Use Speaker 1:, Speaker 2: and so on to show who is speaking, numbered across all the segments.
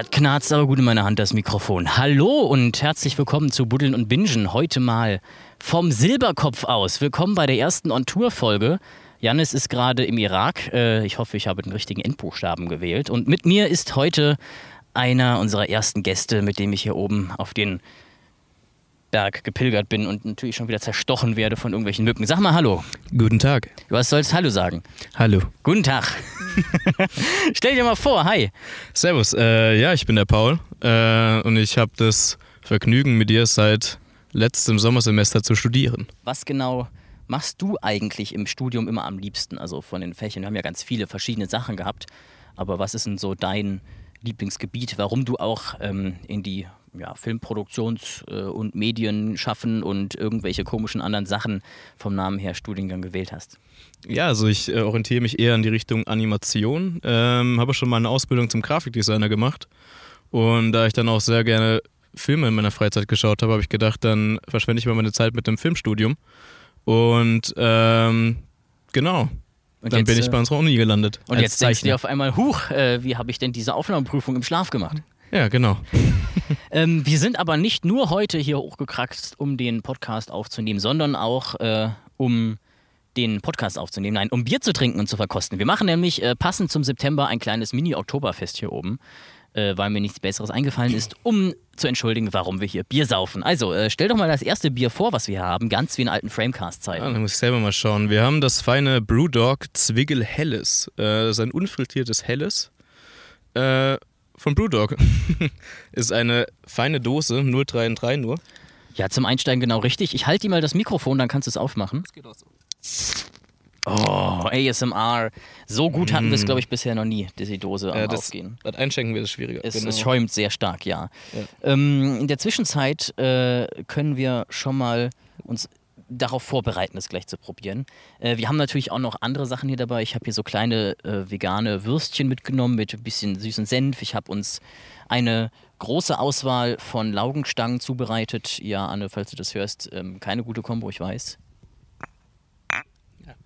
Speaker 1: das knarzt aber gut in meiner Hand, das Mikrofon. Hallo und herzlich willkommen zu Buddeln und Bingen. Heute mal vom Silberkopf aus. Willkommen bei der ersten On-Tour-Folge. Janis ist gerade im Irak. Äh, ich hoffe, ich habe den richtigen Endbuchstaben gewählt. Und mit mir ist heute einer unserer ersten Gäste, mit dem ich hier oben auf den Berg gepilgert bin und natürlich schon wieder zerstochen werde von irgendwelchen Mücken. Sag mal Hallo.
Speaker 2: Guten Tag.
Speaker 1: Was sollst Hallo sagen?
Speaker 2: Hallo.
Speaker 1: Guten Tag. Stell dir mal vor, hi.
Speaker 2: Servus. Äh, ja, ich bin der Paul äh, und ich habe das Vergnügen, mit dir seit letztem Sommersemester zu studieren.
Speaker 1: Was genau machst du eigentlich im Studium immer am liebsten? Also von den Fächern, wir haben ja ganz viele verschiedene Sachen gehabt, aber was ist denn so dein Lieblingsgebiet, warum du auch ähm, in die ja, Filmproduktions- äh, und Medienschaffen und irgendwelche komischen anderen Sachen vom Namen her Studiengang gewählt hast?
Speaker 2: Ja, also ich äh, orientiere mich eher in die Richtung Animation. Ähm, habe schon mal eine Ausbildung zum Grafikdesigner gemacht. Und da ich dann auch sehr gerne Filme in meiner Freizeit geschaut habe, habe ich gedacht, dann verschwende ich mal meine Zeit mit dem Filmstudium. Und ähm, genau,
Speaker 1: Und
Speaker 2: dann
Speaker 1: jetzt,
Speaker 2: bin ich
Speaker 1: äh,
Speaker 2: bei unserer Uni gelandet.
Speaker 1: Und jetzt denkst du dir
Speaker 2: Zeichner.
Speaker 1: auf einmal, huch, äh, wie habe ich denn diese Aufnahmeprüfung im Schlaf gemacht?
Speaker 2: Ja, genau.
Speaker 1: Ähm, wir sind aber nicht nur heute hier hochgekraxt, um den Podcast aufzunehmen, sondern auch äh, um den Podcast aufzunehmen, nein, um Bier zu trinken und zu verkosten. Wir machen nämlich äh, passend zum September ein kleines Mini-Oktoberfest hier oben, äh, weil mir nichts Besseres eingefallen ist, um zu entschuldigen, warum wir hier Bier saufen. Also, äh, stell doch mal das erste Bier vor, was wir hier haben, ganz wie in alten Framecast-Zeiten.
Speaker 2: Ja, dann muss ich selber mal schauen. Wir haben das feine Brewdog Zwickel Helles. Äh, das ist ein unfiltriertes Helles. Äh, von Brewdog. ist eine feine Dose, 033 nur.
Speaker 1: Ja, zum Einsteigen genau richtig. Ich halte dir mal das Mikrofon, dann kannst du es aufmachen.
Speaker 2: Das geht auch so.
Speaker 1: Oh, ASMR. So gut hatten wir es, glaube ich, bisher noch nie, diese Dose am
Speaker 2: Äh, das,
Speaker 1: Aufgehen.
Speaker 2: das Einschenken wird schwieriger.
Speaker 1: Es,
Speaker 2: Genau.
Speaker 1: es schäumt sehr stark, ja.
Speaker 2: Ja.
Speaker 1: Ähm, in der Zwischenzeit äh, können wir schon mal uns darauf vorbereiten, es gleich zu probieren. Äh, wir haben natürlich auch noch andere Sachen hier dabei. Ich habe hier so kleine äh, vegane Würstchen mitgenommen mit ein bisschen süßen Senf. Ich habe uns eine große Auswahl von Laugenstangen zubereitet. Ja, Anne, falls du das hörst, ähm, keine gute Kombo, ich weiß.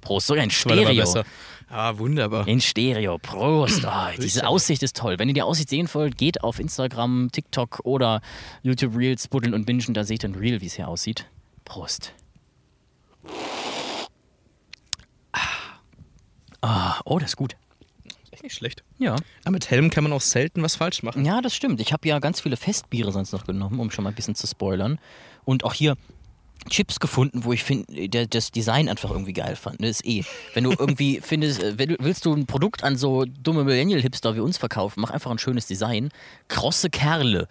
Speaker 1: Prost, sogar in Stereo.
Speaker 2: Ah, wunderbar.
Speaker 1: In Stereo. Prost. Oh, diese. Aussicht ist toll. Wenn ihr die Aussicht sehen wollt, geht auf Instagram, TikTok oder YouTube Reels, buddeln und bingen. Da seht ihr ein Reel, wie es hier aussieht. Prost. Ah, oh, das ist gut.
Speaker 2: Echt nicht schlecht.
Speaker 1: Ja.
Speaker 2: Aber mit Helm kann man auch selten was falsch machen.
Speaker 1: Ja, das stimmt. Ich habe ja ganz viele Festbiere sonst noch genommen, um schon mal ein bisschen zu spoilern. Und auch hier Chips gefunden, wo ich finde, der- das Design einfach irgendwie geil fand. Das ist eh. Wenn du irgendwie findest, äh, willst du ein Produkt an so dumme Millennial-Hipster wie uns verkaufen, mach einfach ein schönes Design. Krosse Kerle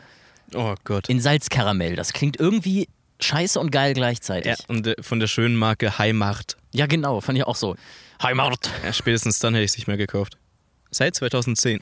Speaker 2: Oh Gott.
Speaker 1: in Salzkaramell. Das klingt irgendwie scheiße und geil gleichzeitig.
Speaker 2: Ja, und äh, von der schönen Marke Heimacht.
Speaker 1: Ja, genau. Fand ich auch so. Heimat.
Speaker 2: Ja, spätestens dann hätte ich es nicht mehr gekauft. Seit 2010.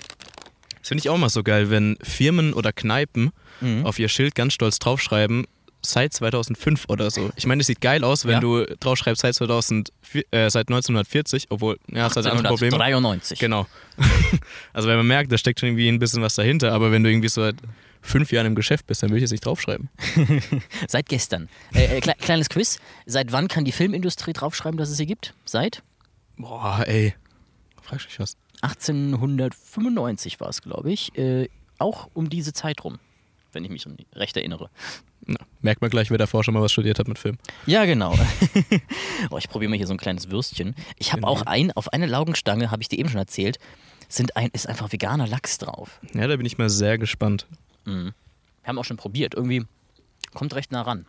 Speaker 2: Das finde ich auch mal so geil, wenn Firmen oder Kneipen
Speaker 1: Mhm.
Speaker 2: auf ihr Schild ganz stolz draufschreiben, seit 2005 oder so. Ich meine, es sieht geil aus, wenn
Speaker 1: Ja.
Speaker 2: du draufschreibst seit, 2000, äh, seit 1940, obwohl, ja, das hat andere Probleme.
Speaker 1: 1993.
Speaker 2: Genau. also wenn man merkt, da steckt schon irgendwie ein bisschen was dahinter, aber wenn du irgendwie so seit fünf Jahren im Geschäft bist, dann will ich es nicht draufschreiben.
Speaker 1: Seit gestern. Äh, äh, kle kleines Quiz. Seit wann kann die Filmindustrie draufschreiben, dass es sie gibt? Seit?
Speaker 2: Boah, ey. Fragst du mich was?
Speaker 1: 1895 war es, glaube ich. Äh, auch um diese Zeit rum, wenn ich mich recht erinnere.
Speaker 2: Na, merkt man gleich, wer davor schon mal was studiert hat mit Film.
Speaker 1: Ja, genau. oh, ich probiere mal hier so ein kleines Würstchen. Ich habe auch ein, auf eine Laugenstange, habe ich dir eben schon erzählt, sind ein, ist einfach veganer Lachs drauf.
Speaker 2: Ja, da bin ich mal sehr gespannt.
Speaker 1: Wir haben auch schon probiert. Irgendwie kommt recht nah ran.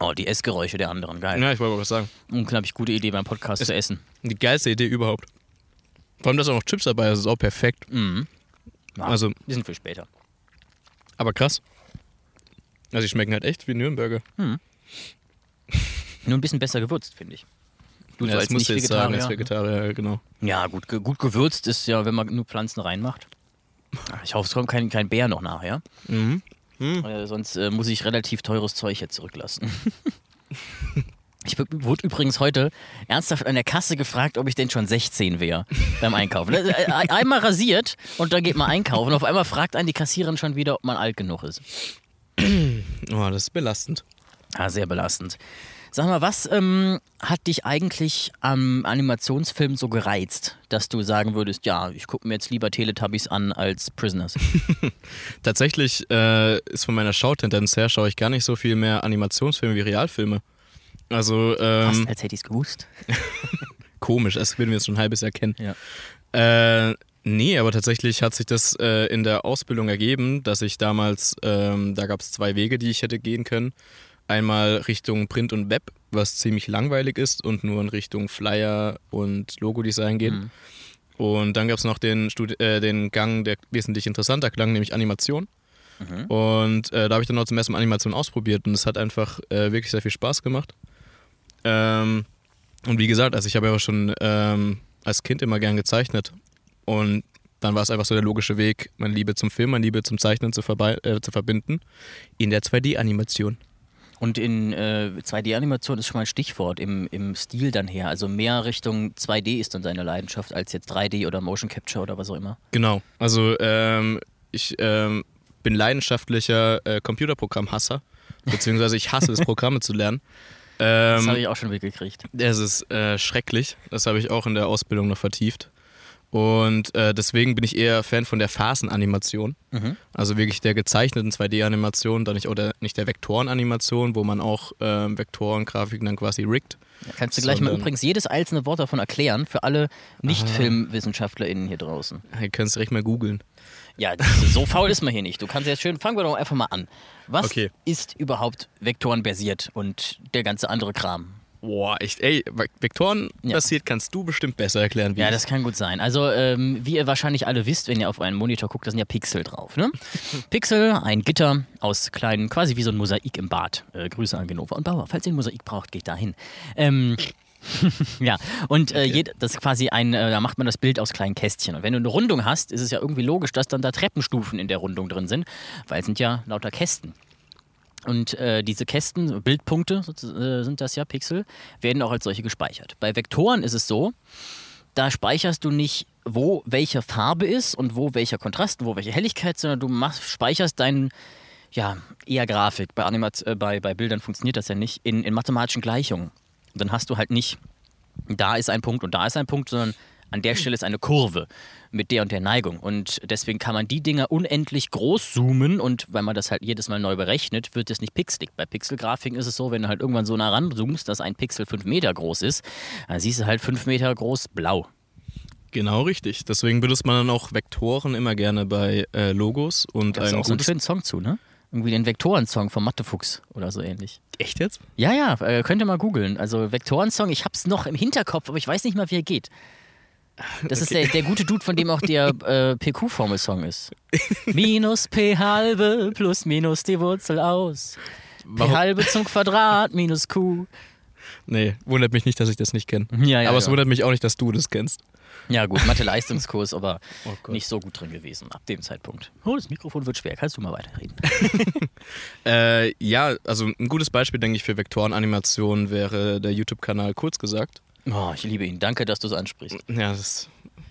Speaker 1: Oh, die Essgeräusche der anderen. Geil.
Speaker 2: Ja, ich wollte mal was sagen.
Speaker 1: Unglaublich gute Idee beim Podcast zu essen.
Speaker 2: Die geilste Idee überhaupt. Vor allem, dass auch noch Chips dabei ist, ist auch perfekt.
Speaker 1: Ja,
Speaker 2: Also-
Speaker 1: die sind für später.
Speaker 2: Aber krass. Also, die schmecken halt echt wie Nürnberger.
Speaker 1: Nur ein bisschen besser gewürzt, finde ich. Du
Speaker 2: ja,
Speaker 1: so als
Speaker 2: musst du jetzt sagen, als
Speaker 1: Nicht-Vegetarier.
Speaker 2: Vegetarier, ja, genau.
Speaker 1: Ja, gut, gut gewürzt ist ja, wenn man nur Pflanzen reinmacht. Ich hoffe, es kommt kein, kein Bär noch nachher.
Speaker 2: Mhm.
Speaker 1: Äh, sonst äh, muss ich relativ teures Zeug jetzt zurücklassen. Ich wurde übrigens heute ernsthaft an der Kasse gefragt, ob ich denn schon 16 wäre beim Einkaufen. Äh, äh, Einmal rasiert und dann geht man einkaufen. Auf einmal fragt einen die Kassiererin schon wieder, ob man alt genug ist.
Speaker 2: Oh, das ist belastend.
Speaker 1: Ja, sehr belastend. Sag mal, was ähm, hat dich eigentlich am Animationsfilm so gereizt, dass du sagen würdest, ja, ich gucke mir jetzt lieber Teletubbies an als Prisoners?
Speaker 2: Tatsächlich äh, ist von meiner Schautendenz her, schaue ich gar nicht so viel mehr Animationsfilme wie Realfilme. Also, ähm,
Speaker 1: Fast als hätte ich es gewusst.
Speaker 2: komisch, das würden wir jetzt schon ein halbes Jahr kennen.
Speaker 1: Ja.
Speaker 2: Äh, nee, aber tatsächlich hat sich das äh, in der Ausbildung ergeben, dass ich damals, ähm, da gab es zwei Wege, die ich hätte gehen können. Einmal Richtung Print und Web, was ziemlich langweilig ist und nur in Richtung Flyer und Logodesign geht.
Speaker 1: Mhm.
Speaker 2: Und dann gab es noch den, Studi äh, den Gang, der wesentlich interessanter klang, nämlich Animation.
Speaker 1: Mhm.
Speaker 2: Und äh, da habe ich dann auch zum ersten Mal Animation ausprobiert und es hat einfach äh, wirklich sehr viel Spaß gemacht. Ähm, und wie gesagt, also ich habe ja auch schon ähm, als Kind immer gern gezeichnet. Und dann war es einfach so der logische Weg, meine Liebe zum Film, meine Liebe zum Zeichnen zu, äh, zu verbinden in der 2D-Animation.
Speaker 1: Und in äh, 2D-Animation ist schon mal ein Stichwort im, im Stil dann her. Also mehr Richtung 2D ist dann seine Leidenschaft als jetzt 3D oder Motion Capture oder was auch immer.
Speaker 2: Genau. Also ähm, ich ähm, bin leidenschaftlicher äh, Computerprogramm-Hasser, beziehungsweise ich hasse es, Programme zu lernen.
Speaker 1: Das
Speaker 2: Ähm,
Speaker 1: habe ich auch schon mitgekriegt.
Speaker 2: Es ist äh, schrecklich. Das habe ich auch in der Ausbildung noch vertieft. Und äh, deswegen bin ich eher Fan von der Phasenanimation.
Speaker 1: Mhm.
Speaker 2: Also wirklich der gezeichneten 2D-Animation, dann nicht, oder nicht der Vektorenanimation, wo man auch ähm, Vektorengrafiken dann quasi riggt.
Speaker 1: Da kannst du gleich mal übrigens jedes einzelne Wort davon erklären für alle Nicht-FilmwissenschaftlerInnen hier draußen.
Speaker 2: Ihr könnt es direkt mal googeln.
Speaker 1: Ja, so faul ist man hier nicht. Du kannst jetzt schön, fangen wir doch einfach mal an. Was
Speaker 2: Okay.
Speaker 1: ist überhaupt vektorenbasiert und der ganze andere Kram?
Speaker 2: Boah, echt, ey, Ve- Vektoren
Speaker 1: Ja.
Speaker 2: basiert kannst du bestimmt besser erklären, wie
Speaker 1: Ja, das kann gut sein. Also, ähm, wie ihr wahrscheinlich alle wisst, wenn ihr auf einen Monitor guckt, da sind ja Pixel drauf. Ne? Pixel, ein Gitter aus kleinen, quasi wie so ein Mosaik im Bad. Äh, Grüße an Genova und Bauer. Falls ihr ein Mosaik braucht, geht dahin. Ähm, ja, und äh, jed, das ist quasi ein, äh, da macht man das Bild aus kleinen Kästchen. Und wenn du eine Rundung hast, ist es ja irgendwie logisch, dass dann da Treppenstufen in der Rundung drin sind, weil es sind ja lauter Kästen. Und äh, diese Kästen, Bildpunkte äh, sind das ja, Pixel, werden auch als solche gespeichert. Bei Vektoren ist es so, da speicherst du nicht, wo welche Farbe ist und wo welcher Kontrast und wo welche Helligkeit, sondern du machst, speicherst deinen, ja, eher Grafik. Bei, Animat äh, bei, bei Bildern funktioniert das ja nicht, in, in mathematischen Gleichungen. Und dann hast du halt nicht, da ist ein Punkt und da ist ein Punkt, sondern an der Stelle ist eine Kurve mit der und der Neigung. Und deswegen kann man die Dinger unendlich groß zoomen und weil man das halt jedes Mal neu berechnet, wird es nicht pixelig. Bei Pixelgrafiken ist es so, wenn du halt irgendwann so nah ranzoomst, dass ein Pixel 5 Meter groß ist, dann siehst du halt 5 Meter groß blau.
Speaker 2: Genau richtig. Deswegen benutzt man dann auch Vektoren immer gerne bei äh, Logos und
Speaker 1: Da ist auch so einen schönen Song zu, ne? Irgendwie den Vektoren-Song vom Mattefuchs oder so ähnlich.
Speaker 2: Echt jetzt?
Speaker 1: Ja, ja, äh, könnt ihr mal googeln. Also Vektoren-Song, ich hab's noch im Hinterkopf, aber ich weiß nicht mal, wie er geht. Das ist der, der gute Dude, von dem auch der äh, PQ-Formel-Song ist. Minus P halbe plus minus die Wurzel aus. P
Speaker 2: Warum?
Speaker 1: halbe zum Quadrat minus Q.
Speaker 2: Nee, wundert mich nicht, dass ich das nicht kenne.
Speaker 1: Ja, ja,
Speaker 2: Aber es
Speaker 1: ja.
Speaker 2: wundert mich auch nicht, dass du das kennst.
Speaker 1: Ja gut, Mathe-Leistungskurs, aber
Speaker 2: Oh
Speaker 1: nicht so gut drin gewesen ab dem Zeitpunkt. Oh, das Mikrofon wird schwer. Kannst du mal weiterreden?
Speaker 2: Äh, ja, also ein gutes Beispiel, denke ich, für Vektorenanimation wäre der YouTube-Kanal kurz gesagt.
Speaker 1: Oh, ich liebe ihn. Danke, dass du es ansprichst.
Speaker 2: Ja, das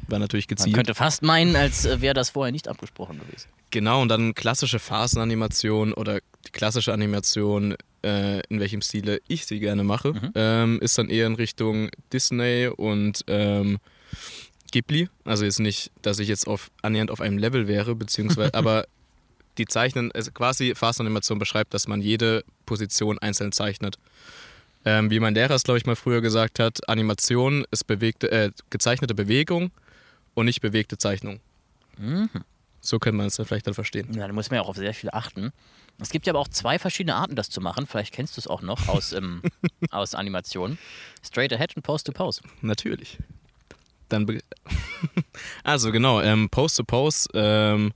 Speaker 2: war natürlich
Speaker 1: Man
Speaker 2: gezielt.
Speaker 1: könnte fast meinen, als äh, wäre das vorher nicht abgesprochen gewesen.
Speaker 2: Genau, und dann klassische Phasenanimation oder die klassische Animation, äh, in welchem Stile ich sie gerne mache,
Speaker 1: Mhm.
Speaker 2: ähm, ist dann eher in Richtung Disney und ähm, Ghibli. Also jetzt nicht, dass ich jetzt auf, annähernd auf einem Level wäre, beziehungsweise, aber die zeichnen, also quasi Phasenanimation beschreibt, dass man jede Position einzeln zeichnet. Ähm, wie mein Lehrer es, glaube ich, mal früher gesagt hat, Animation ist bewegte, äh, gezeichnete Bewegung und nicht bewegte Zeichnung.
Speaker 1: Mhm.
Speaker 2: So könnte man es dann vielleicht dann verstehen.
Speaker 1: Ja, da muss man ja auch auf sehr viel achten. Es gibt ja aber auch zwei verschiedene Arten, das zu machen. Vielleicht kennst du es auch noch aus, ähm, aus Animationen. Straight ahead und Pose to Pose.
Speaker 2: Natürlich. Dann also genau, ähm, Post-to-Pose ähm,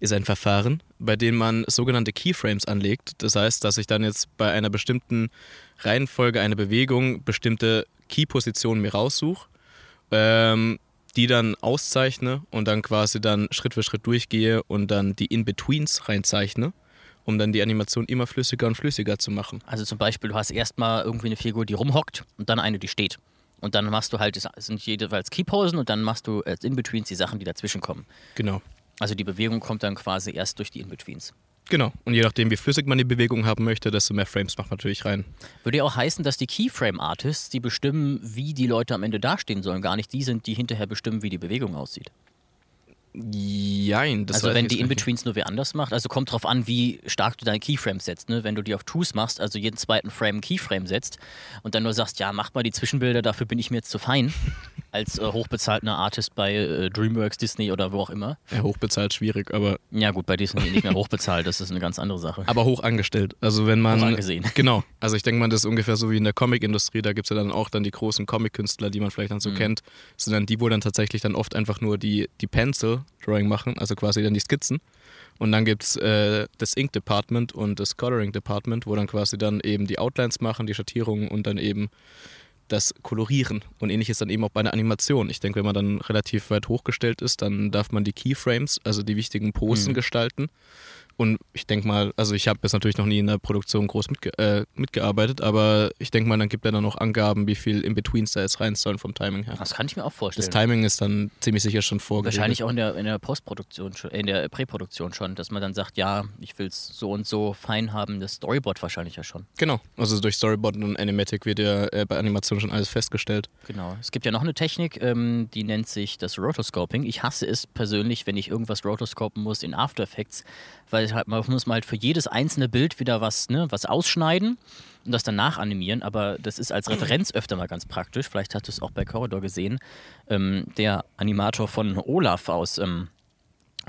Speaker 2: ist ein Verfahren, bei dem man sogenannte Keyframes anlegt. Das heißt, dass ich dann jetzt bei einer bestimmten Reihenfolge einer Bewegung bestimmte Key-Positionen mir raussuche, ähm, die dann auszeichne und dann quasi dann Schritt für Schritt durchgehe und dann die In-Betweens reinzeichne, um dann die Animation immer flüssiger und flüssiger zu machen.
Speaker 1: Also zum Beispiel, du hast erstmal irgendwie eine Figur, die rumhockt und dann eine, die steht. Und dann machst du halt, es sind jeweils Keyposen und dann machst du als In-Betweens die Sachen, die dazwischen kommen.
Speaker 2: Genau.
Speaker 1: Also die Bewegung kommt dann quasi erst durch die In-Betweens.
Speaker 2: Genau. Und je nachdem, wie flüssig man die Bewegung haben möchte, desto mehr Frames macht man natürlich rein.
Speaker 1: Würde ja auch heißen, dass die Keyframe-Artists, die bestimmen, wie die Leute am Ende dastehen sollen, gar nicht die sind, die hinterher bestimmen, wie die Bewegung aussieht.
Speaker 2: Jein, das
Speaker 1: also wenn die. In-Betweens nur wer anders macht, also kommt drauf an, wie stark du deine Keyframes setzt. Ne? Wenn du die auf Twos machst, also jeden zweiten Frame Keyframe setzt und dann nur sagst, ja, mach mal die Zwischenbilder, dafür bin ich mir jetzt zu fein, als äh, hochbezahlter Artist bei äh, DreamWorks, Disney oder wo auch immer.
Speaker 2: Ja, hochbezahlt schwierig, aber,
Speaker 1: Ja gut, bei Disney nicht mehr hochbezahlt, das ist eine ganz andere Sache.
Speaker 2: aber hoch angestellt. Also wenn man.
Speaker 1: Hoch angesehen.
Speaker 2: Genau. Also ich denke mal, das ist ungefähr so wie in der Comic-Industrie. Da gibt es ja dann auch dann die großen Comic-Künstler, die man vielleicht dann so
Speaker 1: Mhm.
Speaker 2: kennt. Das sind dann die, wo dann tatsächlich dann oft einfach nur die, die Pencil-Drawing machen, also quasi dann die Skizzen. Und dann gibt es äh, das Ink Department und das Coloring Department, wo dann quasi dann eben die Outlines machen, die Schattierungen und dann eben das Kolorieren. Und ähnlich ist dann eben auch bei einer Animation. Ich denke, wenn man dann relativ weit hochgestellt ist, dann darf man die Keyframes, also die wichtigen Posen
Speaker 1: Mhm.
Speaker 2: gestalten. Und ich denke mal, also ich habe jetzt natürlich noch nie in der Produktion groß mitge äh, mitgearbeitet, aber ich denke mal, dann gibt er dann noch Angaben, wie viel In-Betweens da jetzt rein sollen vom Timing her.
Speaker 1: Das kann ich mir auch
Speaker 2: Das
Speaker 1: vorstellen.
Speaker 2: Timing ist dann ziemlich sicher schon vorgeregelt.
Speaker 1: Wahrscheinlich auch in der, in der Postproduktion, schon, in der Präproduktion schon, dass man dann sagt, ja, ich will es so und so fein haben, das Storyboard wahrscheinlich ja schon.
Speaker 2: Genau, also durch Storyboard und Animatic wird ja äh, bei Animation schon alles festgestellt.
Speaker 1: Genau. Es gibt ja noch eine Technik, ähm, die nennt sich das Rotoscoping. Ich hasse es persönlich, wenn ich irgendwas rotoscopen muss in After Effects, weil halt, man muss mal halt für jedes einzelne Bild wieder was, ne, was ausschneiden und das dann nachanimieren. Aber das ist als Referenz öfter mal ganz praktisch. Vielleicht hast du es auch bei Corridor gesehen. Ähm, der Animator von Olaf aus ähm,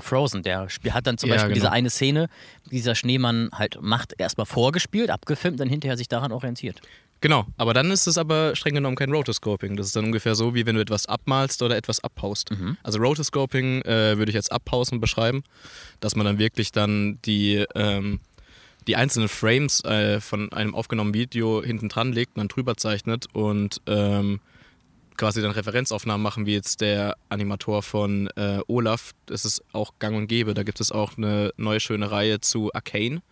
Speaker 1: Frozen, der hat dann zum
Speaker 2: Ja,
Speaker 1: Beispiel
Speaker 2: genau.
Speaker 1: diese eine Szene, die dieser Schneemann halt macht, erstmal vorgespielt, abgefilmt, dann hinterher sich daran orientiert.
Speaker 2: Genau, aber dann ist es aber streng genommen kein Rotoscoping. Das ist dann ungefähr so, wie wenn du etwas abmalst oder etwas abhaust. Also Rotoscoping äh, würde ich als Abhausen beschreiben, dass man dann wirklich dann die, ähm, die einzelnen Frames äh, von einem aufgenommenen Video hinten dran legt und dann drüber zeichnet und ähm, quasi dann Referenzaufnahmen machen, wie jetzt der Animator von äh, Olaf. Das ist auch gang und gäbe. Da gibt es auch eine neue schöne Reihe zu Arcane,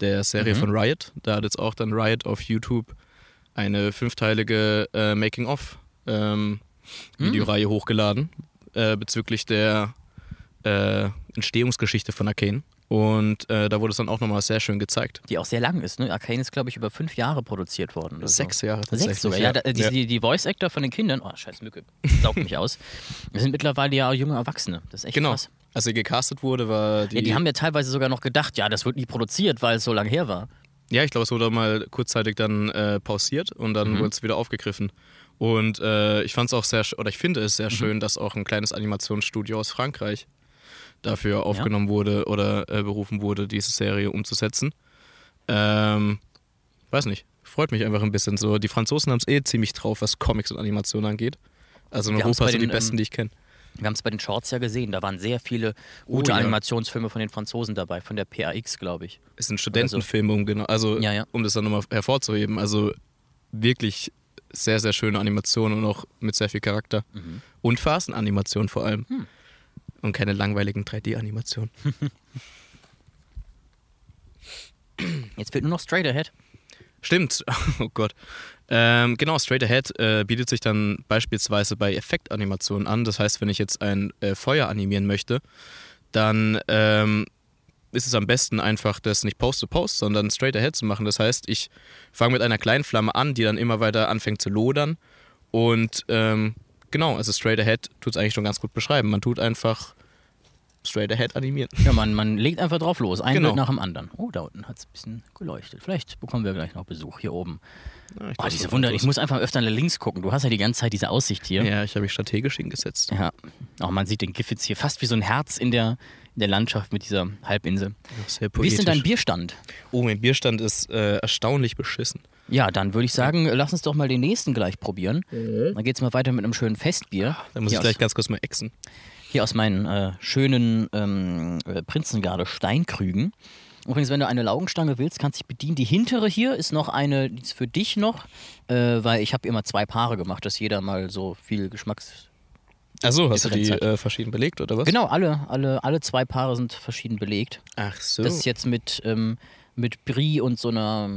Speaker 2: der Serie von Riot. Da hat jetzt auch dann Riot auf YouTube eine fünfteilige äh, Making-of-Videoreihe hochgeladen äh, bezüglich der äh, Entstehungsgeschichte von Arcane. Und äh, da wurde es dann auch nochmal sehr schön gezeigt.
Speaker 1: Die auch sehr lang ist. Ne? Arcane ist, glaube ich, über fünf Jahre produziert worden.
Speaker 2: Sechs
Speaker 1: so.
Speaker 2: Jahre.
Speaker 1: Sechs sogar. Ja, da, die,
Speaker 2: Ja.
Speaker 1: die, die Voice-Actor von den Kindern, oh, scheiß Mücke, saugt mich aus. Wir sind mittlerweile ja auch junge Erwachsene. Das ist echt
Speaker 2: Genau.
Speaker 1: krass.
Speaker 2: Als sie gecastet wurde, war die.
Speaker 1: Ja, die haben ja teilweise sogar noch gedacht, ja, das wird nie produziert, weil es so lange her war.
Speaker 2: Ja, ich glaube, es wurde mal kurzzeitig dann äh, pausiert und dann wurde es wieder aufgegriffen. Und äh, ich fand es auch sehr, oder ich finde es sehr schön, dass auch ein kleines Animationsstudio aus Frankreich dafür aufgenommen wurde oder äh, berufen wurde, diese Serie umzusetzen. Ähm, weiß nicht, freut mich einfach ein bisschen so. Die Franzosen haben es eh ziemlich drauf, was Comics und Animation angeht. Also in
Speaker 1: Wir
Speaker 2: Europa sind die besten,
Speaker 1: ähm,
Speaker 2: die ich kenne.
Speaker 1: Wir haben es bei den Shorts ja gesehen, da waren sehr viele gute
Speaker 2: ja.
Speaker 1: Animationsfilme von den Franzosen dabei, von der PAX, glaube ich.
Speaker 2: Es sind Studentenfilme, um genau, also
Speaker 1: Ja, ja.
Speaker 2: um das dann nochmal hervorzuheben. Also wirklich sehr, sehr schöne Animationen und auch mit sehr viel Charakter.
Speaker 1: Mhm.
Speaker 2: Und Phasenanimationen vor allem.
Speaker 1: Hm.
Speaker 2: Und keine langweiligen 3D-Animationen.
Speaker 1: Jetzt fehlt nur noch Straight Ahead.
Speaker 2: Stimmt, oh Gott. Ähm, genau, Straight Ahead äh, bietet sich dann beispielsweise bei Effektanimationen an. Das heißt, wenn ich jetzt ein äh, Feuer animieren möchte, dann ähm, ist es am besten einfach, das nicht Post-to-Post, sondern Straight Ahead zu machen. Das heißt, ich fange mit einer kleinen Flamme an, die dann immer weiter anfängt zu lodern. Und ähm, genau, also Straight Ahead tut es eigentlich schon ganz gut beschreiben. Man tut einfach Straight Ahead animieren.
Speaker 1: Ja, man, man legt einfach drauf los, ein
Speaker 2: Genau.
Speaker 1: Bild nach dem anderen. Oh, da unten hat es ein bisschen geleuchtet. Vielleicht bekommen wir gleich noch Besuch hier oben.
Speaker 2: Ja, ich
Speaker 1: Oh, diese Wunder, ich muss einfach öfter nach links gucken. Du hast ja die ganze Zeit diese Aussicht hier.
Speaker 2: Ja, ich habe mich strategisch hingesetzt.
Speaker 1: Ja. Auch man sieht den Giffitz hier fast wie so ein Herz in der, in der Landschaft mit dieser Halbinsel.
Speaker 2: Sehr
Speaker 1: Wie ist denn dein
Speaker 2: poetisch.
Speaker 1: Bierstand?
Speaker 2: Oh, mein Bierstand ist äh, erstaunlich beschissen.
Speaker 1: Ja, dann würde ich sagen, lass uns doch mal den nächsten gleich probieren. Dann geht's mal weiter mit einem schönen Festbier.
Speaker 2: Da muss
Speaker 1: hier
Speaker 2: ich gleich ganz kurz mal exen.
Speaker 1: hier aus meinen äh, schönen ähm, äh, Prinzengarde Steinkrügen. Übrigens, wenn du eine Laugenstange willst, kannst du dich bedienen. Die hintere hier ist noch eine, die ist für dich noch, äh, weil ich habe immer zwei Paare gemacht, dass jeder mal so viel Geschmacks...
Speaker 2: Achso, hast du die
Speaker 1: hat.
Speaker 2: äh, verschieden belegt oder was?
Speaker 1: Genau, alle, alle, alle zwei Paare sind verschieden belegt.
Speaker 2: Ach so.
Speaker 1: Das ist jetzt mit, ähm, mit Brie und so einer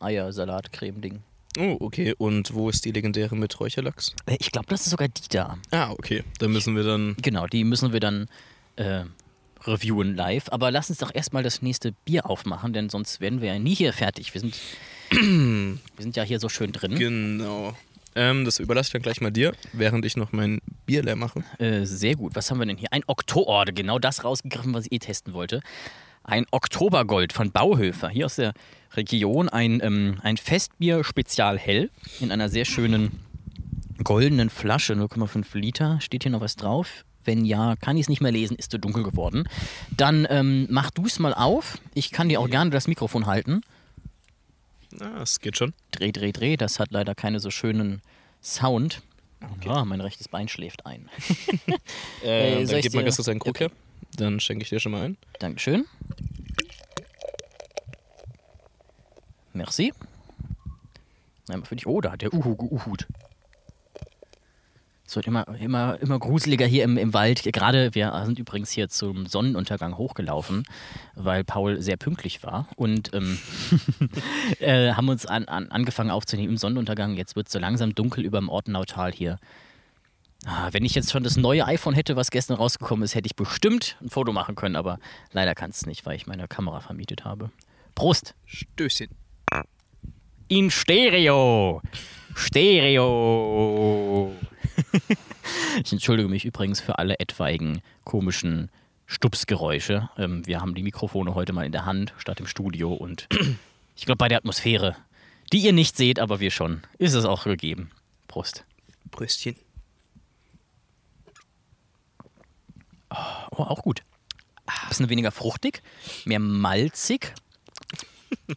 Speaker 1: Eiersalatcreme-Ding.
Speaker 2: oh, okay. Und wo ist die legendäre mit Räucherlachs?
Speaker 1: Äh, Ich glaube, das ist sogar die da.
Speaker 2: Ah, okay. Da müssen wir dann.
Speaker 1: Genau, die müssen wir dann äh, reviewen live. Aber lass uns doch erstmal das nächste Bier aufmachen, denn sonst werden wir ja nie hier fertig. Wir sind, wir sind ja hier so schön drin.
Speaker 2: Genau. Ähm, das überlasse ich dann gleich mal dir, während ich noch mein Bier leer mache.
Speaker 1: Äh, sehr gut. Was haben wir denn hier? Ein Oktober, genau das rausgegriffen, was ich eh testen wollte. Ein Oktobergold von Bauhöfer, hier aus der Region. Ein, ähm, ein Festbier Spezial Hell in einer sehr schönen goldenen Flasche, 0,5 Liter. Steht hier noch was drauf? Wenn ja, kann ich es nicht mehr lesen, ist zu dunkel geworden. Dann ähm, mach du es mal auf. Ich kann dir auch gerne das Mikrofon halten.
Speaker 2: Ah, es geht schon.
Speaker 1: Dreh, dreh, dreh. Das hat leider keinen so schönen Sound. Ah, mein rechtes Bein schläft ein.
Speaker 2: Äh,
Speaker 1: soll
Speaker 2: dann gib mal ganz kurz einen Krug
Speaker 1: Okay.
Speaker 2: her. Dann schenke ich dir schon mal ein.
Speaker 1: Dankeschön. Merci. Einmal für dich. Oh, da hat der Uhu geuhut. Es wird immer, immer, immer gruseliger hier im, im Wald. Gerade, wir sind übrigens hier zum Sonnenuntergang hochgelaufen, weil Paul sehr pünktlich war und ähm, äh, haben uns an, an, angefangen aufzunehmen im Sonnenuntergang. Jetzt wird es so langsam dunkel über dem Ortenautal hier. Ah, wenn ich jetzt schon das neue iPhone hätte, was gestern rausgekommen ist, hätte ich bestimmt ein Foto machen können, aber leider kann es nicht, weil ich meine Kamera vermietet habe. Prost!
Speaker 2: Stößchen.
Speaker 1: In Stereo! Stereo! ich entschuldige mich übrigens für alle etwaigen komischen Stupsgeräusche. Ähm, wir haben die Mikrofone heute mal in der Hand statt im Studio und ich glaube bei der Atmosphäre, die ihr nicht seht, aber wir schon, ist es auch gegeben. Prost.
Speaker 2: Brüstchen.
Speaker 1: Oh, auch gut. Bisschen weniger fruchtig, mehr malzig,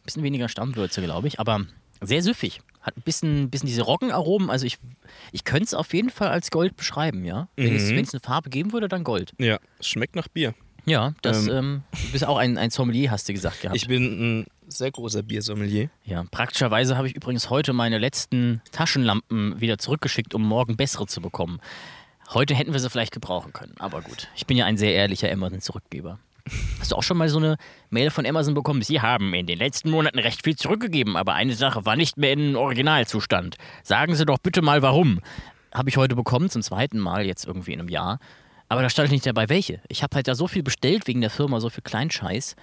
Speaker 1: bisschen weniger Stammwürze, glaube ich, aber sehr süffig. Hat ein bisschen, bisschen diese Roggenaromen. Also ich, ich könnte es auf jeden Fall als Gold beschreiben, ja. Wenn es
Speaker 2: Mhm.
Speaker 1: eine Farbe geben würde, dann Gold.
Speaker 2: Ja, es schmeckt nach Bier.
Speaker 1: Ja, das,
Speaker 2: Ähm.
Speaker 1: ähm, du bist auch ein, ein Sommelier, hast du gesagt gehabt.
Speaker 2: Ich bin ein sehr großer Biersommelier.
Speaker 1: ja, praktischerweise habe ich übrigens heute meine letzten Taschenlampen wieder zurückgeschickt, um morgen bessere zu bekommen. Heute hätten wir sie vielleicht gebrauchen können, aber gut. Ich bin ja ein sehr ehrlicher Amazon-Zurückgeber. Hast du auch schon mal so eine Mail von Amazon bekommen? Sie haben in den letzten Monaten recht viel zurückgegeben, aber eine Sache war nicht mehr in Originalzustand. Sagen Sie doch bitte mal warum. Habe ich heute bekommen, zum zweiten Mal, jetzt irgendwie in einem Jahr. Aber da stand nicht dabei, welche. Ich habe halt da so viel bestellt wegen der Firma, so viel Kleinscheiß.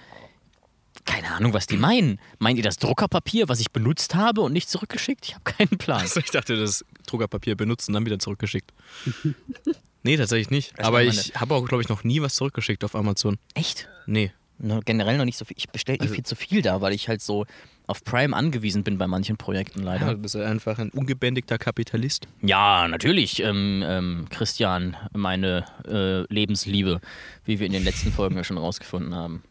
Speaker 1: Keine Ahnung, was die meinen. Meint ihr das Druckerpapier, was ich benutzt habe und nicht zurückgeschickt? Ich habe keinen Plan.
Speaker 2: Also ich dachte, das Druckerpapier benutzt und dann wieder zurückgeschickt. nee, tatsächlich nicht.
Speaker 1: Das
Speaker 2: Aber ich habe auch, glaube ich, noch nie was zurückgeschickt auf Amazon.
Speaker 1: Echt?
Speaker 2: Nee.
Speaker 1: Ne, generell noch nicht so viel. Ich bestelle eh viel zu viel da, weil ich halt so auf Prime angewiesen bin bei manchen Projekten
Speaker 2: Ja,
Speaker 1: leider.
Speaker 2: du bist ja einfach ein ungebändigter Kapitalist.
Speaker 1: Ja, natürlich, ähm, ähm, Christian, meine äh, Lebensliebe, wie wir in den letzten Folgen ja schon rausgefunden haben.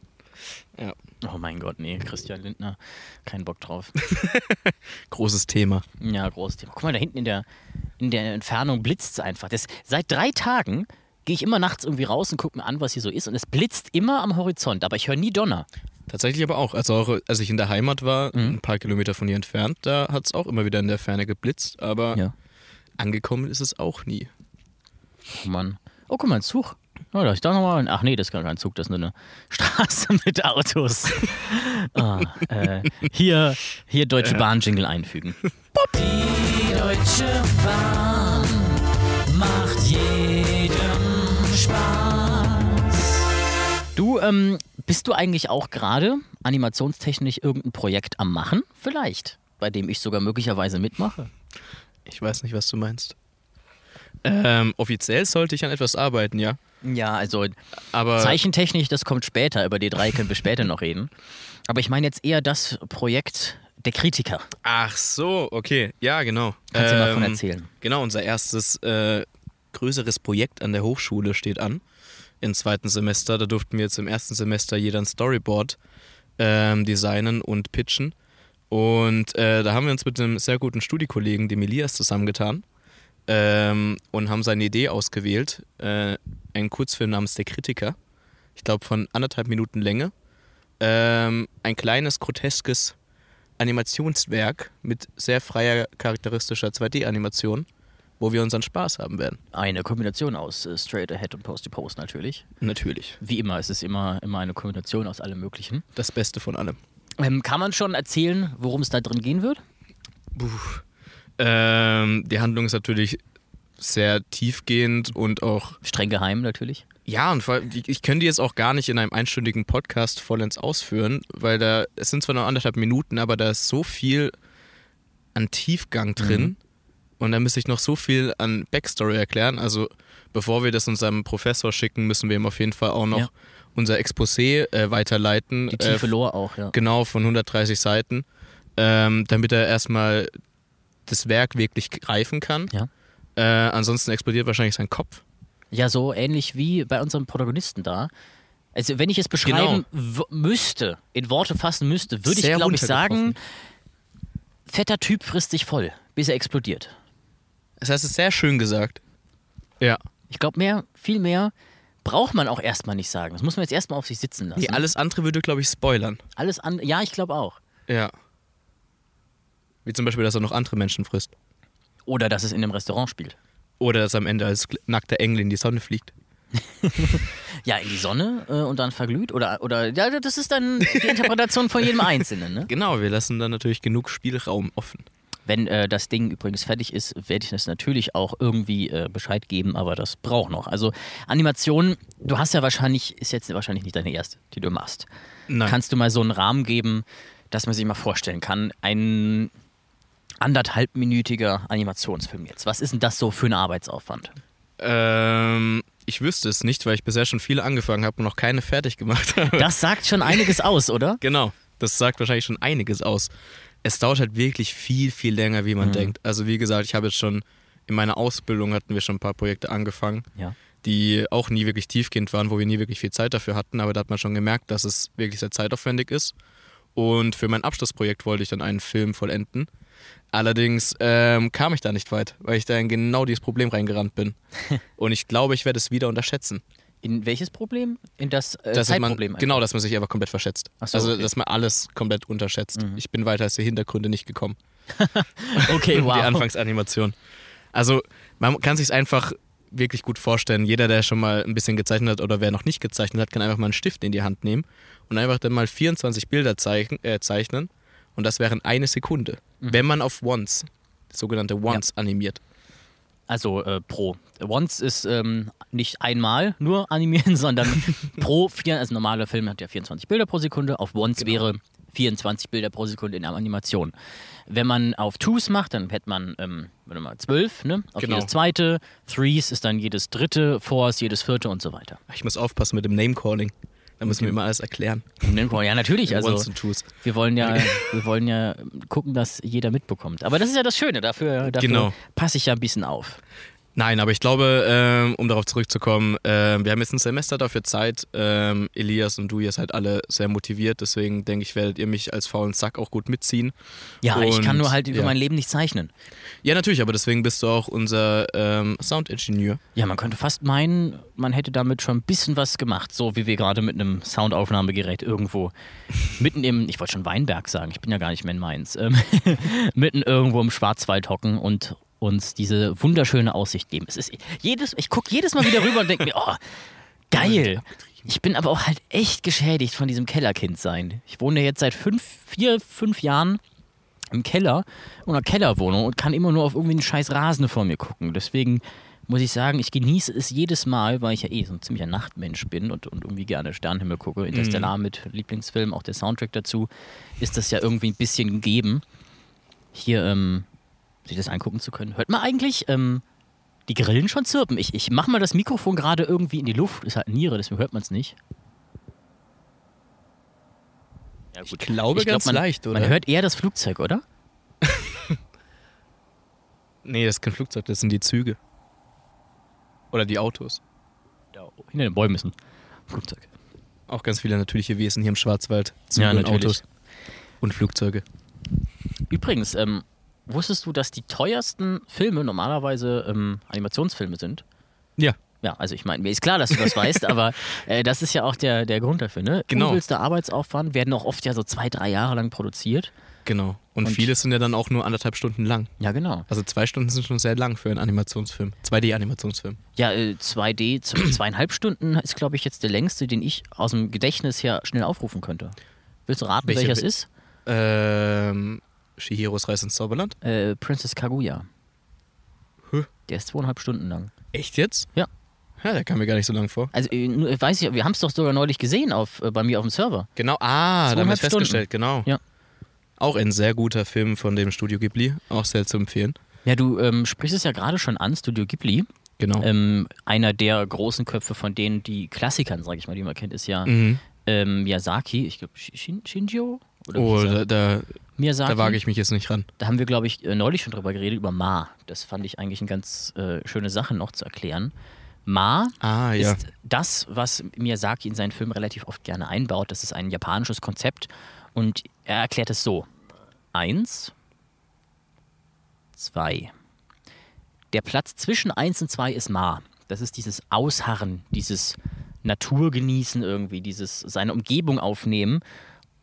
Speaker 2: Ja.
Speaker 1: Oh mein Gott, nee, Christian Lindner, kein Bock drauf.
Speaker 2: Großes Thema.
Speaker 1: Ja, großes Thema. Guck mal, da hinten in der, in der Entfernung blitzt es einfach. Das, seit drei Tagen gehe ich immer nachts irgendwie raus und gucke mir an, was hier so ist. Und es blitzt immer am Horizont, aber ich höre nie Donner.
Speaker 2: Tatsächlich aber auch. Also auch, als ich in der Heimat war,
Speaker 1: Mhm.
Speaker 2: ein paar Kilometer von hier entfernt, da hat es auch immer wieder in der Ferne geblitzt. Aber
Speaker 1: Ja.
Speaker 2: angekommen ist es auch nie.
Speaker 1: Oh Mann. Oh, guck mal, ein Zug. Oh, da ist da nochmal. Ach nee, das ist gar kein Zug, das ist nur eine Straße mit Autos. ah, äh, hier, hier Deutsche Bahn-Jingle einfügen. Die Deutsche Bahn macht jedem Spaß. Du, ähm, bist du eigentlich auch gerade animationstechnisch irgendein Projekt am Machen? Vielleicht. Bei dem ich sogar möglicherweise mitmache.
Speaker 2: Ich weiß nicht, was du meinst. Ähm, offiziell sollte ich an etwas arbeiten, ja.
Speaker 1: Ja, also
Speaker 2: Aber
Speaker 1: Zeichentechnisch, das kommt später. Über D3 können wir später noch reden. Aber ich meine jetzt eher das Projekt der Kritiker.
Speaker 2: Ach so, okay. Ja, genau.
Speaker 1: Kannst du mal davon
Speaker 2: Ähm,
Speaker 1: erzählen?
Speaker 2: Genau, unser erstes äh, größeres Projekt an der Hochschule steht an. Im zweiten Semester. Da durften wir jetzt im ersten Semester jeder ein Storyboard ähm, designen und pitchen. Und äh, da haben wir uns mit einem sehr guten Studiekollegen, dem Elias, zusammengetan ähm, und haben seine Idee ausgewählt. Äh, einen Kurzfilm namens Der Kritiker. Ich glaube von anderthalb Minuten Länge. Ähm, ein kleines, groteskes Animationswerk mit sehr freier, charakteristischer 2D-Animation, wo wir unseren Spaß haben werden.
Speaker 1: Eine Kombination aus äh, Straight Ahead und Post to Post natürlich.
Speaker 2: Natürlich.
Speaker 1: Wie immer, es ist immer, immer eine Kombination aus allem Möglichen.
Speaker 2: Das Beste von allem.
Speaker 1: Ähm, kann man schon erzählen, worum es da drin gehen wird?
Speaker 2: Ähm, die Handlung ist natürlich sehr tiefgehend und auch
Speaker 1: Streng geheim natürlich.
Speaker 2: Ja, und vor allem, ich, ich könnte die jetzt auch gar nicht in einem einstündigen Podcast vollends ausführen, weil da, es sind zwar nur anderthalb Minuten, aber da ist so viel an Tiefgang drin
Speaker 1: Mhm.
Speaker 2: und da müsste ich noch so viel an Backstory erklären. Also, bevor wir das unserem Professor schicken, müssen wir ihm auf jeden Fall auch noch
Speaker 1: Ja.
Speaker 2: unser Exposé äh, weiterleiten.
Speaker 1: Die
Speaker 2: äh,
Speaker 1: tiefe Lore auch, ja.
Speaker 2: Genau, von 130 Seiten, ähm, damit er erstmal das Werk wirklich greifen kann.
Speaker 1: Ja.
Speaker 2: Äh, ansonsten explodiert wahrscheinlich sein Kopf.
Speaker 1: Ja, so ähnlich wie bei unserem Protagonisten da. Also, wenn ich es beschreiben w- müsste, in Worte fassen müsste, würde ich, glaube ich, sagen, fetter Typ frisst sich voll, bis er explodiert.
Speaker 2: Das heißt, es ist sehr schön gesagt. Ja.
Speaker 1: Ich glaube, mehr, viel mehr braucht man auch erstmal nicht sagen. Das muss man jetzt erstmal auf sich sitzen lassen.
Speaker 2: Nee, alles andere würde, glaube ich, spoilern.
Speaker 1: Alles an, ja, ich glaube auch.
Speaker 2: Ja. Wie zum Beispiel, dass er noch andere Menschen frisst.
Speaker 1: Oder dass es in einem Restaurant spielt.
Speaker 2: Oder dass er am Ende als nackter Engel in die Sonne fliegt.
Speaker 1: Ja, in die Sonne äh, und dann verglüht. Oder, oder ja, das ist dann die Interpretation von jedem Einzelnen. Ne?
Speaker 2: Genau, wir lassen dann natürlich genug Spielraum offen.
Speaker 1: Wenn äh, das Ding übrigens fertig ist, werde ich das natürlich auch irgendwie äh, Bescheid geben, aber das braucht noch. Also Animation, du hast ja wahrscheinlich, ist jetzt wahrscheinlich nicht deine erste, die du machst.
Speaker 2: Nein.
Speaker 1: Kannst du mal so einen Rahmen geben, dass man sich mal vorstellen kann, ein anderthalbminütiger Animationsfilm jetzt. Was ist denn das so für ein Arbeitsaufwand?
Speaker 2: Ähm, ich wüsste es nicht, weil ich bisher schon viele angefangen habe und noch keine fertig gemacht habe.
Speaker 1: Das sagt schon einiges aus, oder?
Speaker 2: Genau, das sagt wahrscheinlich schon einiges aus. Es dauert halt wirklich viel, viel länger, wie man denkt. Also wie gesagt, ich habe jetzt schon in meiner Ausbildung hatten wir schon ein paar Projekte angefangen,
Speaker 1: Ja.
Speaker 2: die auch nie wirklich tiefgehend waren, wo wir nie wirklich viel Zeit dafür hatten, aber da hat man schon gemerkt, dass es wirklich sehr zeitaufwendig ist. Und für mein Abschlussprojekt wollte ich dann einen Film vollenden. Allerdings ähm, kam ich da nicht weit, weil ich da in genau dieses Problem reingerannt bin. Und ich glaube, ich werde es wieder unterschätzen.
Speaker 1: In welches Problem? In das äh,
Speaker 2: Dass man,
Speaker 1: Zeitproblem. einfach.
Speaker 2: genau, dass man sich einfach komplett verschätzt.
Speaker 1: So,
Speaker 2: also,
Speaker 1: okay. Mhm.
Speaker 2: dass man alles komplett unterschätzt. Ich bin weiter als die Hintergründe nicht gekommen.
Speaker 1: Okay, wow.
Speaker 2: Die Anfangsanimation. Also, man kann sich einfach wirklich gut vorstellen. Jeder, der schon mal ein bisschen gezeichnet hat oder wer noch nicht gezeichnet hat, kann einfach mal einen Stift in die Hand nehmen und einfach dann mal 24 Bilder zeichnen. Äh, zeichnen. Und das wären eine Sekunde.
Speaker 1: Mhm.
Speaker 2: Wenn man auf Once, sogenannte Once, animiert.
Speaker 1: Also äh, pro. Once ist ähm, nicht einmal nur animieren, sondern pro vier, also normaler Film hat ja 24 Bilder pro Sekunde, auf Once
Speaker 2: Genau.
Speaker 1: wäre 24 Bilder pro Sekunde in der Animation. Wenn man auf Twos macht, dann hätte man, ähm, warte mal, 12, ne? Auf
Speaker 2: Genau.
Speaker 1: jedes zweite, Threes ist dann jedes dritte, Fours jedes vierte und so weiter.
Speaker 2: Ich muss aufpassen mit dem Name-Calling. Da müssen wir immer alles erklären.
Speaker 1: Ja, natürlich, also wir wollen ja, wir wollen ja gucken, dass jeder mitbekommt. Aber das ist ja das Schöne, dafür, dafür
Speaker 2: Genau.
Speaker 1: passe ich ja ein bisschen auf.
Speaker 2: Nein, aber ich glaube, ähm, um darauf zurückzukommen, ähm, wir haben jetzt ein Semester dafür Zeit. Ähm, Elias und du, ihr seid alle sehr motiviert, deswegen denke ich, werdet ihr mich als faulen Sack auch gut mitziehen.
Speaker 1: Ja, ich kann
Speaker 2: Und,
Speaker 1: nur halt über
Speaker 2: ja.
Speaker 1: mein Leben nicht zeichnen.
Speaker 2: Ja, natürlich, aber deswegen bist du auch unser ähm, Soundingenieur.
Speaker 1: Ja, man könnte fast meinen, man hätte damit schon ein bisschen was gemacht, so wie wir gerade mit einem Soundaufnahmegerät irgendwo mitten im, ich wollte schon Weinberg sagen, ich bin ja gar nicht mehr in Mainz, ähm, mitten irgendwo im Schwarzwald hocken und uns diese wunderschöne Aussicht geben. Es ist jedes, ich gucke jedes Mal wieder rüber und denke mir, oh, geil. Ich bin aber auch halt echt geschädigt von diesem Kellerkind sein. Ich wohne jetzt seit fünf, vier, fünf Jahren im Keller, in einer Kellerwohnung und kann immer nur auf irgendwie einen scheiß Rasen vor mir gucken. Deswegen muss ich sagen, ich genieße es jedes Mal, weil ich ja eh so ein ziemlicher Nachtmensch bin und, und irgendwie gerne Sternenhimmel gucke. Interstellar mit Lieblingsfilm, auch der Soundtrack dazu, ist das ja irgendwie ein bisschen gegeben, hier ähm, sich das angucken zu können. Hört man eigentlich ähm, die Grillen schon zirpen? Ich, ich mach mal das Mikrofon gerade irgendwie in die Luft. Ist halt Niere, deswegen hört man es nicht. Ja,
Speaker 2: Ich glaube ganz
Speaker 1: man,
Speaker 2: leicht, oder?
Speaker 1: Man hört eher das Flugzeug, oder?
Speaker 2: Nee, das ist kein Flugzeug, das sind die Züge. Oder die Autos.
Speaker 1: Da hinter den Bäumen ist ein Flugzeug.
Speaker 2: Auch ganz viele natürliche Wesen hier im Schwarzwald. Züge
Speaker 1: Ja,
Speaker 2: und. Autos. Und Flugzeuge.
Speaker 1: Übrigens, ähm, wusstest du, dass die teuersten Filme normalerweise ähm, Animationsfilme sind?
Speaker 2: Ja.
Speaker 1: Ja, also ich meine, mir ist klar, dass du das weißt, aber äh, das ist ja auch der, der Grund dafür, ne?
Speaker 2: Genau.
Speaker 1: Übelster Arbeitsaufwand, werden auch oft ja so zwei, drei Jahre lang produziert.
Speaker 2: Genau. Und,
Speaker 1: Und-
Speaker 2: viele sind ja dann auch nur anderthalb Stunden lang.
Speaker 1: Ja, genau.
Speaker 2: Also zwei Stunden sind schon sehr lang für einen Animationsfilm. 2D-Animationsfilm.
Speaker 1: Ja, äh, 2D, z- zweieinhalb Stunden ist, glaube ich, jetzt der längste, den ich aus dem Gedächtnis her schnell aufrufen könnte. Willst du raten,
Speaker 2: Welcher
Speaker 1: welcher es ist?
Speaker 2: Ähm, Shihiros Reise ins Zauberland.
Speaker 1: Äh, Princess Kaguya.
Speaker 2: Hä?
Speaker 1: Der ist zweieinhalb Stunden lang.
Speaker 2: Echt jetzt?
Speaker 1: Ja.
Speaker 2: Ja, der kam mir gar nicht so lang vor.
Speaker 1: Also, äh, nur- weiß ich, wir haben es doch sogar neulich gesehen auf, äh, bei mir auf dem Server.
Speaker 2: Genau, ah, da haben wir es festgestellt, genau.
Speaker 1: Ja.
Speaker 2: Auch ein sehr guter Film von dem Studio Ghibli, auch sehr zu empfehlen.
Speaker 1: Ja, du ähm, sprichst es ja gerade schon an, Studio Ghibli.
Speaker 2: Genau.
Speaker 1: Ähm, einer der großen Köpfe von denen, die Klassikern, sage ich mal, die man kennt, ist ja
Speaker 2: mhm.
Speaker 1: ähm, Miyazaki. Ich glaube, Shin Shinjo? Oder
Speaker 2: Oh, da, da,
Speaker 1: Miyazaki.
Speaker 2: da wage ich mich jetzt nicht ran.
Speaker 1: Da haben wir, glaube ich, äh, neulich schon drüber geredet, über Ma. Das fand ich eigentlich eine ganz äh, schöne Sache noch zu erklären. Ma
Speaker 2: Ah, ja.
Speaker 1: ist das, was Miyazaki in seinen Filmen relativ oft gerne einbaut. Das ist ein japanisches Konzept und er erklärt es so. Eins, zwei. Der Platz zwischen eins und zwei ist Ma. Das ist dieses Ausharren, dieses Naturgenießen irgendwie, dieses seine Umgebung aufnehmen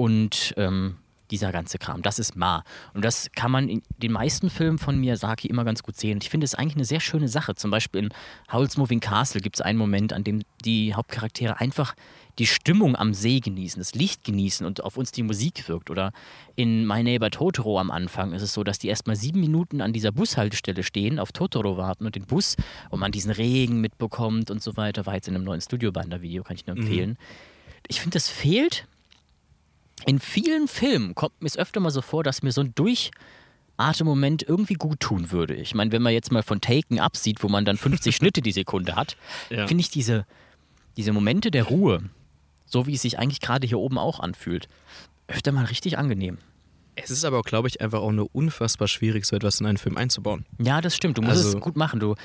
Speaker 1: und ähm, dieser ganze Kram. Das ist Ma. Und das kann man in den meisten Filmen von Miyazaki immer ganz gut sehen. Und ich finde es eigentlich eine sehr schöne Sache. Zum Beispiel in Howl's Moving Castle gibt es einen Moment, an dem die Hauptcharaktere einfach die Stimmung am See genießen, das Licht genießen und auf uns die Musik wirkt. Oder in My Neighbor Totoro am Anfang ist es so, dass die erstmal sieben Minuten an dieser Bushaltestelle stehen, auf Totoro warten und den Bus und man diesen Regen mitbekommt und so weiter. War jetzt in einem neuen Studio-Bander-Video, kann ich nur empfehlen. Ich finde, das fehlt in vielen Filmen kommt mir es öfter mal so vor, dass mir so ein Durchatemoment irgendwie gut tun würde. Ich meine, wenn man jetzt mal von Taken absieht, wo man dann 50 Schnitte die Sekunde hat,
Speaker 2: Ja.
Speaker 1: finde ich diese, diese Momente der Ruhe, so wie es sich eigentlich gerade hier oben auch anfühlt, öfter mal richtig angenehm.
Speaker 2: Es ist aber, glaube ich, einfach auch nur unfassbar schwierig, so etwas in einen Film einzubauen.
Speaker 1: Ja, das stimmt. Du musst
Speaker 2: Also-
Speaker 1: es gut machen. Du,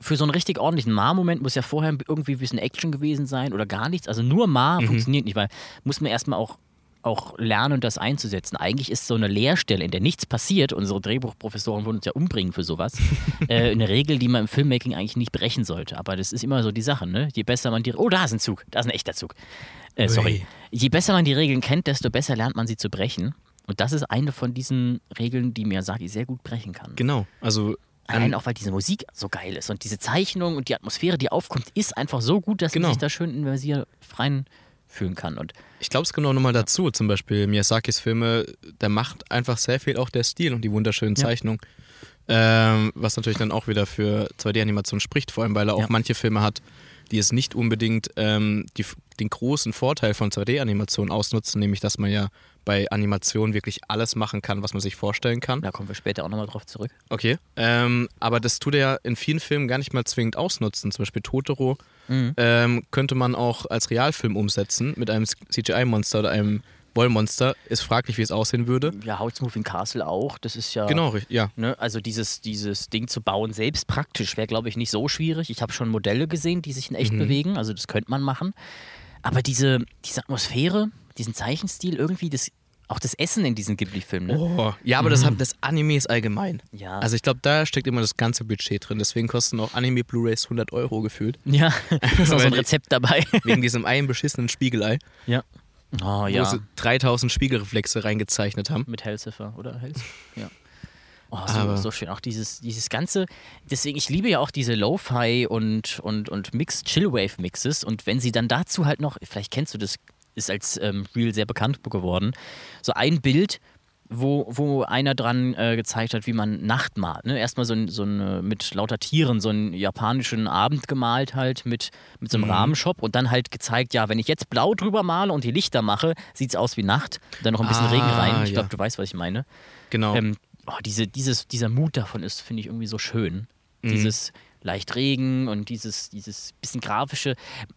Speaker 1: für so einen richtig ordentlichen Ma-Moment muss ja vorher irgendwie ein bisschen Action gewesen sein oder gar nichts. Also nur Ma
Speaker 2: Mhm.
Speaker 1: funktioniert nicht, weil muss man erstmal auch, auch lernen, das einzusetzen. Eigentlich ist so eine Leerstelle, in der nichts passiert, unsere Drehbuchprofessoren würden uns ja umbringen für sowas, äh, eine Regel, die man im Filmmaking eigentlich nicht brechen sollte. Aber das ist immer so die Sache, ne? Je besser man die. Oh, da ist ein Zug, da ist ein echter Zug. Äh, sorry. Je besser man die Regeln kennt, desto besser lernt man sie zu brechen. Und das ist eine von diesen Regeln, die Miyazaki sehr gut brechen kann.
Speaker 2: Genau. Also,
Speaker 1: Allein auch, weil diese Musik so geil ist und diese Zeichnung und die Atmosphäre, die aufkommt, ist einfach so gut, dass
Speaker 2: Genau.
Speaker 1: man sich da schön immersiv reinfühlen kann. Und
Speaker 2: ich glaube, es kommt auch nochmal dazu. Zum Beispiel Miyazakis Filme, der macht einfach sehr viel auch der Stil und die wunderschönen
Speaker 1: Ja.
Speaker 2: Zeichnungen. Ähm, was natürlich dann auch wieder für 2D-Animation spricht, vor allem weil er auch
Speaker 1: Ja.
Speaker 2: manche Filme hat, die es nicht unbedingt ähm, die, den großen Vorteil von 2D-Animation ausnutzen, nämlich dass man ja bei Animation wirklich alles machen kann, was man sich vorstellen kann.
Speaker 1: da kommen wir später auch nochmal drauf zurück.
Speaker 2: Okay. Ähm, aber das tut er ja in vielen Filmen gar nicht mal zwingend ausnutzen. Zum Beispiel Totoro
Speaker 1: Mhm.
Speaker 2: ähm, könnte man auch als Realfilm umsetzen mit einem CGI-Monster oder einem Wollmonster. Ist fraglich, wie es aussehen würde.
Speaker 1: Ja, Howl's Moving Castle auch. Das ist ja.
Speaker 2: Genau, richtig, ja.
Speaker 1: Ne, also dieses, dieses Ding zu bauen selbst praktisch wäre, glaube ich, nicht so schwierig. Ich habe schon Modelle gesehen, die sich in echt
Speaker 2: Mhm.
Speaker 1: bewegen. Also das könnte man machen. Aber diese, diese Atmosphäre, diesen Zeichenstil, irgendwie das, auch das Essen in diesen Ghibli-Filmen. Ne?
Speaker 2: Oh, ja, aber das, hat- das Anime ist allgemein.
Speaker 1: Ja.
Speaker 2: Also ich glaube, da steckt immer das ganze Budget drin. Deswegen kosten auch Anime-Blu-Rays 100 Euro gefühlt.
Speaker 1: Ja, ist auch so ein Rezept dabei.
Speaker 2: Wegen diesem einen beschissenen Spiegelei,
Speaker 1: ja. Oh
Speaker 2: wo
Speaker 1: ja.
Speaker 2: sie 3000 Spiegelreflexe reingezeichnet haben.
Speaker 1: Mit Hellziffer, oder? Hellz? Ja. Oh, so, so schön. Auch dieses, dieses ganze, deswegen, ich liebe ja auch diese Lo-Fi und, und, und Mixed Chillwave-Mixes. Und wenn sie dann dazu halt noch, vielleicht kennst du das, ist als ähm, Reel sehr bekannt geworden, so ein Bild, wo, wo einer dran äh, gezeigt hat, wie man Nacht malt. Ne? Erstmal so, ein, so ein, äh, mit lauter Tieren so einen japanischen Abend gemalt halt mit, mit so einem Rahmenshop und dann halt gezeigt, ja, wenn ich jetzt blau drüber male und die Lichter mache, sieht es aus wie Nacht. Dann noch ein bisschen
Speaker 2: Ah,
Speaker 1: Regen rein. Ich
Speaker 2: ja.
Speaker 1: glaube, du weißt, was ich meine.
Speaker 2: Genau.
Speaker 1: Ähm, oh, diese, dieses, dieser Mut davon ist, finde ich, irgendwie so schön. Dieses leicht Regen und dieses, dieses bisschen grafische.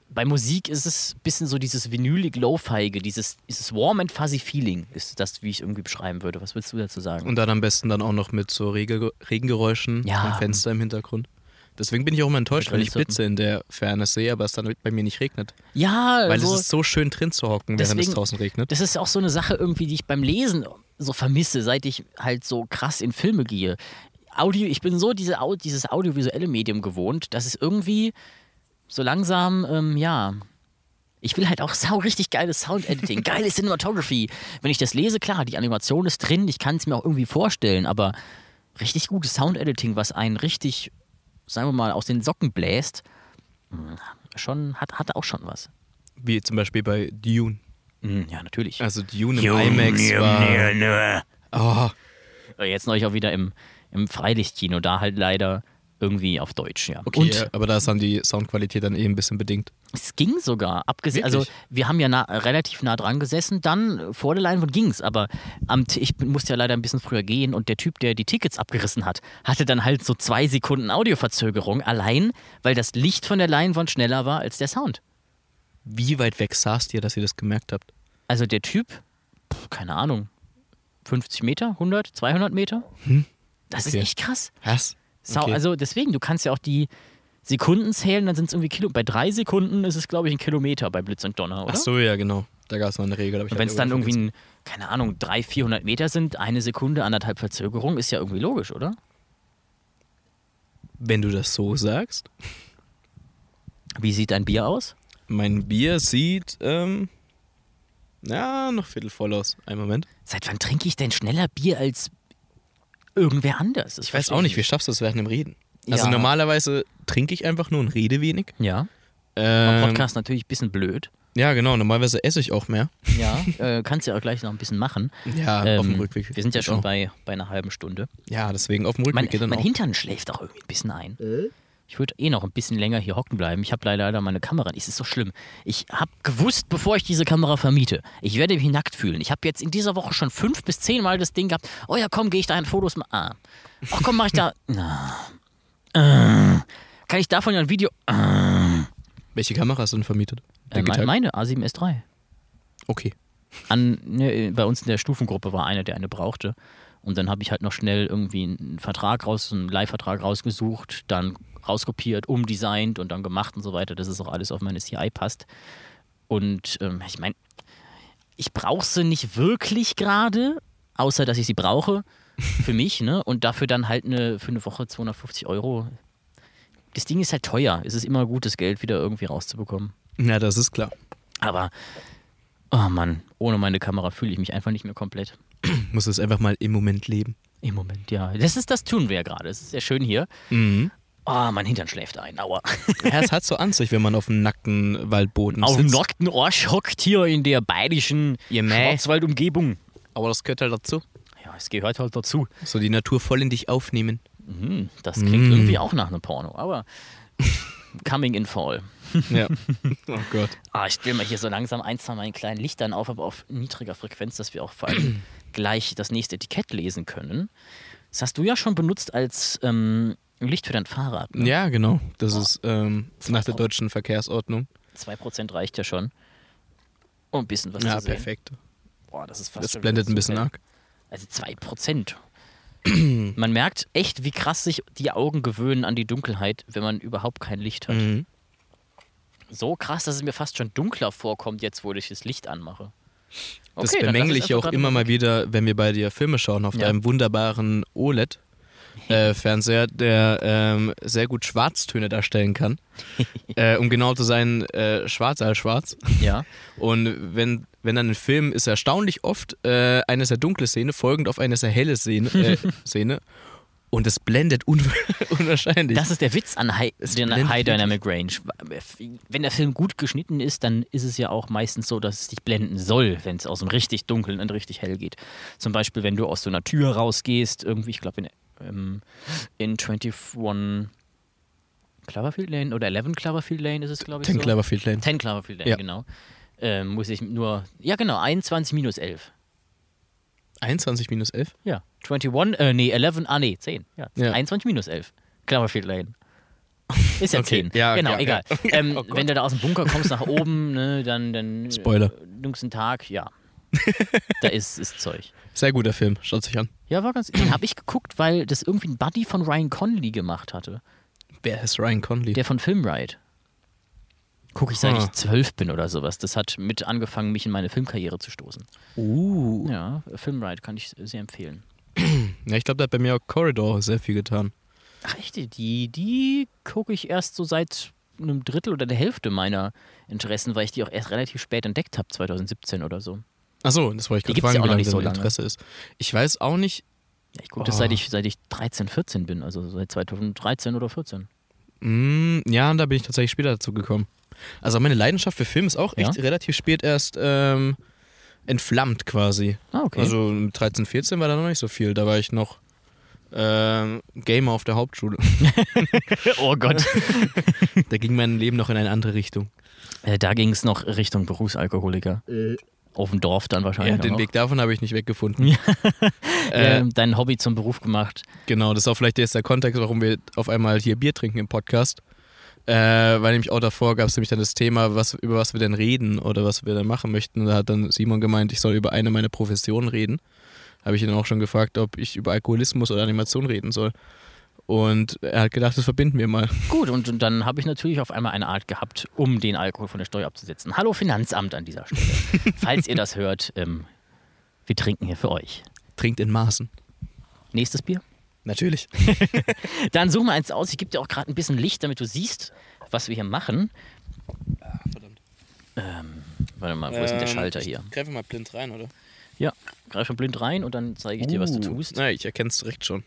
Speaker 1: Bei Musik ist es ein bisschen so dieses vinylig Lo-Feige, dieses, dieses warm and fuzzy Feeling ist das, wie ich es irgendwie beschreiben würde. Was willst du dazu sagen?
Speaker 2: Und dann am besten dann auch noch mit so Rege Regengeräuschen
Speaker 1: Ja.
Speaker 2: Fenster im Hintergrund. Deswegen bin ich auch immer enttäuscht, wenn ich. Blitze in der Ferne sehe, aber es dann bei mir nicht regnet.
Speaker 1: ja,
Speaker 2: Weil
Speaker 1: also,
Speaker 2: es ist so schön drin zu hocken, während es draußen regnet.
Speaker 1: das ist auch so eine Sache irgendwie, die ich beim Lesen so vermisse, seit ich halt so krass in Filme gehe. Audio, ich bin so diese, dieses audiovisuelle Medium gewohnt, dass es irgendwie so langsam, ähm, ja, ich will halt auch sau richtig geiles Sound-Editing, geile Cinematography. Wenn ich das lese, klar, die Animation ist drin, ich kann es mir auch irgendwie vorstellen, aber richtig gutes Sound-Editing, was einen richtig, sagen wir mal, aus den Socken bläst, mh, schon, hat, hat auch schon was.
Speaker 2: Wie zum Beispiel bei Dune.
Speaker 1: Mhm, ja, natürlich.
Speaker 2: Also Dune im IMAX war... Oh,
Speaker 1: Jetzt neulich auch wieder im, im Freilichtkino, da halt leider irgendwie auf Deutsch, ja.
Speaker 2: Okay,
Speaker 1: Und
Speaker 2: aber da ist dann die Soundqualität dann eh ein bisschen bedingt.
Speaker 1: es ging sogar, abgesehen, also wir haben ja nah, relativ nah dran gesessen, dann vor der Leinwand ging's, aber am ich musste ja leider ein bisschen früher gehen und der Typ, der die Tickets abgerissen hat, hatte dann halt so zwei Sekunden Audioverzögerung, allein weil das Licht von der Leinwand schneller war als der Sound.
Speaker 2: Wie weit weg saßt ihr, dass ihr das gemerkt habt?
Speaker 1: Also der Typ, keine Ahnung, 50 Meter, 100, 200 Meter? Das ist
Speaker 2: Okay.
Speaker 1: echt krass.
Speaker 2: Was? Okay.
Speaker 1: Also deswegen, du kannst ja auch die Sekunden zählen, dann sind es irgendwie Kilo. Bei drei Sekunden ist es, glaube ich, ein Kilometer bei Blitz und Donner, oder?
Speaker 2: Ach so, ja, genau. Da gab es mal eine Regel.
Speaker 1: Und wenn es dann irgendwie, ein, keine Ahnung, 300, 400 Meter sind, eine Sekunde, anderthalb Verzögerung, ist ja irgendwie logisch, oder?
Speaker 2: Wenn du das so sagst.
Speaker 1: Wie sieht dein Bier aus?
Speaker 2: Mein Bier sieht, ähm, ja, noch viertelvoll aus. Einen Moment.
Speaker 1: Seit wann trinke ich denn schneller Bier als irgendwer anders? Das
Speaker 2: Ich weiß auch nicht, wie schaffst du das während dem Reden? Also
Speaker 1: Ja.
Speaker 2: normalerweise trinke ich einfach nur und rede wenig.
Speaker 1: Ja,
Speaker 2: Ähm,
Speaker 1: Podcast natürlich ein bisschen blöd.
Speaker 2: Ja, genau. Normalerweise esse ich auch mehr.
Speaker 1: Ja, äh, kannst ja auch gleich noch ein bisschen machen.
Speaker 2: Ja,
Speaker 1: Ähm,
Speaker 2: auf dem Rückweg.
Speaker 1: Wir sind ja schon
Speaker 2: auch.
Speaker 1: bei, bei einer halben Stunde.
Speaker 2: Ja, deswegen auf dem Rückweg
Speaker 1: Mein,
Speaker 2: geht dann
Speaker 1: mein
Speaker 2: auch.
Speaker 1: Hintern schläft auch irgendwie ein bisschen ein. Ich würde eh noch ein bisschen länger hier hocken bleiben. Ich habe leider, leider meine Kamera. Es ist so schlimm. Ich habe gewusst, bevor ich diese Kamera vermiete, ich werde mich nackt fühlen. Ich habe jetzt in dieser Woche schon fünf bis zehn Mal das Ding gehabt. Oh ja, komm, gehe ich da in Fotos mal. Ah. Ach komm, mach ich da. Na. Äh. Kann ich davon ja ein Video. Äh.
Speaker 2: Welche Kamera hast du denn vermietet?
Speaker 1: Äh,
Speaker 2: Digital?
Speaker 1: meine A7S3.
Speaker 2: Okay.
Speaker 1: An, ne, bei uns in der Stufengruppe war einer, der eine brauchte. Und dann habe ich halt noch schnell irgendwie einen Vertrag raus, einen Leihvertrag rausgesucht, dann rauskopiert, umdesignt und dann gemacht und so weiter, dass es auch alles auf meine CI passt. Und ähm, ich meine, ich brauche sie nicht wirklich gerade, außer dass ich sie brauche für mich, ne? Und dafür dann halt eine, für eine Woche 250 Euro. Das Ding ist halt teuer. Es ist immer gut, das Geld wieder irgendwie rauszubekommen.
Speaker 2: Ja, das ist klar.
Speaker 1: Aber, oh Mann, ohne meine Kamera fühle ich mich einfach nicht mehr komplett.
Speaker 2: Muss es einfach mal im Moment leben.
Speaker 1: Im Moment, ja. Das ist, das tun wir ja gerade. Es ist sehr schön hier.
Speaker 2: Mhm.
Speaker 1: Oh, mein Hintern schläft ein. Aua.
Speaker 2: Ja, es hat so an sich, wenn man auf einem nackten Waldboden
Speaker 1: Auf dem
Speaker 2: sitzt.
Speaker 1: nackten Arsch hockt hier in der bayerischen. Schwarzwaldumgebung.
Speaker 2: Aber das gehört halt dazu.
Speaker 1: Ja, es gehört halt dazu.
Speaker 2: So die Natur voll in dich aufnehmen.
Speaker 1: Mhm, das klingt
Speaker 2: Mm.
Speaker 1: irgendwie auch nach einem Porno, aber coming in fall.
Speaker 2: Ja. oh Gott.
Speaker 1: Ah, ich stelle mal hier so langsam eins von meinen kleinen Lichtern auf, aber auf niedriger Frequenz, dass wir auch vor allem gleich das nächste Etikett lesen können. Das hast du ja schon benutzt als ähm, Licht für dein Fahrrad. Ne?
Speaker 2: Ja, genau. Das ist ähm, nach der deutschen Verkehrsordnung.
Speaker 1: 2% reicht ja schon. Um ein bisschen was
Speaker 2: Ja,
Speaker 1: zu sehen.
Speaker 2: perfekt.
Speaker 1: Boah, das ist fast
Speaker 2: Das blendet ein bisschen arg.
Speaker 1: Also 2%. man merkt echt, wie krass sich die Augen gewöhnen an die Dunkelheit, wenn man überhaupt kein Licht hat.
Speaker 2: Mhm.
Speaker 1: So krass, dass es mir fast schon dunkler vorkommt, jetzt wo ich das Licht anmache.
Speaker 2: Das
Speaker 1: Okay, lass
Speaker 2: bemängle ich ja auch immer
Speaker 1: mal
Speaker 2: wieder, wenn wir bei dir Filme schauen, auf
Speaker 1: Ja.
Speaker 2: deinem wunderbaren OLED-Fernseher, der ähm, sehr gut Schwarztöne darstellen kann. äh, um genau zu sein, äh, schwarz als schwarz.
Speaker 1: Ja.
Speaker 2: Und wenn, wenn dann ein Film ist erstaunlich oft äh, eine sehr dunkle Szene, folgend auf eine sehr helle Szene. Äh, Szene und es blendet un unwahrscheinlich.
Speaker 1: Das ist der Witz an High, High Dynamic Range. Wenn der Film gut geschnitten ist, dann ist es ja auch meistens so, dass es dich blenden soll, wenn es aus dem richtig dunkeln und richtig hell geht. Zum Beispiel, wenn du aus so einer Tür rausgehst, irgendwie, ich glaube in, ähm, in 21 Cloverfield Lane oder 11 Cloverfield Lane ist es, glaube ich.
Speaker 2: Ten
Speaker 1: so.
Speaker 2: Cloverfield Lane.
Speaker 1: 10 Cloverfield Lane,
Speaker 2: Ja.
Speaker 1: genau. Ähm, muss ich nur, ja genau, 21 minus 11.
Speaker 2: 21 minus 11?
Speaker 1: Ja. 21, äh, nee, 11, ah nee, 10. Ja.
Speaker 2: Ja.
Speaker 1: 21 minus 11. Cloverfield Lane. Ist ja
Speaker 2: Okay,
Speaker 1: 10.
Speaker 2: ja,
Speaker 1: genau,
Speaker 2: ja,
Speaker 1: egal. Ähm,
Speaker 2: Oh
Speaker 1: wenn du da aus dem Bunker kommst nach oben, ne, dann, dann
Speaker 2: Spoiler.
Speaker 1: Äh, dunkelsten Tag, ja. da ist, ist Zeug.
Speaker 2: Sehr guter Film, schaut sich an.
Speaker 1: Ja, war ganz. Den habe ich geguckt, weil das irgendwie ein Buddy von Ryan Connolly gemacht hatte.
Speaker 2: Wer ist Ryan Conley?
Speaker 1: Der von Filmride. Gucke ich seit
Speaker 2: Ah.
Speaker 1: ich zwölf bin oder sowas. Das hat mit angefangen, mich in meine Filmkarriere zu stoßen.
Speaker 2: uh.
Speaker 1: Ja, Filmride kann ich sehr empfehlen.
Speaker 2: Ja, ich glaube, da hat bei mir auch Corridor sehr viel getan.
Speaker 1: Ach echt, die, die gucke ich erst so seit einem Drittel oder der Hälfte meiner Interessen, weil ich die auch erst relativ spät entdeckt habe, 2017 oder so.
Speaker 2: Achso, das wollte ich gerade fragen,
Speaker 1: ja auch
Speaker 2: wie lange
Speaker 1: nicht so lange.
Speaker 2: Interesse ist. Ich weiß auch nicht,
Speaker 1: Ja, ich gucke das
Speaker 2: Oh.
Speaker 1: seit ich, seit ich 13, 14 bin, also seit 2013 oder 14.
Speaker 2: Mm, ja, und da bin ich tatsächlich später dazu gekommen. Also meine Leidenschaft für Film ist auch echt
Speaker 1: Ja?
Speaker 2: relativ spät erst ähm, entflammt quasi.
Speaker 1: Ah, okay.
Speaker 2: Also mit 13, 14 war da noch nicht so viel. Da war ich noch Ähm, Gamer auf der Hauptschule.
Speaker 1: oh Gott.
Speaker 2: da ging mein Leben noch in eine andere Richtung.
Speaker 1: Äh, da ging es noch Richtung Berufsalkoholiker. Auf dem Dorf dann wahrscheinlich.
Speaker 2: Ja, den
Speaker 1: noch.
Speaker 2: Weg davon habe ich nicht weggefunden. Äh,
Speaker 1: dein Hobby zum Beruf gemacht.
Speaker 2: Genau, das ist auch vielleicht jetzt der Kontext, warum wir auf einmal hier Bier trinken im Podcast. Äh, weil nämlich auch davor gab es nämlich dann das Thema, was, über was wir denn reden oder was wir dann machen möchten. Da hat dann Simon gemeint, ich soll über eine meiner Professionen reden. Habe ich ihn auch schon gefragt, ob ich über Alkoholismus oder Animation reden soll. Und er hat gedacht, das verbinden wir mal.
Speaker 1: Gut, und, und dann habe ich natürlich auf einmal eine Art gehabt, um den Alkohol von der Steuer abzusetzen. Hallo Finanzamt an dieser Stelle. Falls ihr das hört, ähm, wir trinken hier für euch.
Speaker 2: Trinkt in Maßen.
Speaker 1: Nächstes Bier?
Speaker 2: Natürlich.
Speaker 1: Dann such mal eins aus. Ich gebe dir auch gerade ein bisschen Licht, damit du siehst, was wir hier machen.
Speaker 2: Ah, verdammt.
Speaker 1: Ähm, warte mal, wo ist denn der Schalter hier?
Speaker 2: Greife mal blind rein, oder?
Speaker 1: Ja, greif mal blind rein und dann zeige ich dir, was du tust.
Speaker 2: Na, ich erkenne es direkt schon.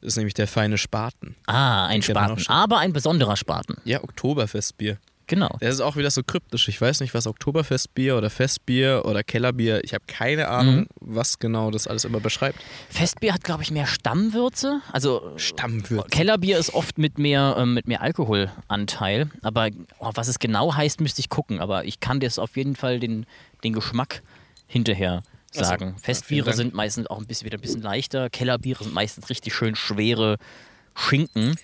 Speaker 2: Das ist nämlich der feine Spaten.
Speaker 1: Ah, ein Spaten. Aber ein besonderer Spaten.
Speaker 2: Ja, Oktoberfestbier.
Speaker 1: Genau.
Speaker 2: Das ist auch wieder so kryptisch. Ich weiß nicht, was Oktoberfestbier oder Festbier oder Kellerbier. Ich habe keine Ahnung,
Speaker 1: Mhm.
Speaker 2: was genau das alles immer beschreibt.
Speaker 1: Festbier hat, glaube ich, mehr Stammwürze. Also
Speaker 2: Stammwürze.
Speaker 1: Kellerbier ist oft mit mehr, ähm, mit mehr Alkoholanteil. Aber oh, was es genau heißt, müsste ich gucken. Aber ich kann dir auf jeden Fall den, den Geschmack hinterher. Sagen.
Speaker 2: Vielen
Speaker 1: Festbiere sind meistens auch ein bisschen, wieder ein bisschen leichter. Kellerbiere sind meistens richtig schön schwere Schinken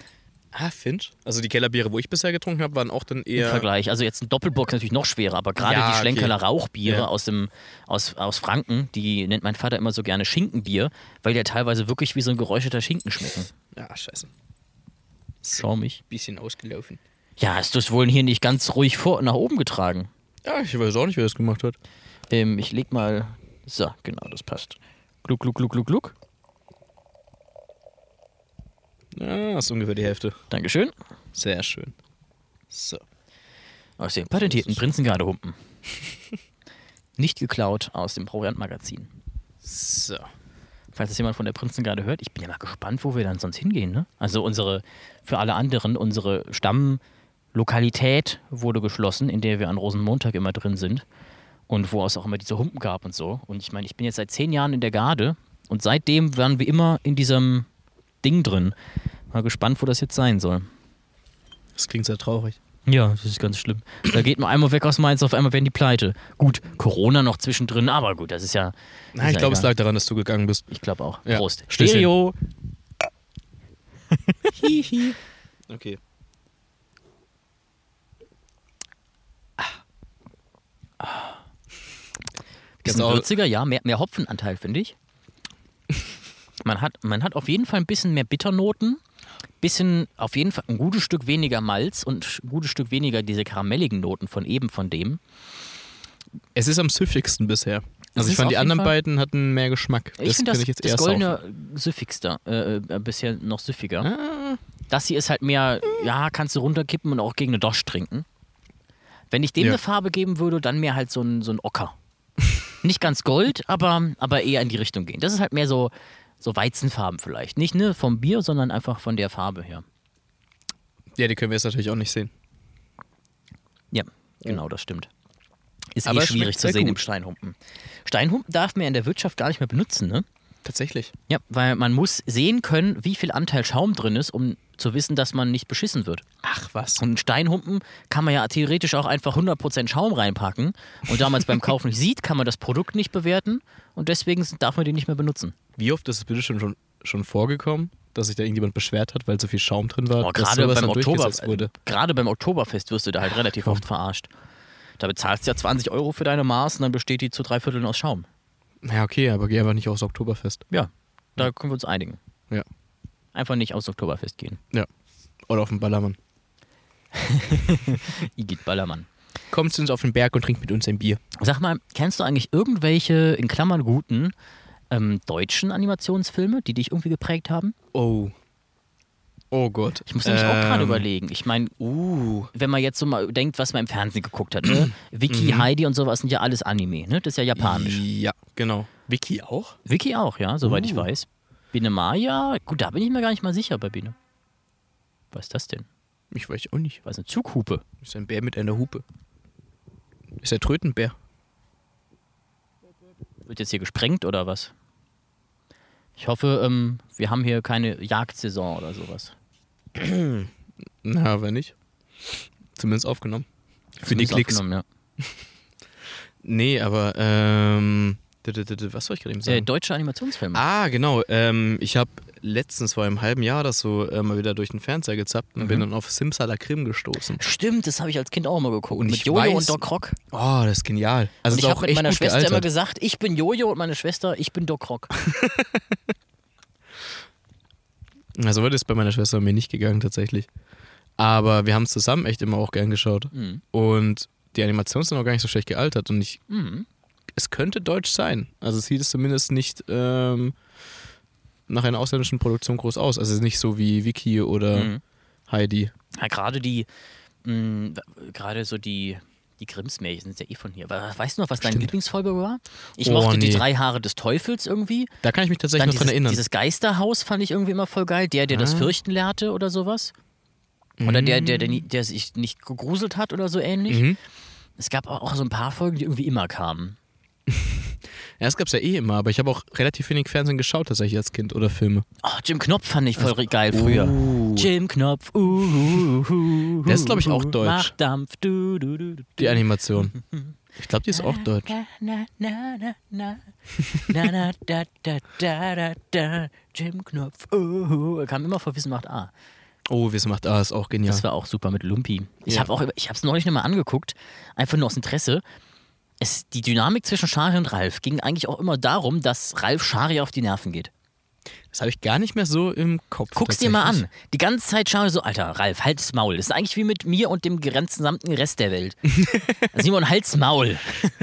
Speaker 2: Ah, Finch. Also die Kellerbiere, wo ich bisher getrunken habe, waren auch dann
Speaker 1: im
Speaker 2: eher.
Speaker 1: Vergleich. Also jetzt ein Doppelbock ist natürlich noch schwerer, aber gerade
Speaker 2: Ja,
Speaker 1: die
Speaker 2: okay.
Speaker 1: Schlenkerler Rauchbiere
Speaker 2: Ja.
Speaker 1: aus, dem, aus, aus Franken, die nennt mein Vater immer so gerne Schinkenbier, weil die ja teilweise wirklich wie so ein geräucherter Schinken schmecken.
Speaker 2: Ja, scheiße.
Speaker 1: Schau mich.
Speaker 2: Bisschen ausgelaufen.
Speaker 1: Ja, hast du es wohl hier nicht ganz ruhig vor nach oben getragen?
Speaker 2: Ja, ich weiß auch nicht, wer das gemacht hat.
Speaker 1: Ähm, ich leg mal. So, genau, das passt. Gluck, gluck, gluck, gluck, gluck.
Speaker 2: Ja, ist ungefähr die Hälfte.
Speaker 1: Dankeschön.
Speaker 2: Sehr schön. So.
Speaker 1: Aus dem patentierten Prinzengardehumpen. Nicht geklaut aus dem Proviantmagazin.
Speaker 2: So.
Speaker 1: Falls das jemand von der Prinzengarde hört, ich bin ja mal gespannt, wo wir dann sonst hingehen. Ne? Also unsere, für alle anderen, unsere Stammlokalität wurde geschlossen, in der wir an Rosenmontag immer drin sind. Und wo es auch immer diese Humpen gab und so. Und ich meine, ich bin jetzt seit zehn Jahren in der Garde und seitdem waren wir immer in diesem Ding drin. Mal gespannt, wo das jetzt sein soll.
Speaker 2: Das klingt sehr traurig.
Speaker 1: Ja, das ist ganz schlimm. Da geht man einmal weg aus Mainz, auf einmal werden die pleite. Gut, Corona noch zwischendrin, aber gut, das ist ja.
Speaker 2: Nein, ich
Speaker 1: ja
Speaker 2: glaube, es lag daran, dass du gegangen bist.
Speaker 1: Ich glaube auch.
Speaker 2: Ja.
Speaker 1: Prost. Stereo.
Speaker 2: Okay.
Speaker 1: Bisschen
Speaker 2: Genau.
Speaker 1: würziger, ja, mehr, mehr Hopfenanteil, finde ich. Man hat, man hat auf jeden Fall ein bisschen mehr Bitternoten, bisschen, auf jeden Fall ein gutes Stück weniger Malz und ein gutes Stück weniger diese karamelligen Noten von eben von dem.
Speaker 2: Es ist am süffigsten bisher. Also
Speaker 1: ist
Speaker 2: ich fand, die anderen
Speaker 1: Fall-
Speaker 2: beiden hatten mehr Geschmack.
Speaker 1: Ich finde
Speaker 2: kann
Speaker 1: das,
Speaker 2: ich jetzt
Speaker 1: das goldene süffigster, äh, äh, bisher noch süffiger.
Speaker 2: Ah,
Speaker 1: Das hier ist halt mehr, ja, kannst du runterkippen und auch gegen eine Dosch trinken. Wenn ich dem
Speaker 2: Ja.
Speaker 1: eine Farbe geben würde, dann mehr halt so ein, so ein Ocker. Nicht ganz Gold, aber, aber eher in die Richtung gehen. Das ist halt mehr so, so Weizenfarben vielleicht. Nicht ne, vom Bier, sondern einfach von der Farbe her.
Speaker 2: ja, die können wir jetzt natürlich auch nicht sehen.
Speaker 1: Ja, genau, das stimmt. Ist
Speaker 2: Aber
Speaker 1: eh schwierig zu sehen im
Speaker 2: gut.
Speaker 1: Steinhumpen. Steinhumpen darf man in der Wirtschaft gar nicht mehr benutzen, ne?
Speaker 2: Tatsächlich.
Speaker 1: Ja, weil man muss sehen können, wie viel Anteil Schaum drin ist, um zu wissen, dass man nicht beschissen wird.
Speaker 2: Ach was.
Speaker 1: Und einen Steinhumpen kann man ja theoretisch auch einfach 100% Schaum reinpacken. Und da man es beim Kauf nicht sieht, kann man das Produkt nicht bewerten. Und deswegen darf man den nicht mehr benutzen.
Speaker 2: Wie oft ist es bitte schon, schon, schon vorgekommen, dass sich da irgendjemand beschwert hat, weil so viel Schaum drin war,
Speaker 1: Oh, gerade, beim Oktober,
Speaker 2: wurde?
Speaker 1: gerade beim Oktoberfest wirst du da halt relativ oft verarscht. Da bezahlst du ja 20 Euro für deine Maß und dann besteht die zu drei Vierteln aus Schaum.
Speaker 2: Ja, okay, aber geh einfach nicht aufs Oktoberfest.
Speaker 1: Ja, da können wir uns einigen.
Speaker 2: Ja.
Speaker 1: Einfach nicht aufs Oktoberfest gehen.
Speaker 2: Ja. Oder auf den Ballermann.
Speaker 1: Igitt Ballermann.
Speaker 2: Kommt zu uns auf den Berg und trinkt mit uns ein Bier.
Speaker 1: Sag mal, kennst du eigentlich irgendwelche, in Klammern guten, ähm, deutschen Animationsfilme, die dich irgendwie geprägt haben?
Speaker 2: Oh. Oh Gott.
Speaker 1: Ich muss nämlich auch gerade
Speaker 2: Ähm,
Speaker 1: überlegen. Ich meine,
Speaker 2: Uh.
Speaker 1: wenn man jetzt so mal denkt, was man im Fernsehen geguckt hat, ne? Vicky,
Speaker 2: Mhm.
Speaker 1: Heidi und sowas sind ja alles Anime, ne? Das ist ja japanisch.
Speaker 2: Ja, genau. Vicky auch?
Speaker 1: Vicky auch, ja, soweit ich
Speaker 2: Uh.
Speaker 1: weiß. Biene Maya, gut, da bin ich mir gar nicht mal sicher bei Biene. Was ist das denn?
Speaker 2: Ich weiß auch nicht.
Speaker 1: Was ist eine Zughupe?
Speaker 2: Ist ein Bär mit einer Hupe. Ist der Trötenbär?
Speaker 1: Wird jetzt hier gesprengt oder was? Ich hoffe, ähm, wir haben hier keine Jagdsaison oder sowas.
Speaker 2: Na, wenn nicht. Zumindest aufgenommen. Für die
Speaker 1: Zumindest
Speaker 2: Klicks.
Speaker 1: aufgenommen, Ja.
Speaker 2: Nee, aber ähm, was soll ich gerade eben sagen?
Speaker 1: Äh, deutsche Animationsfilme.
Speaker 2: Ah, genau. Ähm, ich habe letztens vor einem halben Jahr das so äh, mal wieder durch den Fernseher gezappt und
Speaker 1: Mhm.
Speaker 2: bin dann auf Simsalakrim gestoßen.
Speaker 1: Stimmt, das habe ich als Kind auch immer geguckt.
Speaker 2: Und
Speaker 1: mit Jojo
Speaker 2: weiß-
Speaker 1: und Doc Rock.
Speaker 2: Oh, das ist genial. Also
Speaker 1: und ich habe mit meiner Schwester immer
Speaker 2: gealtert.
Speaker 1: gesagt, ich bin Jojo und meine Schwester, ich bin Doc Rock.
Speaker 2: Also wird es bei meiner Schwester und mir nicht gegangen tatsächlich. Aber wir haben es zusammen echt immer auch gern geschaut.
Speaker 1: Mhm.
Speaker 2: Und die Animationen sind auch gar nicht so schlecht gealtert. Und ich,
Speaker 1: Mhm.
Speaker 2: es könnte deutsch sein. Also es sieht es zumindest nicht ähm, nach einer ausländischen Produktion groß aus. Also es ist nicht so wie Vicky oder
Speaker 1: Mhm.
Speaker 2: Heidi.
Speaker 1: Ja, gerade die, mh, gerade so die, die Grimms-Märchen sind ja eh von hier. We- Weißt du noch, was deine
Speaker 2: Stimmt.
Speaker 1: Lieblingsfolge war? Ich
Speaker 2: Oh,
Speaker 1: mochte die
Speaker 2: nee.
Speaker 1: drei Haare des Teufels irgendwie.
Speaker 2: Da kann ich mich tatsächlich
Speaker 1: Dann
Speaker 2: noch
Speaker 1: dieses,
Speaker 2: dran erinnern.
Speaker 1: dieses Geisterhaus fand ich irgendwie immer voll geil. Der, der das
Speaker 2: Ah.
Speaker 1: Fürchten lehrte oder sowas. Oder der, der, der, nie- der sich nicht gegruselt hat oder so ähnlich.
Speaker 2: Mhm.
Speaker 1: Es gab auch so ein paar Folgen, die irgendwie immer kamen.
Speaker 2: Ja, das gab es ja eh immer, aber ich habe auch relativ wenig Fernsehen geschaut tatsächlich als Kind oder Filme.
Speaker 1: Oh, Jim Knopf fand ich voll geil früher.
Speaker 2: Uh.
Speaker 1: Jim Knopf, uh, uh, uh,
Speaker 2: Der ist, glaub ich, auch
Speaker 1: uh,
Speaker 2: deutsch.
Speaker 1: Macht Dampf, du, du, du, du.
Speaker 2: Die Animation. Ich glaube, die ist auch deutsch.
Speaker 1: Na, na, na, na, na. Na, na, da, da, da, da, da. Jim Knopf, uh, uh. Er kam immer vor Wissen macht A.
Speaker 2: Oh, wie es macht A ist auch genial.
Speaker 1: Das war auch super mit Lumpi. Ich
Speaker 2: Ja.
Speaker 1: habe auch, ich habe es neulich nochmal angeguckt, einfach nur aus Interesse. Es, die Dynamik zwischen Shari und Ralf ging eigentlich auch immer darum, dass Ralf Shari auf die Nerven geht.
Speaker 2: Das habe ich gar nicht mehr so im Kopf.
Speaker 1: Guck's dir mal an. Die ganze Zeit schaue ich so, Alter, Ralf, halt's Maul. Das ist eigentlich wie mit mir und dem gesamten Rest der Welt. Simon, halt's Maul.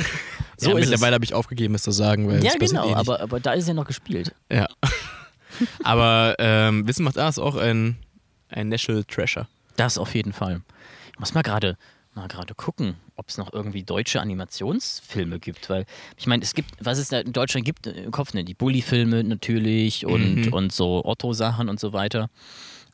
Speaker 1: so
Speaker 2: ja, mittlerweile habe ich aufgegeben, es zu sagen, weil
Speaker 1: Ja, genau,
Speaker 2: eh
Speaker 1: aber, aber da ist ja noch gespielt.
Speaker 2: Ja. aber ähm, Wissen macht A ist auch ein, ein National Treasure.
Speaker 1: Das auf jeden Fall. Ich muss mal gerade mal gerade gucken, ob es noch irgendwie deutsche Animationsfilme gibt, weil ich meine, es gibt, was es in Deutschland gibt äh, im Kopf, ne, die Bully-Filme natürlich und,
Speaker 2: Mhm.
Speaker 1: und so Otto-Sachen und so weiter.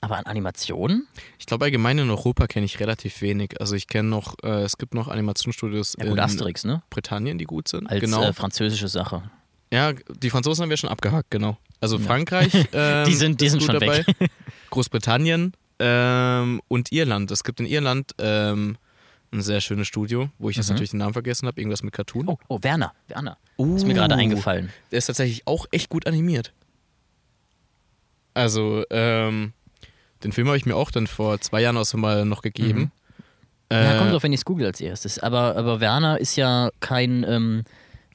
Speaker 1: Aber an Animationen?
Speaker 2: Ich glaube, allgemein in Europa kenne ich relativ wenig. Also ich kenne noch, äh, es gibt noch Animationsstudios
Speaker 1: Ja gut,
Speaker 2: in
Speaker 1: Asterix, ne?
Speaker 2: Britannien, die gut sind.
Speaker 1: Als
Speaker 2: genau.
Speaker 1: äh, französische Sache.
Speaker 2: ja, die Franzosen haben wir schon abgehakt, genau. Also
Speaker 1: Ja.
Speaker 2: Frankreich, ähm,
Speaker 1: Die sind- die sind schon
Speaker 2: dabei.
Speaker 1: weg.
Speaker 2: Großbritannien ähm, und Irland. Es gibt in Irland ähm, ein sehr schönes Studio, wo ich jetzt
Speaker 1: Mhm.
Speaker 2: natürlich den Namen vergessen habe, irgendwas mit Cartoon.
Speaker 1: Oh, oh, Werner, Werner. Ist mir gerade
Speaker 2: Uh.
Speaker 1: eingefallen.
Speaker 2: Der ist tatsächlich auch echt gut animiert. Also, ähm, den Film habe ich mir auch dann vor zwei Jahren aus mal noch gegeben.
Speaker 1: Mhm. Ja,
Speaker 2: Äh,
Speaker 1: kommt drauf, wenn ich es google als erstes. Aber, aber Werner ist ja kein ähm,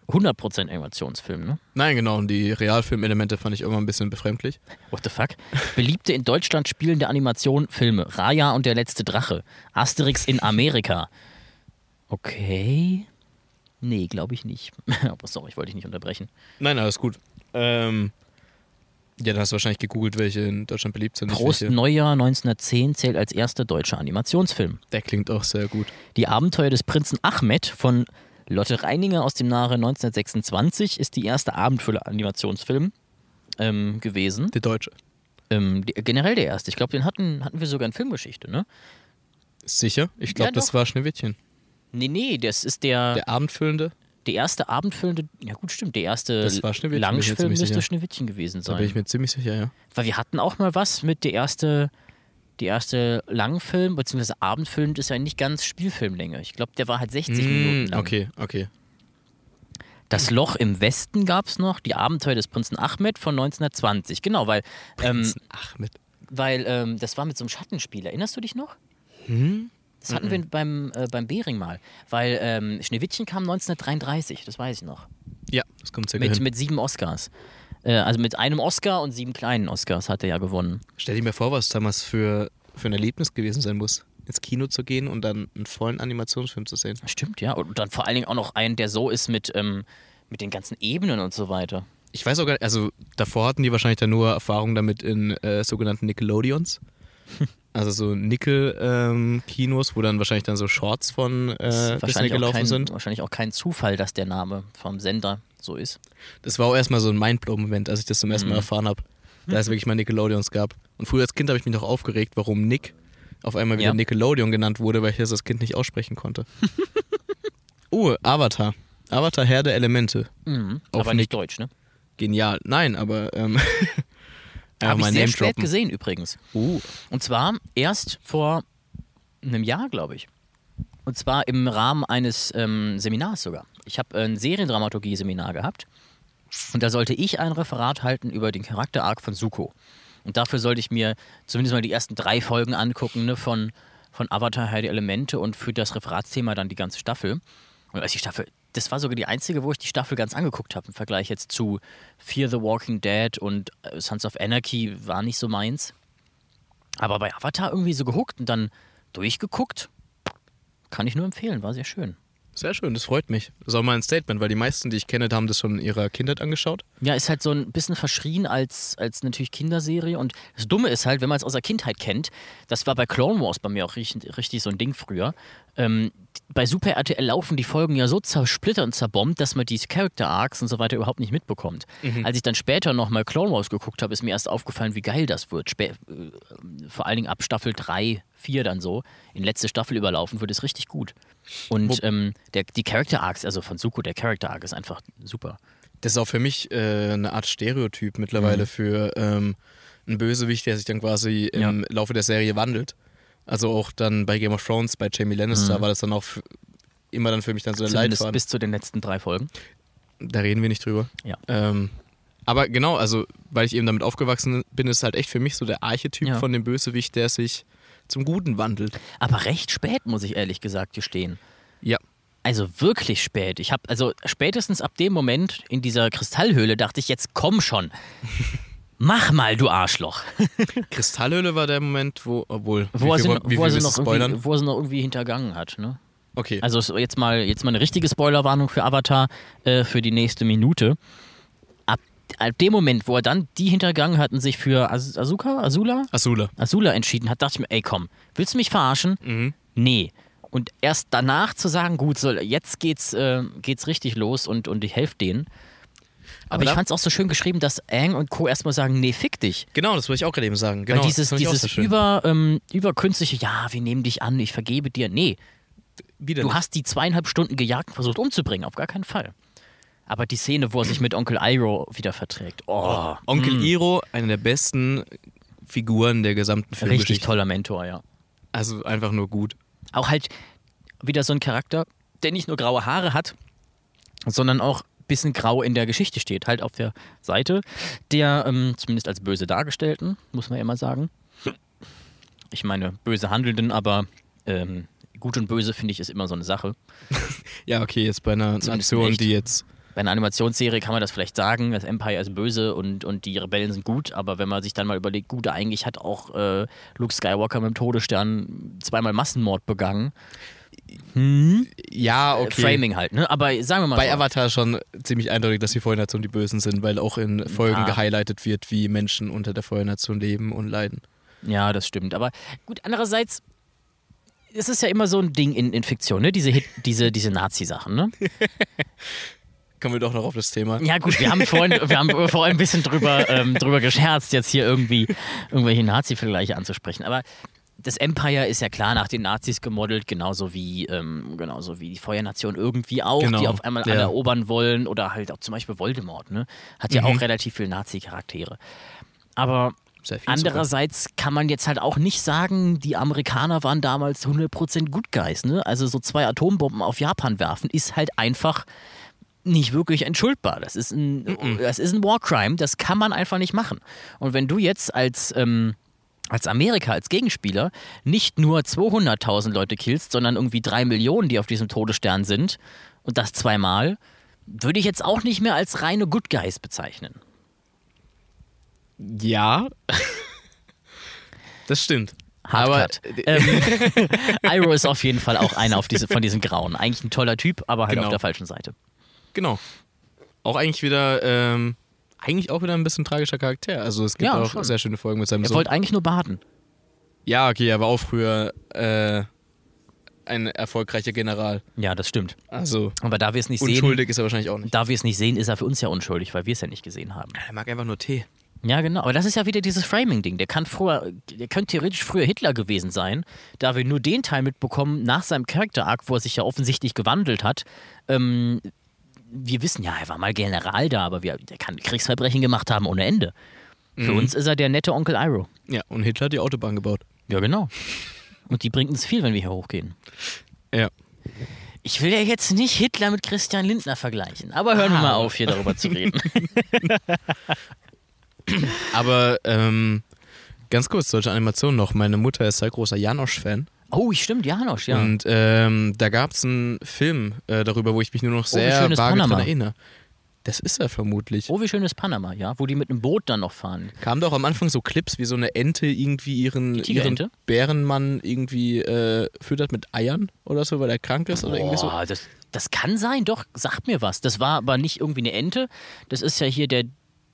Speaker 1: 100% Animationsfilm, ne?
Speaker 2: Nein, genau, und die Realfilmelemente fand ich immer ein bisschen befremdlich.
Speaker 1: What the fuck? Beliebte in Deutschland spielende Animation-Filme. Raya und der letzte Drache. Asterix in Amerika. Okay. Nee, glaube ich nicht. Aber sorry, ich wollte dich nicht unterbrechen.
Speaker 2: Nein, alles gut. Ähm, ja, dann hast du wahrscheinlich gegoogelt, welche in Deutschland beliebt sind.
Speaker 1: Prost. Neujahr 1910 zählt als erster deutscher Animationsfilm.
Speaker 2: Der klingt auch sehr gut.
Speaker 1: Die Abenteuer des Prinzen Ahmed von Lotte Reininger aus dem Jahre 1926 ist die erste Abendfüller-Animationsfilm ähm, gewesen.
Speaker 2: Der Deutsche.
Speaker 1: Ähm, die, generell der erste. Ich glaube, den hatten, hatten wir sogar in Filmgeschichte, ne?
Speaker 2: Sicher? Ich glaube,
Speaker 1: Ja,
Speaker 2: das war Schneewittchen.
Speaker 1: Nee, nee, das ist der,
Speaker 2: Der Abendfüllende,
Speaker 1: der erste abendfüllende, ja gut, stimmt, der erste Langfilm müsste
Speaker 2: sicher.
Speaker 1: Schneewittchen gewesen
Speaker 2: da bin ich
Speaker 1: sein.
Speaker 2: mir ziemlich sicher, ja.
Speaker 1: Weil wir hatten auch mal was mit der erste, die erste Langfilm, beziehungsweise Abendfilm ist ja nicht ganz Spielfilmlänge. Ich glaube, der war halt 60 Minuten
Speaker 2: Mm,
Speaker 1: lang.
Speaker 2: okay, okay.
Speaker 1: Das Loch im Westen gab es noch, die Abenteuer des Prinzen Ahmed von 1920. Genau, weil, ähm,
Speaker 2: Ahmed.
Speaker 1: weil ähm, das war mit so einem Schattenspiel. Erinnerst du dich noch?
Speaker 2: Hm?
Speaker 1: Das hatten wir beim, äh, beim Bering mal. Weil ähm, Schneewittchen kam 1933, das weiß ich noch.
Speaker 2: Ja, das kommt sehr
Speaker 1: Mit,
Speaker 2: hin.
Speaker 1: mit sieben Oscars. Äh, also mit einem Oscar und sieben kleinen Oscars hat er ja gewonnen.
Speaker 2: Stell dir mir vor, was damals für, für ein Erlebnis gewesen sein muss, ins Kino zu gehen und dann einen vollen Animationsfilm zu sehen.
Speaker 1: Stimmt, ja. Und dann vor allen Dingen auch noch einen, der so ist mit, ähm, mit den ganzen Ebenen und so weiter.
Speaker 2: Ich weiß auch gar nicht, also davor hatten die wahrscheinlich dann nur Erfahrung damit in äh, sogenannten Nickelodeons. Also so Nickel-Kinos, wo dann wahrscheinlich dann so Shorts von äh, Disney gelaufen
Speaker 1: kein,
Speaker 2: sind.
Speaker 1: wahrscheinlich auch kein Zufall, dass der Name vom Sender so ist.
Speaker 2: Das war auch erstmal so ein Mindblow-Moment, als ich das zum ersten Mal
Speaker 1: Mhm.
Speaker 2: erfahren habe, da es wirklich mal Nickelodeons gab. Und früher als Kind habe ich mich noch aufgeregt, warum Nick auf einmal wieder
Speaker 1: Ja.
Speaker 2: Nickelodeon genannt wurde, weil ich das als Kind nicht aussprechen konnte. uh, Avatar. Avatar Herr der Elemente.
Speaker 1: Mhm.
Speaker 2: Auf
Speaker 1: Aber nicht deutsch, ne?
Speaker 2: genial. Nein, aber ähm,
Speaker 1: Habe ich
Speaker 2: mal
Speaker 1: sehr
Speaker 2: Name
Speaker 1: spät
Speaker 2: droppen.
Speaker 1: gesehen übrigens.
Speaker 2: Uh,
Speaker 1: Und zwar erst vor einem Jahr, glaube ich. Und zwar im Rahmen eines ähm, Seminars sogar. Ich habe ein Seriendramaturgie-Seminar gehabt und da sollte ich ein Referat halten über den Charakter-Arc von Suko. Und dafür sollte ich mir zumindest mal die ersten drei Folgen angucken ne, von, von Avatar Herr Elemente und für das Referatsthema dann die ganze Staffel. Und als die Staffel, das war sogar die einzige, wo ich die Staffel ganz angeguckt habe im Vergleich jetzt zu Fear the Walking Dead und äh, Sons of Anarchy war nicht so meins. Aber bei Avatar irgendwie so gehuckt und dann durchgeguckt. Kann ich nur empfehlen, war sehr schön.
Speaker 2: Sehr schön, das freut mich. Das ist auch mal ein Statement, weil die meisten, die ich kenne, haben das schon in ihrer Kindheit angeschaut.
Speaker 1: Ja, ist halt so ein bisschen verschrien als, als natürlich Kinderserie. Und das Dumme ist halt, wenn man es aus der Kindheit kennt, das war bei Clone Wars bei mir auch richtig, richtig so ein Ding früher. Ähm, bei Super RTL laufen die Folgen ja so zersplittert und zerbombt, dass man die Character Arcs und so weiter überhaupt nicht mitbekommt. Als ich dann später nochmal Clone Wars geguckt habe, ist mir erst aufgefallen, wie geil das wird. Spä äh, vor allen Dingen ab Staffel 3, 4 dann so, in letzte Staffel überlaufen, wird es richtig gut. Und ähm, der, die Character Arcs, also von Suko, der Character Arc ist einfach super.
Speaker 2: Das ist auch für mich äh, eine Art Stereotyp mittlerweile
Speaker 1: Mhm.
Speaker 2: für ähm, einen Bösewicht, der sich dann quasi im Laufe der Serie wandelt. Also auch dann bei Game of Thrones, bei Jamie Lannister war das dann auch immer dann für mich dann so der
Speaker 1: Mhm. Zumindest
Speaker 2: Leitfaden.
Speaker 1: bis zu den letzten drei Folgen.
Speaker 2: Da reden wir nicht drüber.
Speaker 1: Ja.
Speaker 2: Ähm, aber genau, also weil ich eben damit aufgewachsen bin, ist halt echt für mich so der Archetyp
Speaker 1: Ja.
Speaker 2: von dem Bösewicht, der sich zum Guten wandelt.
Speaker 1: Aber recht spät, muss ich ehrlich gesagt gestehen.
Speaker 2: Ja.
Speaker 1: Also wirklich spät. Ich habe, also spätestens ab dem Moment in dieser Kristallhöhle dachte ich, jetzt komm schon. Mach mal, du Arschloch.
Speaker 2: Kristallhöhle war der Moment, wo, obwohl,
Speaker 1: Wo er sie,
Speaker 2: viel,
Speaker 1: noch- wo er sie irgendwie, wo er sie noch irgendwie hintergangen hat. Ne?
Speaker 2: Okay.
Speaker 1: Also so jetzt mal, jetzt mal eine richtige Spoilerwarnung für Avatar äh, für die nächste Minute. Ab, ab dem Moment, wo er dann die hintergangen hat und sich für As Asuka, Azula,
Speaker 2: Asula.
Speaker 1: Azula entschieden hat, dachte ich mir, ey komm, willst du mich verarschen?
Speaker 2: Mhm.
Speaker 1: Nee. Und erst danach zu sagen, gut, so, jetzt geht's, äh, geht's richtig los und, und ich helfe denen. Aber,
Speaker 2: Aber
Speaker 1: ich
Speaker 2: da-
Speaker 1: fand's auch so schön geschrieben, dass Aang und Co. erstmal sagen, nee, fick dich.
Speaker 2: Genau, das wollte ich auch gerade eben sagen. Genau,
Speaker 1: Weil dieses,
Speaker 2: fand
Speaker 1: dieses
Speaker 2: so
Speaker 1: über, ähm, überkünstliche, ja, wir nehmen dich an, ich vergebe dir. Nee,
Speaker 2: Wieder
Speaker 1: du
Speaker 2: nicht.
Speaker 1: hast die zweieinhalb Stunden gejagt und versucht umzubringen, auf gar keinen Fall. Aber die Szene, wo er sich mit Onkel Iroh wieder verträgt, oh,
Speaker 2: Onkel Iro, eine der besten Figuren der gesamten
Speaker 1: richtig
Speaker 2: Filmgeschichte.
Speaker 1: toller Mentor, ja.
Speaker 2: Also einfach nur gut.
Speaker 1: auch halt wieder so ein Charakter, der nicht nur graue Haare hat, sondern auch bisschen grau in der Geschichte steht. Halt auf der Seite der, ähm, zumindest als böse Dargestellten, muss man ja immer sagen. Ich meine, böse Handelnden, aber ähm, gut und böse finde ich ist immer so eine Sache.
Speaker 2: Ja, okay, jetzt bei einer
Speaker 1: Zumindest
Speaker 2: Nation, die jetzt.
Speaker 1: Bei einer Animationsserie kann man das vielleicht sagen, das Empire ist böse und, und die Rebellen sind gut, aber wenn man sich dann mal überlegt, gut, eigentlich hat auch äh, Luke Skywalker mit dem Todesstern zweimal Massenmord begangen.
Speaker 2: Ja, okay.
Speaker 1: Framing halt, ne? Aber sagen wir mal
Speaker 2: Bei
Speaker 1: so.
Speaker 2: Avatar schon ziemlich eindeutig, dass die Feuernation die Bösen sind, weil auch in Folgen
Speaker 1: Ja.
Speaker 2: gehighlightet wird, wie Menschen unter der Feuernation leben und leiden.
Speaker 1: Ja, das stimmt. Aber gut, andererseits, es ist ja immer so ein Ding in, in Fiktion, ne? Diese, Hit, diese, diese Nazi-Sachen, ne?
Speaker 2: Kommen wir doch noch auf das Thema.
Speaker 1: Ja, gut, wir haben vorhin, wir haben vorhin ein bisschen drüber, ähm, drüber gescherzt, jetzt hier irgendwie irgendwelche Nazi-Vergleiche anzusprechen. Aber das Empire ist ja klar nach den Nazis gemodelt, genauso wie, ähm, genauso wie die Feuernation irgendwie auch,
Speaker 2: Genau,
Speaker 1: die auf einmal
Speaker 2: ja.
Speaker 1: alle erobern wollen. Oder halt auch zum Beispiel Voldemort, ne? Hat ja
Speaker 2: Mhm.
Speaker 1: auch relativ viele Nazi-Charaktere. Aber Andererseits kann man jetzt halt auch nicht sagen, die Amerikaner waren damals 100% Good Guys. Ne? Also so zwei Atombomben auf Japan werfen ist halt einfach nicht wirklich entschuldbar. Das ist ein, das ist ein Warcrime, das kann man einfach nicht machen. Und wenn du jetzt als, ähm, als Amerika, als Gegenspieler nicht nur 200.000 Leute killst, sondern irgendwie drei Millionen, die auf diesem Todesstern sind und das zweimal, würde ich jetzt auch nicht mehr als reine Good Guys bezeichnen.
Speaker 2: Ja. das stimmt. Aber
Speaker 1: Hardcut. ähm, Iroh ist auf jeden Fall auch einer diese, von diesen Grauen. Eigentlich ein toller Typ, aber halt
Speaker 2: Genau.
Speaker 1: auf der falschen Seite.
Speaker 2: genau. Auch eigentlich wieder, ähm, eigentlich auch wieder ein bisschen tragischer Charakter. Also es gibt
Speaker 1: Ja,
Speaker 2: auch
Speaker 1: schon.
Speaker 2: sehr schöne Folgen mit seinem
Speaker 1: Er
Speaker 2: Sohn.
Speaker 1: wollte eigentlich nur baden.
Speaker 2: Ja, okay, er war auch früher äh, ein erfolgreicher General.
Speaker 1: Ja, das stimmt.
Speaker 2: Also
Speaker 1: Aber da wir es nicht sehen,
Speaker 2: unschuldig ist er wahrscheinlich auch nicht.
Speaker 1: da wir es nicht sehen, ist er für uns ja unschuldig, weil wir es ja nicht gesehen haben.
Speaker 2: Er mag einfach nur Tee.
Speaker 1: Ja, genau. Aber das ist ja wieder dieses Framing-Ding. Der kann früher, der könnte theoretisch früher Hitler gewesen sein, da wir nur den Teil mitbekommen nach seinem Character-Arc, wo er sich ja offensichtlich gewandelt hat. Ähm, wir wissen ja, er war mal General da, aber wir, der kann Kriegsverbrechen gemacht haben ohne Ende. Für
Speaker 2: Mhm.
Speaker 1: uns ist er der nette Onkel Iro.
Speaker 2: Ja, und Hitler hat die Autobahn gebaut.
Speaker 1: Ja, genau. Und die bringt uns viel, wenn wir hier hochgehen.
Speaker 2: Ja.
Speaker 1: Ich will ja jetzt nicht Hitler mit Christian Lindner vergleichen, aber hören wir mal auf, hier darüber zu reden.
Speaker 2: Aber ähm, ganz kurz, solche Animationen noch. Meine Mutter ist sehr großer Janosch-Fan.
Speaker 1: Oh, stimmt, Janosch, ja.
Speaker 2: Und ähm, da gab es einen Film äh, darüber, wo ich mich nur noch
Speaker 1: Oh,
Speaker 2: sehr
Speaker 1: schön ist
Speaker 2: vage dran erinnere. Das ist er vermutlich.
Speaker 1: Oh, wie schön ist Panama, ja, wo die mit einem Boot dann noch fahren.
Speaker 2: Kam doch am Anfang so Clips, wie so eine Ente irgendwie ihren, ihren Bärenmann irgendwie äh, füttert mit Eiern oder so, weil er krank ist oder irgendwie so.
Speaker 1: Boah, das, das kann sein, doch, sagt mir was. Das war aber nicht irgendwie eine Ente. Das ist ja hier der,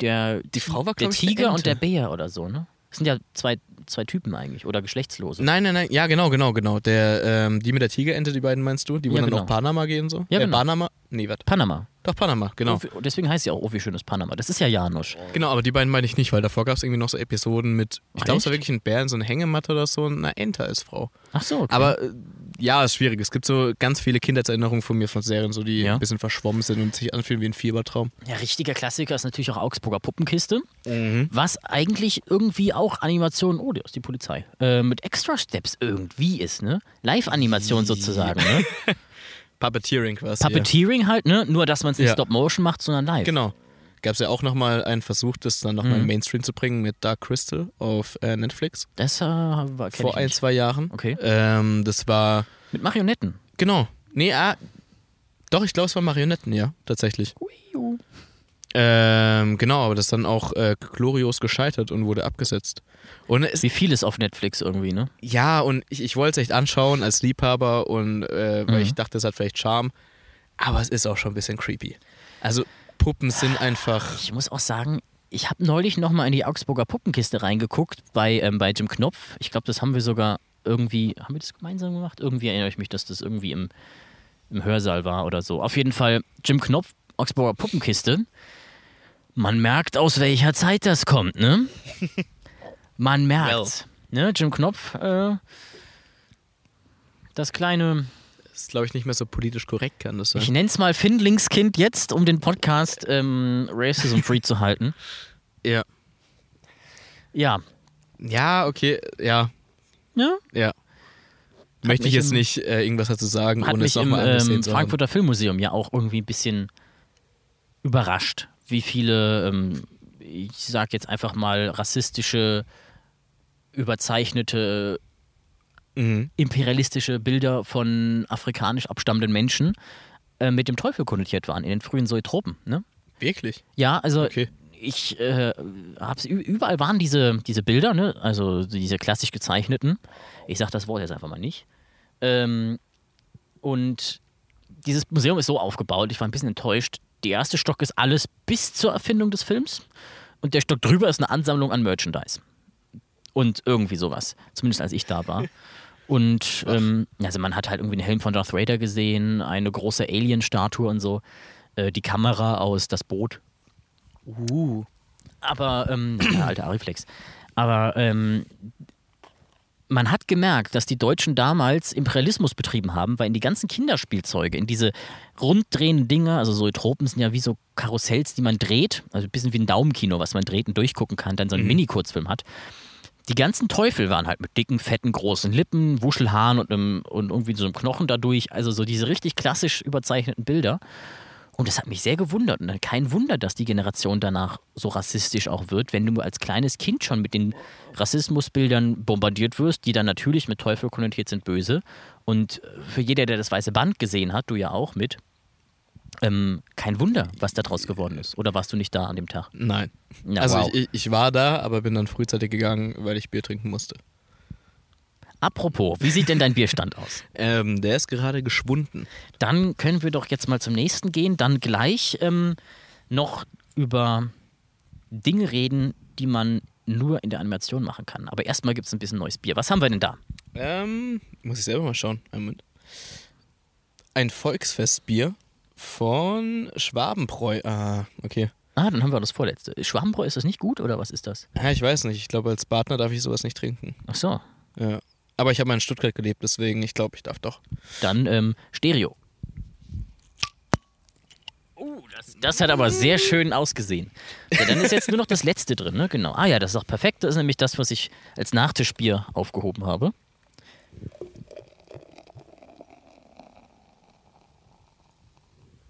Speaker 1: der,
Speaker 2: Die Frau war,
Speaker 1: der Tiger und der Bär oder so, ne? Das sind ja zwei, zwei Typen eigentlich oder Geschlechtslose.
Speaker 2: Nein, nein, nein, ja, genau, genau, genau. Der, ähm, die mit der Tigerente, die beiden meinst du? Die wollen
Speaker 1: Ja,
Speaker 2: dann
Speaker 1: genau.
Speaker 2: auf Panama gehen so?
Speaker 1: Ja,
Speaker 2: äh,
Speaker 1: genau.
Speaker 2: Panama? Nee, was?
Speaker 1: Panama.
Speaker 2: Doch, Panama, genau.
Speaker 1: Wie- deswegen heißt sie auch, oh, wie schön ist Panama. Das ist ja Janosch.
Speaker 2: Genau, aber die beiden meine ich nicht, weil davor gab es irgendwie noch so Episoden mit, ich glaube, es war wirklich ein Bär in so eine Hängematte oder so und eine Ente als Frau.
Speaker 1: Ach so, okay.
Speaker 2: Aber äh, ja, ist schwierig. Es gibt so ganz viele Kindheitserinnerungen von mir von Serien, so die
Speaker 1: Ja.
Speaker 2: ein bisschen verschwommen sind und sich anfühlen wie ein Fiebertraum.
Speaker 1: Ja, richtiger Klassiker ist natürlich auch Augsburger Puppenkiste.
Speaker 2: Mhm.
Speaker 1: Was eigentlich irgendwie auch Animation, oh, der ist die Polizei, äh, mit Extra Steps irgendwie ist, ne? Live-Animation sozusagen, ne?
Speaker 2: Puppeteering quasi.
Speaker 1: Puppeteering halt, ne? Nur, dass man es nicht
Speaker 2: Ja.
Speaker 1: Stop-Motion macht, sondern live.
Speaker 2: Ja. Genau. Gab es ja auch nochmal einen Versuch, das dann nochmal
Speaker 1: Mhm.
Speaker 2: in Mainstream zu bringen mit Dark Crystal auf äh, Netflix
Speaker 1: Das äh, war
Speaker 2: vor ein, zwei Jahren.
Speaker 1: Okay.
Speaker 2: Ähm, das war,
Speaker 1: Mit Marionetten.
Speaker 2: genau. Nee, ah, doch, ich glaube, es war Marionetten, ja, tatsächlich. Ähm, genau, aber das ist dann auch äh, glorios gescheitert und wurde abgesetzt. Und es,
Speaker 1: Wie vieles auf Netflix irgendwie, ne?
Speaker 2: ja, und ich, ich wollte es echt anschauen als Liebhaber und äh, weil
Speaker 1: Mhm.
Speaker 2: ich dachte, es hat vielleicht Charme. Aber es ist auch schon ein bisschen creepy. Also Puppen sind einfach.
Speaker 1: Ich muss auch sagen, ich habe neulich nochmal in die Augsburger Puppenkiste reingeguckt bei, ähm, bei Jim Knopf. Ich glaube, das haben wir sogar irgendwie, haben wir das gemeinsam gemacht? Irgendwie erinnere ich mich, dass das irgendwie im, im Hörsaal war oder so. Auf jeden Fall Jim Knopf, Augsburger Puppenkiste. Man merkt, aus welcher Zeit das kommt, ne? Man merkt. Ne? Jim Knopf, äh, das kleine,
Speaker 2: Das ist, glaube ich, nicht mehr so politisch korrekt, kann das
Speaker 1: ich
Speaker 2: sein.
Speaker 1: nenne es mal Findlingskind jetzt, um den Podcast ähm, racism-free zu halten.
Speaker 2: Ja.
Speaker 1: Ja.
Speaker 2: Ja, okay, ja,
Speaker 1: Ja,
Speaker 2: ja. Möchte
Speaker 1: mich
Speaker 2: ich jetzt
Speaker 1: im-
Speaker 2: nicht äh, irgendwas dazu sagen,
Speaker 1: hat
Speaker 2: ohne es
Speaker 1: mich
Speaker 2: nochmal angesehen
Speaker 1: ähm,
Speaker 2: zu.
Speaker 1: Frankfurter Filmmuseum ja auch irgendwie ein bisschen überrascht, wie viele, ähm, ich sag jetzt einfach mal, rassistische, überzeichnete,
Speaker 2: Mhm.
Speaker 1: imperialistische Bilder von afrikanisch abstammenden Menschen äh, mit dem Teufel konnotiert waren in den frühen Zoetropen. Ne?
Speaker 2: Wirklich?
Speaker 1: Ja, also
Speaker 2: Okay.
Speaker 1: ich äh, hab's überall waren diese, diese Bilder, ne? Also diese klassisch gezeichneten. Ich sag das Wort jetzt einfach mal nicht. Ähm, und dieses Museum ist so aufgebaut, ich war ein bisschen enttäuscht. Der erste Stock ist alles bis zur Erfindung des Films und der Stock drüber ist eine Ansammlung an Merchandise. Und irgendwie sowas. Zumindest als ich da war. Und ähm, also man hat halt irgendwie einen Helm von Darth Vader gesehen, eine große Alien-Statue und so. Äh, die Kamera aus Das Boot.
Speaker 2: Uh.
Speaker 1: Aber, ähm, ja, alter Ariflex. Aber ähm, man hat gemerkt, dass die Deutschen damals Imperialismus betrieben haben, weil in die ganzen Kinderspielzeuge, in diese runddrehenden Dinger, also so Tropen sind ja wie so Karussells, die man dreht, also ein bisschen wie ein Daumenkino, was man dreht und durchgucken kann, dann so einen Mini-Kurzfilm hat. Die ganzen Teufel waren halt mit dicken, fetten, großen Lippen, Wuschelhaaren und, einem, und irgendwie so einem Knochen dadurch. Also so diese richtig klassisch überzeichneten Bilder. Und das hat mich sehr gewundert. Und dann kein Wunder, dass die Generation danach so rassistisch auch wird, wenn du als kleines Kind schon mit den Rassismusbildern bombardiert wirst, die dann natürlich mit Teufel konnotiert sind, böse. Und für jeder, der das weiße Band gesehen hat, du ja auch mit, ähm, kein Wunder, was da draus geworden ist. Oder warst du nicht da an dem Tag?
Speaker 2: Nein.
Speaker 1: Ja,
Speaker 2: also
Speaker 1: wow.
Speaker 2: ich, ich, ich war da, aber bin dann frühzeitig gegangen, weil ich Bier trinken musste.
Speaker 1: Apropos, wie sieht denn dein Bierstand aus?
Speaker 2: Ähm, der ist gerade geschwunden.
Speaker 1: Dann können wir doch jetzt mal zum nächsten gehen. Dann gleich ähm, noch über Dinge reden, die man nur in der Animation machen kann. Aber erstmal gibt es ein bisschen neues Bier. Was haben wir denn da?
Speaker 2: Ähm, muss ich selber mal schauen. Ein Volksfestbier von Schwabenbräu. Ah, okay.
Speaker 1: Ah, dann haben wir das vorletzte. Schwabenbräu, ist das nicht gut oder was ist das?
Speaker 2: Ja, ich weiß nicht. Ich glaube, als Partner darf ich sowas nicht trinken.
Speaker 1: Ach so,
Speaker 2: Ja. Aber ich habe mal in Stuttgart gelebt, deswegen, ich glaube, ich darf doch.
Speaker 1: dann ähm, Stereo. Das, das hat aber sehr schön ausgesehen. Ja, dann ist jetzt nur noch das letzte drin, ne? Genau. Ah ja, das ist auch perfekt. Das ist nämlich das, was ich als Nachtischbier aufgehoben habe.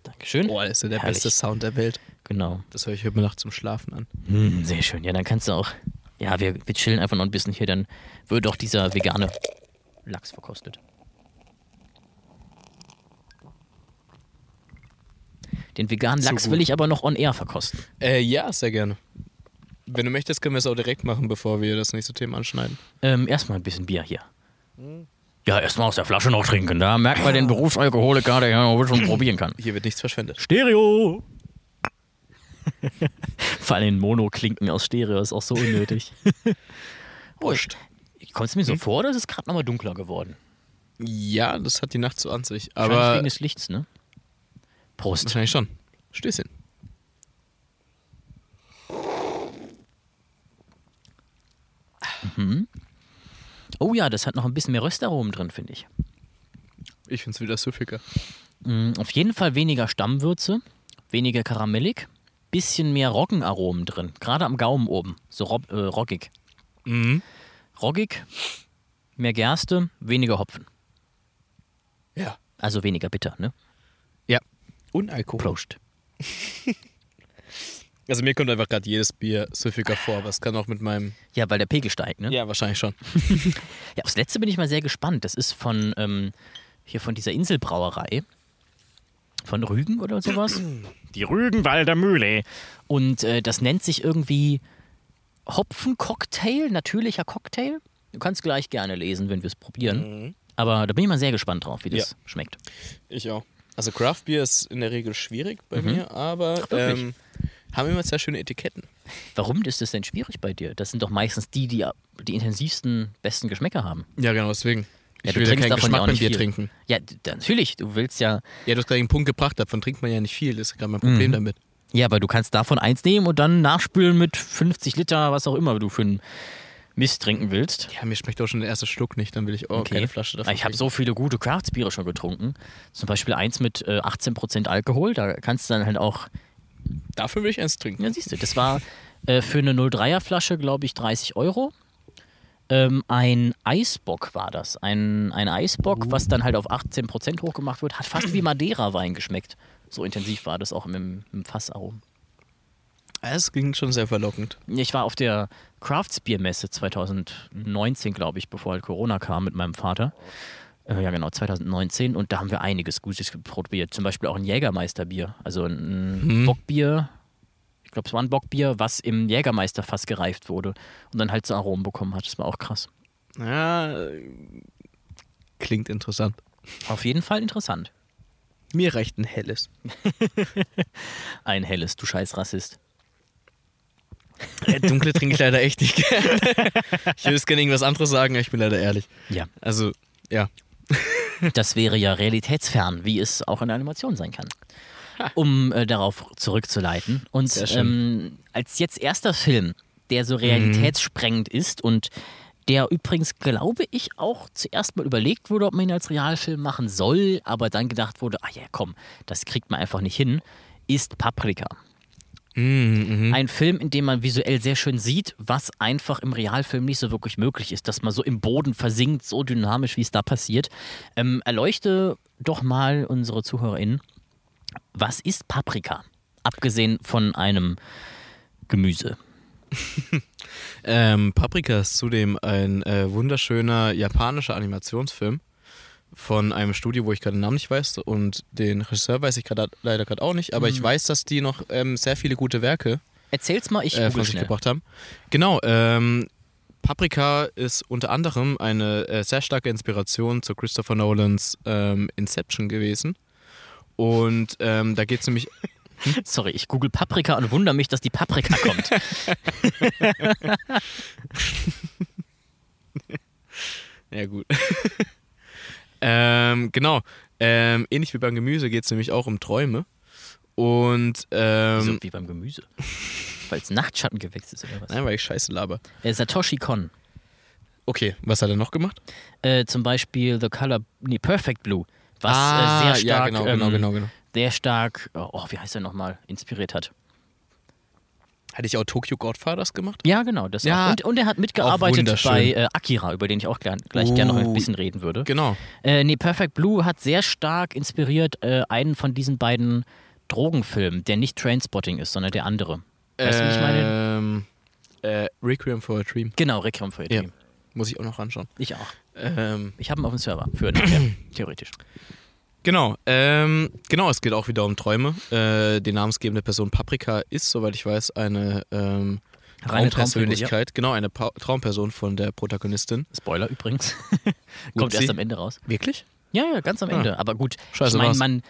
Speaker 1: Dankeschön.
Speaker 2: Boah, das ist ja der
Speaker 1: Herrlich.
Speaker 2: beste Sound der Welt.
Speaker 1: Genau.
Speaker 2: Das höre ich heute Nacht zum Schlafen an.
Speaker 1: Hm, sehr schön. Ja, dann kannst du auch. Ja, wir, wir chillen einfach noch ein bisschen hier, dann wird auch dieser vegane Lachs verkostet. Den veganen Lachs
Speaker 2: gut.
Speaker 1: will ich aber noch on air verkosten.
Speaker 2: Äh, ja, sehr gerne. Wenn du möchtest, können wir es auch direkt machen, bevor wir das nächste Thema anschneiden.
Speaker 1: Ähm, erstmal ein bisschen Bier hier. Ja, erstmal aus der Flasche noch trinken. Da merkt man den Berufsalkoholiker, der ja noch schon probieren kann.
Speaker 2: Hier wird nichts verschwendet.
Speaker 1: Stereo! Vor allem Mono-Klinken aus Stereo ist auch so unnötig.
Speaker 2: Wurscht.
Speaker 1: Kommt es mir so vor, oder ist es gerade nochmal dunkler geworden?
Speaker 2: Ja, das hat die Nacht so an sich. Aber
Speaker 1: wegen des Lichts, ne? Prost.
Speaker 2: wahrscheinlich schon. Stößchen.
Speaker 1: Oh ja, das hat noch ein bisschen mehr Röstaromen drin, finde ich.
Speaker 2: Ich finde es wieder süffiger.
Speaker 1: Mm, Auf jeden Fall weniger Stammwürze, weniger karamellig, bisschen mehr Roggenaromen drin, gerade am Gaumen oben, so rob, äh, roggig.
Speaker 2: Mhm.
Speaker 1: Roggig, mehr Gerste, weniger Hopfen.
Speaker 2: Ja.
Speaker 1: Also weniger bitter, ne?
Speaker 2: Ja. Und Alkohol.
Speaker 1: Prost.
Speaker 2: Also mir kommt einfach gerade jedes Bier süffiger vor, aber es kann auch mit meinem...
Speaker 1: Ja, weil der Pegel steigt, ne?
Speaker 2: Ja, wahrscheinlich schon.
Speaker 1: Ja, aufs letzte bin ich mal sehr gespannt. Das ist von ähm, hier von dieser Inselbrauerei. Von Rügen oder sowas. Die Rügenwalder Mühle. Und äh, das nennt sich irgendwie Hopfencocktail, natürlicher Cocktail. Du kannst gleich gerne lesen, wenn wir es probieren. Aber da bin ich mal sehr gespannt drauf, wie das
Speaker 2: Ja.
Speaker 1: schmeckt.
Speaker 2: Ich auch. Also Craft Beer ist in der Regel schwierig bei mir, aber
Speaker 1: Ach,
Speaker 2: ähm, haben immer sehr schöne Etiketten.
Speaker 1: Warum ist das denn schwierig bei dir? Das sind doch meistens die, die die intensivsten, besten Geschmäcker haben.
Speaker 2: Ja, genau, deswegen.
Speaker 1: Ja,
Speaker 2: Ich
Speaker 1: du
Speaker 2: will ja
Speaker 1: trinkst
Speaker 2: keinen
Speaker 1: davon
Speaker 2: Geschmack
Speaker 1: ja
Speaker 2: beim Bier
Speaker 1: viel.
Speaker 2: trinken.
Speaker 1: Ja, natürlich. Du willst ja
Speaker 2: Ja, du hast gerade einen Punkt gebracht, davon trinkt man ja nicht viel. Das ist gerade mein Problem
Speaker 1: Mhm.
Speaker 2: damit.
Speaker 1: Ja, aber du kannst davon eins nehmen und dann nachspülen mit 50 Liter, was auch immer du für einen Mist trinken willst.
Speaker 2: Ja, mir schmeckt auch schon der erste Schluck nicht, dann will ich auch keine Flasche davon
Speaker 1: Ich habe so viele gute Craftsbiere schon getrunken. Zum Beispiel eins mit äh, 18% Alkohol. Da kannst du dann halt auch.
Speaker 2: Dafür will ich eins trinken.
Speaker 1: Ja, siehst du, das war äh, für eine 03er Flasche, glaube ich, 30 Euro. Ähm, ein Eisbock war das. Ein, ein Eisbock, was dann halt auf 18% hochgemacht wird, hat fast wie Madeira-Wein geschmeckt. So intensiv war das auch im, im Fassarom.
Speaker 2: Es klingt schon sehr verlockend.
Speaker 1: Ich war auf der Craftsbiermesse 2019, glaube ich, bevor halt Corona kam mit meinem Vater. Äh, ja, genau, 2019. Und da haben wir einiges Gutes probiert. Zum Beispiel auch ein Jägermeisterbier. Also ein
Speaker 2: Mhm.
Speaker 1: Bockbier. Ich glaube, es war ein Bockbier, was im Jägermeisterfass gereift wurde und dann halt so Aromen bekommen hat. Das war auch krass.
Speaker 2: Ja, äh, klingt interessant.
Speaker 1: Auf jeden Fall interessant.
Speaker 2: Mir reicht ein helles.
Speaker 1: Ein helles, du scheiß Rassist.
Speaker 2: Äh, Dunkle trinke ich leider echt nicht gerne. Ich würde gerne irgendwas anderes sagen, aber ich bin leider ehrlich.
Speaker 1: Ja,
Speaker 2: Also, ja.
Speaker 1: das wäre ja realitätsfern, wie es auch in der Animation sein kann. Um äh, darauf zurückzuleiten. Und ähm, als jetzt erster Film, der so realitätssprengend ist und der übrigens, glaube ich, auch zuerst mal überlegt wurde, ob man ihn als Realfilm machen soll, aber dann gedacht wurde, ah ja, komm, das kriegt man einfach nicht hin, ist Paprika.
Speaker 2: Mhm,
Speaker 1: Ein Film, in dem man visuell sehr schön sieht, was einfach im Realfilm nicht so wirklich möglich ist, dass man so im Boden versinkt, so dynamisch, wie es da passiert. Ähm, erleuchte doch mal unsere ZuhörerInnen, was ist Paprika? Abgesehen von einem Gemüse.
Speaker 2: Ähm, Paprika ist zudem ein äh, wunderschöner japanischer Animationsfilm von einem Studio, wo ich gerade den Namen nicht weiß und den Regisseur weiß ich gerade leider gerade auch nicht, aber ich weiß, dass die noch ähm, sehr viele gute Werke
Speaker 1: Erzähl's mal, ich
Speaker 2: äh, von sich gebracht haben. Genau, ähm, Paprika ist unter anderem eine äh, sehr starke Inspiration zu Christopher Nolans ähm, Inception gewesen. Und ähm, da geht es nämlich
Speaker 1: Sorry, ich google Paprika und wundere mich, dass die Paprika kommt.
Speaker 2: Ja, gut. ähm, genau. Ähm, ähnlich wie beim Gemüse geht es nämlich auch um Träume. Und, ähm,
Speaker 1: so wie beim Gemüse. Weil es Nachtschattengewächs ist oder was?
Speaker 2: nein, weil ich scheiße laber.
Speaker 1: Äh, Satoshi Kon.
Speaker 2: Okay, was hat er noch gemacht?
Speaker 1: Äh, zum Beispiel The Color, nee, Perfect Blue. Was
Speaker 2: Ah,
Speaker 1: äh, sehr stark
Speaker 2: ja, genau, genau,
Speaker 1: ähm,
Speaker 2: genau, genau.
Speaker 1: sehr stark, oh, wie heißt er nochmal, inspiriert hat.
Speaker 2: Hatte ich auch Tokyo Godfathers gemacht?
Speaker 1: Ja, genau. Das
Speaker 2: Ja.
Speaker 1: Und, und er hat mitgearbeitet bei äh, Akira, über den ich auch gern, gleich gerne noch ein
Speaker 2: Oh,
Speaker 1: bisschen reden würde.
Speaker 2: Genau.
Speaker 1: Äh, nee, Perfect Blue hat sehr stark inspiriert äh, einen von diesen beiden Drogenfilmen, der nicht Trainspotting ist, sondern der andere. Weißt du, wie ich meine?
Speaker 2: Ähm, äh, Requiem for a Dream.
Speaker 1: Genau, Requiem for a
Speaker 2: Ja. Muss ich auch noch anschauen.
Speaker 1: Ich auch.
Speaker 2: Ähm,
Speaker 1: Ich habe ihn auf dem Server für nachher, theoretisch.
Speaker 2: genau. Ähm, genau, es geht auch wieder um Träume. Äh, die namensgebende Person Paprika ist, soweit ich weiß, eine ähm, Traumpersönlichkeit. Genau, eine pa Traumperson von der Protagonistin.
Speaker 1: Spoiler übrigens. Kommt erst am Ende raus.
Speaker 2: Wirklich?
Speaker 1: Ja, ja, ganz am
Speaker 2: Ah.
Speaker 1: Ende. Aber gut,
Speaker 2: Scheiße
Speaker 1: ich meine, man.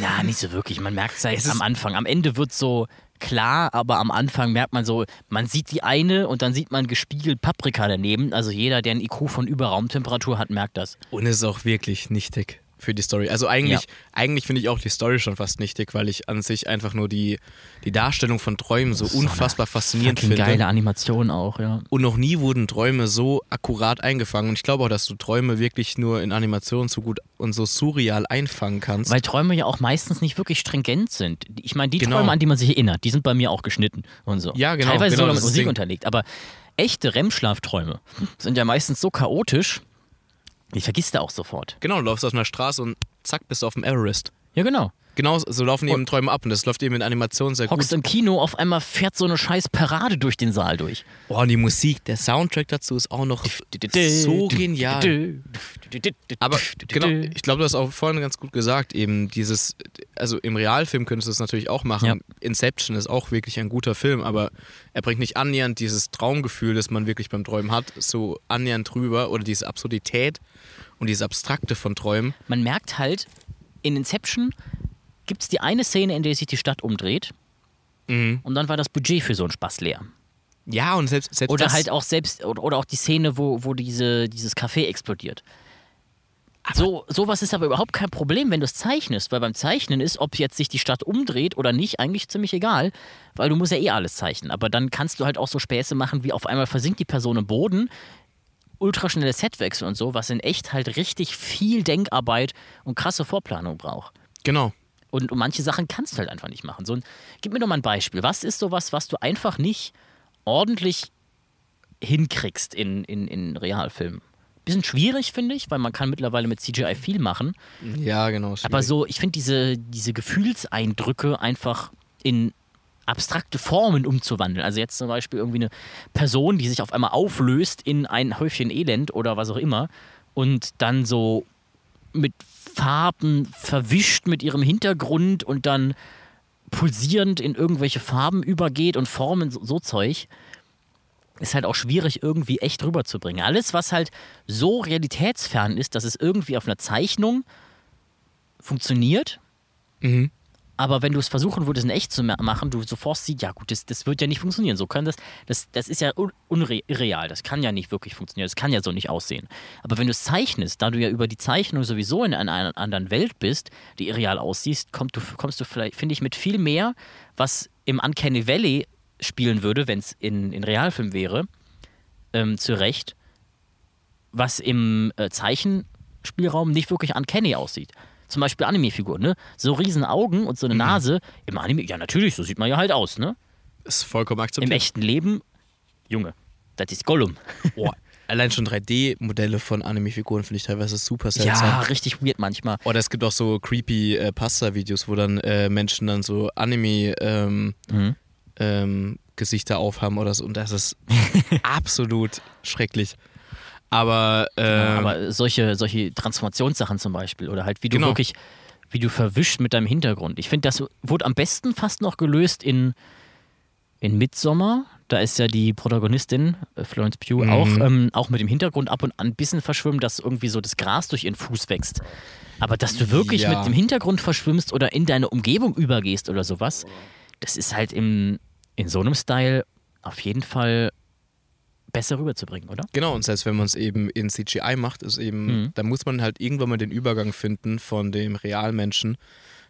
Speaker 1: Ja, nicht so wirklich. Man merkt es ja
Speaker 2: Es
Speaker 1: am Anfang. Am Ende wird so klar, aber am Anfang merkt man so, man sieht die eine und dann sieht man gespiegelt Paprika daneben. Also jeder, der ein IQ von Überraumtemperatur hat, merkt das.
Speaker 2: Und es ist auch wirklich nichtig für die Story. Also eigentlich, eigentlich finde ich auch die Story schon fast nichtig, weil ich an sich einfach nur die, die Darstellung von Träumen so, unfassbar faszinierend finde.
Speaker 1: geile Animation auch, ja.
Speaker 2: Und noch nie wurden Träume so akkurat eingefangen. Und ich glaube auch, dass du Träume wirklich nur in Animationen so gut und so surreal einfangen kannst.
Speaker 1: Weil Träume ja auch meistens nicht wirklich stringent sind. Ich meine, die
Speaker 2: Genau.
Speaker 1: Träume, an die man sich erinnert, die sind bei mir auch geschnitten und so.
Speaker 2: Ja, genau,
Speaker 1: Teilweise
Speaker 2: genau,
Speaker 1: sogar mit Musik
Speaker 2: Ding.
Speaker 1: unterlegt. Aber echte REM-Schlafträume sind ja meistens so chaotisch, die vergisst du auch sofort.
Speaker 2: genau, du läufst auf einer Straße und zack, bist du auf dem Everest.
Speaker 1: Ja, genau.
Speaker 2: Genau so laufen eben Träume ab und das läuft eben in Animationen sehr
Speaker 1: Hockst
Speaker 2: gut.
Speaker 1: im Kino, auf einmal fährt so eine scheiß Parade durch den Saal durch.
Speaker 2: Oh, und die Musik, der Soundtrack dazu ist auch noch so genial. Aber genau, ich glaube, du hast auch vorhin ganz gut gesagt, eben dieses, also im Realfilm könntest du es natürlich auch machen.
Speaker 1: Ja.
Speaker 2: Inception ist auch wirklich ein guter Film, aber er bringt nicht annähernd dieses Traumgefühl, das man wirklich beim Träumen hat, so annähernd drüber oder diese Absurdität und dieses Abstrakte von Träumen.
Speaker 1: Man merkt halt, in Inception gibt es die eine Szene, in der sich die Stadt umdreht
Speaker 2: Mhm.
Speaker 1: und dann war das Budget für so einen Spaß leer.
Speaker 2: Ja, und selbst, selbst
Speaker 1: Oder halt auch selbst, oder, oder auch die Szene, wo, wo diese, dieses Café explodiert. So, sowas ist aber überhaupt kein Problem, wenn du es zeichnest, weil beim Zeichnen ist, ob jetzt sich die Stadt umdreht oder nicht, eigentlich ziemlich egal, weil du musst ja eh alles zeichnen. Aber dann kannst du halt auch so Späße machen, wie auf einmal versinkt die Person im Boden, ultraschnelle Setwechsel und so, was in echt halt richtig viel Denkarbeit und krasse Vorplanung braucht.
Speaker 2: Genau.
Speaker 1: Und, und manche Sachen kannst du halt einfach nicht machen. So ein, gib mir doch mal ein Beispiel. Was ist sowas, was du einfach nicht ordentlich hinkriegst in, in, in Realfilmen? Bisschen schwierig, finde ich, weil man kann mittlerweile mit CGI viel machen.
Speaker 2: Ja, genau.
Speaker 1: Aber
Speaker 2: schwierig.
Speaker 1: so, ich finde diese, diese Gefühlseindrücke einfach in abstrakte Formen umzuwandeln. Also jetzt zum Beispiel irgendwie eine Person, die sich auf einmal auflöst in ein Häufchen Elend oder was auch immer und dann so mit Farben verwischt mit ihrem Hintergrund und dann pulsierend in irgendwelche Farben übergeht und Formen, so, so Zeug, ist halt auch schwierig irgendwie echt rüberzubringen. Alles, was halt so realitätsfern ist, dass es irgendwie auf einer Zeichnung funktioniert,
Speaker 2: Mhm.
Speaker 1: Aber wenn du es versuchen würdest, in echt zu ma- machen, du sofort siehst, ja gut, das, das wird ja nicht funktionieren. So kann das, das, das ist ja un- unre- irreal. Das kann ja nicht wirklich funktionieren. Das kann ja so nicht aussehen. Aber wenn du es zeichnest, da du ja über die Zeichnung sowieso in einer, einer anderen Welt bist, die irreal aussieht, kommst du, kommst du vielleicht, finde ich, mit viel mehr, was im Uncanny Valley spielen würde, wenn es in, in Realfilm wäre, ähm, zurecht, was im äh, Zeichenspielraum nicht wirklich uncanny aussieht. Zum Beispiel Anime-Figuren, ne? So riesen Augen und so
Speaker 2: Mhm.
Speaker 1: eine Nase. Im Anime, ja natürlich, so sieht man ja halt aus, ne?
Speaker 2: Ist vollkommen
Speaker 1: Im
Speaker 2: akzeptiert.
Speaker 1: echten Leben, Junge, das ist Gollum.
Speaker 2: Boah, allein schon 3D-Modelle von Anime-Figuren finde ich teilweise super seltsam.
Speaker 1: Ja, richtig weird manchmal.
Speaker 2: Oder es gibt auch so creepy äh, Pasta-Videos, wo dann äh, Menschen dann so Anime-Gesichter ähm,
Speaker 1: Mhm.
Speaker 2: ähm, Gesichter aufhaben oder so. Und das ist absolut schrecklich. Aber, äh,
Speaker 1: Ja, aber solche, solche Transformationssachen zum Beispiel oder halt wie du
Speaker 2: Genau.
Speaker 1: wirklich, wie du verwischt mit deinem Hintergrund. Ich finde, das wurde am besten fast noch gelöst in, in Midsommar. Da ist ja die Protagonistin, äh, Florence Pugh,
Speaker 2: Mhm.
Speaker 1: auch, ähm, auch mit dem Hintergrund ab und an ein bisschen verschwimmen, dass irgendwie so das Gras durch ihren Fuß wächst. Aber dass du wirklich
Speaker 2: Ja.
Speaker 1: mit dem Hintergrund verschwimmst oder in deine Umgebung übergehst oder sowas, das ist halt im, in so einem Style auf jeden Fall besser rüberzubringen, oder?
Speaker 2: Genau, und selbst wenn man es eben in CGI macht, ist eben,
Speaker 1: Mhm.
Speaker 2: da muss man halt irgendwann mal den Übergang finden von dem Realmenschen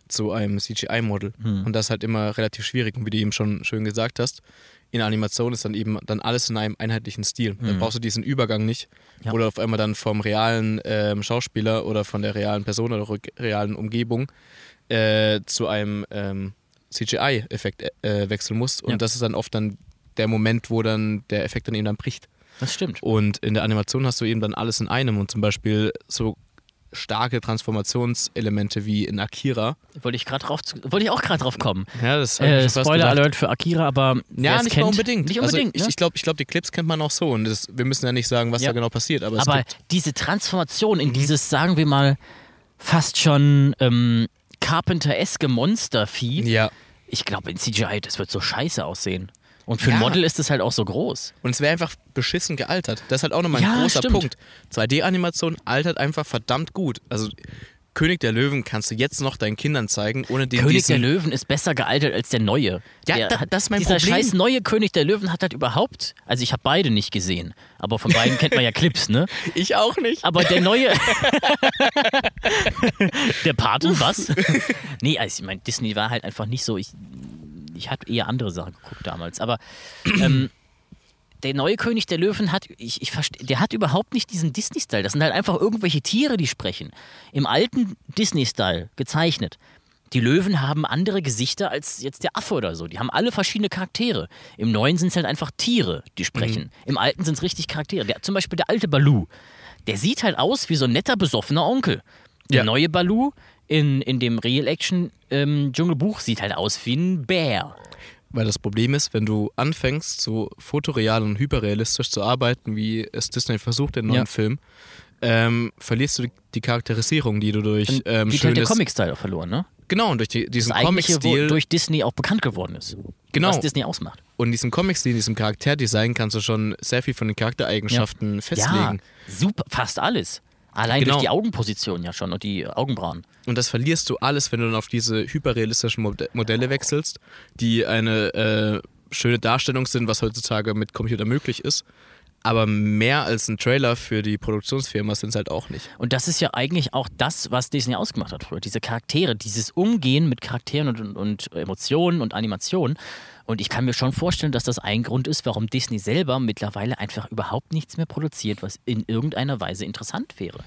Speaker 2: zu einem CGI-Model.
Speaker 1: Hm.
Speaker 2: Und das ist halt immer relativ schwierig. Und wie du eben schon schön gesagt hast, in Animation ist dann eben dann alles in einem einheitlichen Stil. Dann brauchst du diesen Übergang nicht.
Speaker 1: Ja.
Speaker 2: wo du auf einmal dann vom realen ähm, Schauspieler oder von der realen Person oder realen Umgebung äh, zu einem ähm, CGI-Effekt äh, wechseln musst. Und
Speaker 1: Ja.
Speaker 2: das ist dann oft dann der Moment, wo dann der Effekt dann eben dann bricht.
Speaker 1: Das stimmt.
Speaker 2: Und in der Animation hast du eben dann alles in einem und zum Beispiel so starke Transformationselemente wie in Akira.
Speaker 1: Wollte ich gerade drauf, wollte ich auch gerade drauf kommen.
Speaker 2: Ja, das
Speaker 1: Äh, Spoiler. Alert für Akira, aber
Speaker 2: Ja, nicht
Speaker 1: kennt,
Speaker 2: unbedingt.
Speaker 1: Nicht
Speaker 2: also
Speaker 1: unbedingt.
Speaker 2: ich
Speaker 1: ne?
Speaker 2: ich glaube, ich glaub, die Clips kennt man auch so. Und das, wir müssen ja nicht sagen, was
Speaker 1: Ja.
Speaker 2: da genau passiert. Aber,
Speaker 1: aber diese Transformation in dieses, sagen wir mal, fast schon ähm, Carpenter-eske Monstervieh,
Speaker 2: ja.
Speaker 1: ich glaube in CGI, das wird so scheiße aussehen. Und für
Speaker 2: Ja.
Speaker 1: ein Model ist es halt auch so groß.
Speaker 2: Und es wäre einfach beschissen gealtert. Das ist halt auch nochmal ein
Speaker 1: Ja,
Speaker 2: großer
Speaker 1: stimmt.
Speaker 2: Punkt. 2D-Animation altert einfach verdammt gut. Also König der Löwen kannst du jetzt noch deinen Kindern zeigen, ohne den
Speaker 1: König der Löwen ist besser gealtert als der neue.
Speaker 2: Ja,
Speaker 1: der
Speaker 2: da-
Speaker 1: hat,
Speaker 2: das ist mein
Speaker 1: dieser
Speaker 2: Problem.
Speaker 1: scheiß neue König der Löwen hat halt überhaupt, also ich habe beide nicht gesehen, aber von beiden kennt man ja Clips, ne?
Speaker 2: Ich auch nicht.
Speaker 1: Aber der neue. der Pate, was? nee, also ich meine, Disney war halt einfach nicht so. Ich, ich hatte eher andere Sachen geguckt damals. Aber ähm, der neue König der Löwen hat, ich, ich verste- der hat überhaupt nicht diesen Disney-Style. Das sind halt einfach irgendwelche Tiere, die sprechen. Im alten Disney-Style gezeichnet. Die Löwen haben andere Gesichter als jetzt der Affe oder so. Die haben alle verschiedene Charaktere. Im neuen sind es halt einfach Tiere, die sprechen. Im alten sind es richtig Charaktere. Der, zum Beispiel der alte Baloo. Der sieht halt aus wie so ein netter, besoffener Onkel. Der
Speaker 2: Ja.
Speaker 1: neue Baloo in, in dem Real-Action-Dschungelbuch sieht halt aus wie ein Bär.
Speaker 2: Weil das Problem ist, wenn du anfängst, so fotoreal und hyperrealistisch zu arbeiten, wie es Disney versucht in neuen
Speaker 1: Ja.
Speaker 2: Filmen, ähm, verlierst du die- die Charakterisierung, die du durch
Speaker 1: Dann
Speaker 2: ähm,
Speaker 1: geht halt der
Speaker 2: schönes...
Speaker 1: Comic-Style verloren, ne?
Speaker 2: genau, und durch die, diesen Comic-Stil
Speaker 1: durch Disney auch bekannt geworden ist.
Speaker 2: Genau.
Speaker 1: Was Disney ausmacht.
Speaker 2: und diesen Comic-Stil, diesem Charakterdesign kannst du schon sehr viel von den Charaktereigenschaften
Speaker 1: Ja,
Speaker 2: festlegen.
Speaker 1: super, fast alles. Allein
Speaker 2: Genau.
Speaker 1: durch die Augenposition ja schon und die Augenbrauen.
Speaker 2: Und das verlierst du alles, wenn du dann auf diese hyperrealistischen Mod Modelle wechselst, die eine äh, schöne Darstellung sind, was heutzutage mit Computer möglich ist. Aber mehr als ein Trailer für die Produktionsfirma sind es halt auch nicht.
Speaker 1: Und das ist ja eigentlich auch das, was Disney ausgemacht hat früher. Diese Charaktere, dieses Umgehen mit Charakteren und, und, und Emotionen und Animationen. Und ich kann mir schon vorstellen, dass das ein Grund ist, warum Disney selber mittlerweile einfach überhaupt nichts mehr produziert, was in irgendeiner Weise interessant wäre.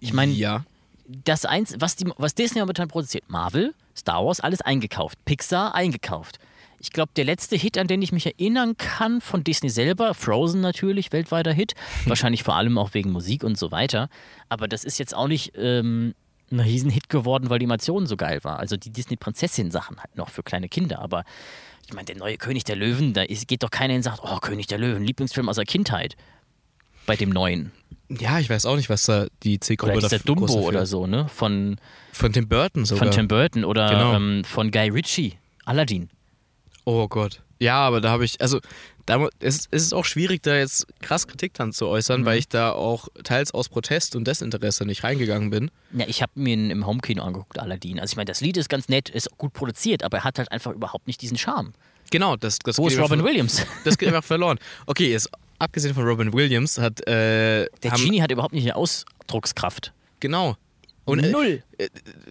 Speaker 1: Ich meine,
Speaker 2: ja.
Speaker 1: das eins, was, die, was Disney momentan produziert, Marvel, Star Wars, alles eingekauft. Pixar eingekauft. Ich glaube, der letzte Hit, an den ich mich erinnern kann, von Disney selber, Frozen natürlich, weltweiter Hit. Wahrscheinlich vor allem auch wegen Musik und so weiter. Aber das ist jetzt auch nicht ähm, ein Riesenhit geworden, weil die Animation so geil war. Also die Disney-Prinzessin-Sachen halt noch für kleine Kinder. Aber ich meine, der neue König der Löwen, da ist, geht doch keiner hin und sagt, oh, König der Löwen, Lieblingsfilm aus der Kindheit. Bei dem neuen.
Speaker 2: Ja, ich weiß auch nicht, was da die Zielgruppe
Speaker 1: Oder
Speaker 2: dafür- groß
Speaker 1: Dumbo oder so, ne? Von,
Speaker 2: Von Tim Burton sogar.
Speaker 1: von Tim Burton oder
Speaker 2: Genau.
Speaker 1: ähm, von Guy Ritchie, Aladdin.
Speaker 2: Oh Gott. Ja, aber da habe ich, also da, es ist auch schwierig, da jetzt krass Kritik dran zu äußern,
Speaker 1: Mhm.
Speaker 2: weil ich da auch teils aus Protest und Desinteresse nicht reingegangen bin.
Speaker 1: Ja, ich habe mir ihn im Homekino angeguckt, Aladdin. Also ich meine, das Lied ist ganz nett, ist gut produziert, aber er hat halt einfach überhaupt nicht diesen Charme.
Speaker 2: Genau, das, das
Speaker 1: Wo ist Robin Williams?
Speaker 2: Das geht einfach verloren. Okay, jetzt abgesehen von Robin Williams hat äh,
Speaker 1: Der Genie hat überhaupt nicht die Ausdruckskraft.
Speaker 2: genau und äh,
Speaker 1: Null.
Speaker 2: äh,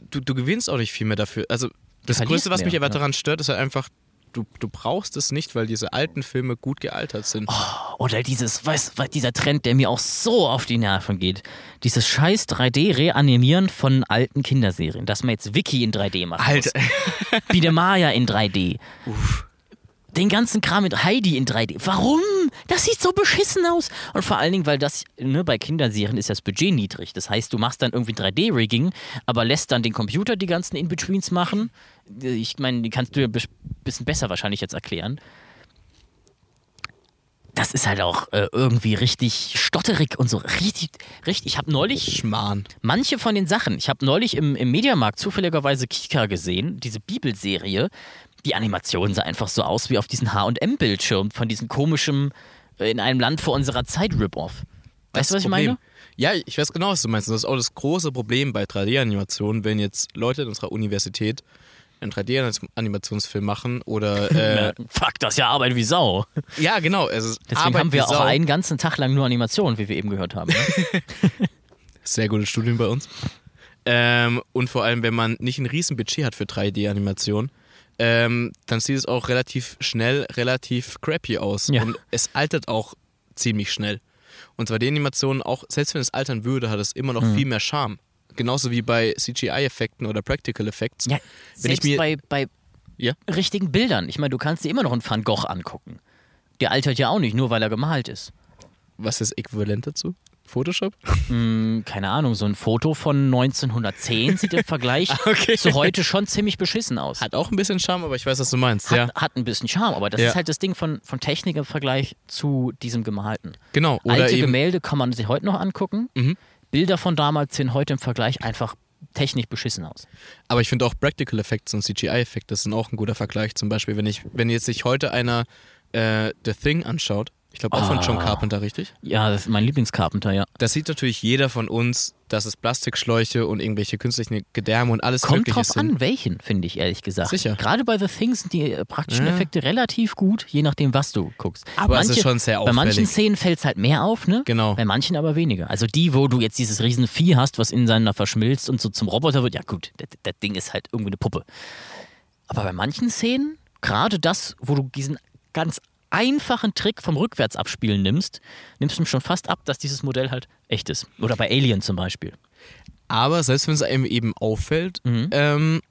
Speaker 2: du, du gewinnst auch nicht viel mehr dafür. Also das Größte, was mich aber daran stört, ist halt einfach du, du brauchst es nicht, weil diese alten Filme gut gealtert sind.
Speaker 1: Oder dieses, weißt du, dieser Trend, der mir auch so auf die Nerven geht. Dieses scheiß 3D-Reanimieren von alten Kinderserien. Dass man jetzt Wiki in 3D macht.
Speaker 2: Alter.
Speaker 1: Biedemaya in 3D. Den ganzen Kram mit Heidi in 3D. Warum? Das sieht so beschissen aus. Und vor allen Dingen, weil das, ne, bei Kinderserien ist das Budget niedrig. Das heißt, du machst dann irgendwie 3D-Rigging, aber lässt dann den Computer die ganzen In-Betweens machen. Ich meine, die kannst du ja ein bisschen besser wahrscheinlich jetzt erklären. Das ist halt auch äh, irgendwie richtig stotterig und so. Richtig, richtig. Ich habe neulich
Speaker 2: Schmarrn.
Speaker 1: manche von den Sachen, ich habe neulich im, im Mediamarkt zufälligerweise Kika gesehen, diese Bibelserie. Die Animation sah einfach so aus wie auf diesen HM-Bildschirm von diesem komischen äh, in einem Land vor unserer Zeit Rip-Off. Weißt du, was ich meine?
Speaker 2: Ja, ich weiß genau, was du meinst. Das ist auch das große Problem bei 3D-Animationen, wenn jetzt Leute in unserer Universität einen 3D-Animationsfilm machen oder äh,
Speaker 1: Fuck, das ist ja Arbeit wie Sau.
Speaker 2: ja genau,
Speaker 1: Deswegen
Speaker 2: Arbeit
Speaker 1: haben wir auch
Speaker 2: Sau.
Speaker 1: einen ganzen Tag lang nur Animationen, wie wir eben gehört haben. Ne?
Speaker 2: sehr gutes Studium bei uns. Ähm, und vor allem, wenn man nicht ein riesen Budget hat für 3D-Animation, ähm, dann sieht es auch relativ schnell relativ crappy aus.
Speaker 1: Ja.
Speaker 2: Und es altert auch ziemlich schnell. Und 2D-Animationen, auch selbst wenn es altern würde, hat es immer noch
Speaker 1: Mhm.
Speaker 2: viel mehr Charme. Genauso wie bei CGI-Effekten oder Practical Effects.
Speaker 1: Ja,
Speaker 2: Wenn
Speaker 1: selbst
Speaker 2: mir-
Speaker 1: bei, bei
Speaker 2: Ja?
Speaker 1: richtigen Bildern. Ich meine, du kannst dir immer noch einen Van Gogh angucken. Der altert ja auch nicht, nur weil er gemalt ist.
Speaker 2: Was ist äquivalent dazu? Photoshop?
Speaker 1: Hm, keine Ahnung, so ein Foto von 1910 sieht im Vergleich
Speaker 2: Okay.
Speaker 1: zu heute schon ziemlich beschissen aus.
Speaker 2: Hat auch ein bisschen Charme, aber ich weiß, was du meinst.
Speaker 1: Hat,
Speaker 2: ja,
Speaker 1: hat ein bisschen Charme, aber das
Speaker 2: Ja.
Speaker 1: ist halt das Ding von, von Technik im Vergleich zu diesem Gemalten.
Speaker 2: genau. Oder
Speaker 1: Alte Gemälde kann man sich heute noch angucken.
Speaker 2: Mhm.
Speaker 1: Bilder von damals sehen heute im Vergleich einfach technisch beschissen aus.
Speaker 2: aber ich finde auch Practical Effects und CGI-Effekte sind auch ein guter Vergleich. Zum Beispiel, wenn ich, wenn jetzt sich heute einer äh, The Thing anschaut, ich glaube auch von John
Speaker 1: Ah.
Speaker 2: Carpenter, richtig?
Speaker 1: Ja, das ist mein Lieblingscarpenter, ja.
Speaker 2: Da sieht natürlich jeder von uns, dass es Plastikschläuche und irgendwelche künstlichen Gedärme und alles
Speaker 1: Kommt
Speaker 2: Mögliche
Speaker 1: drauf
Speaker 2: sind.
Speaker 1: an, welchen, finde ich ehrlich gesagt.
Speaker 2: Sicher.
Speaker 1: Gerade bei The Things sind die äh, praktischen
Speaker 2: Ja.
Speaker 1: Effekte relativ gut, je nachdem, was du guckst.
Speaker 2: Aber es ist schon sehr
Speaker 1: Bei manchen
Speaker 2: auffällig.
Speaker 1: Szenen fällt es halt mehr auf, ne?
Speaker 2: Genau.
Speaker 1: Bei manchen aber weniger. Also die, wo du jetzt dieses riesen Vieh hast, was in seiner verschmilzt und so zum Roboter wird, ja gut, das, das Ding ist halt irgendwie eine Puppe. Aber bei manchen Szenen, gerade das, wo du diesen ganz einfachen Trick vom Rückwärtsabspielen nimmst, nimmst du schon fast ab, dass dieses Modell halt echt ist. Oder bei Alien zum Beispiel.
Speaker 2: Aber selbst wenn es einem eben auffällt,
Speaker 1: Mhm.
Speaker 2: ähm,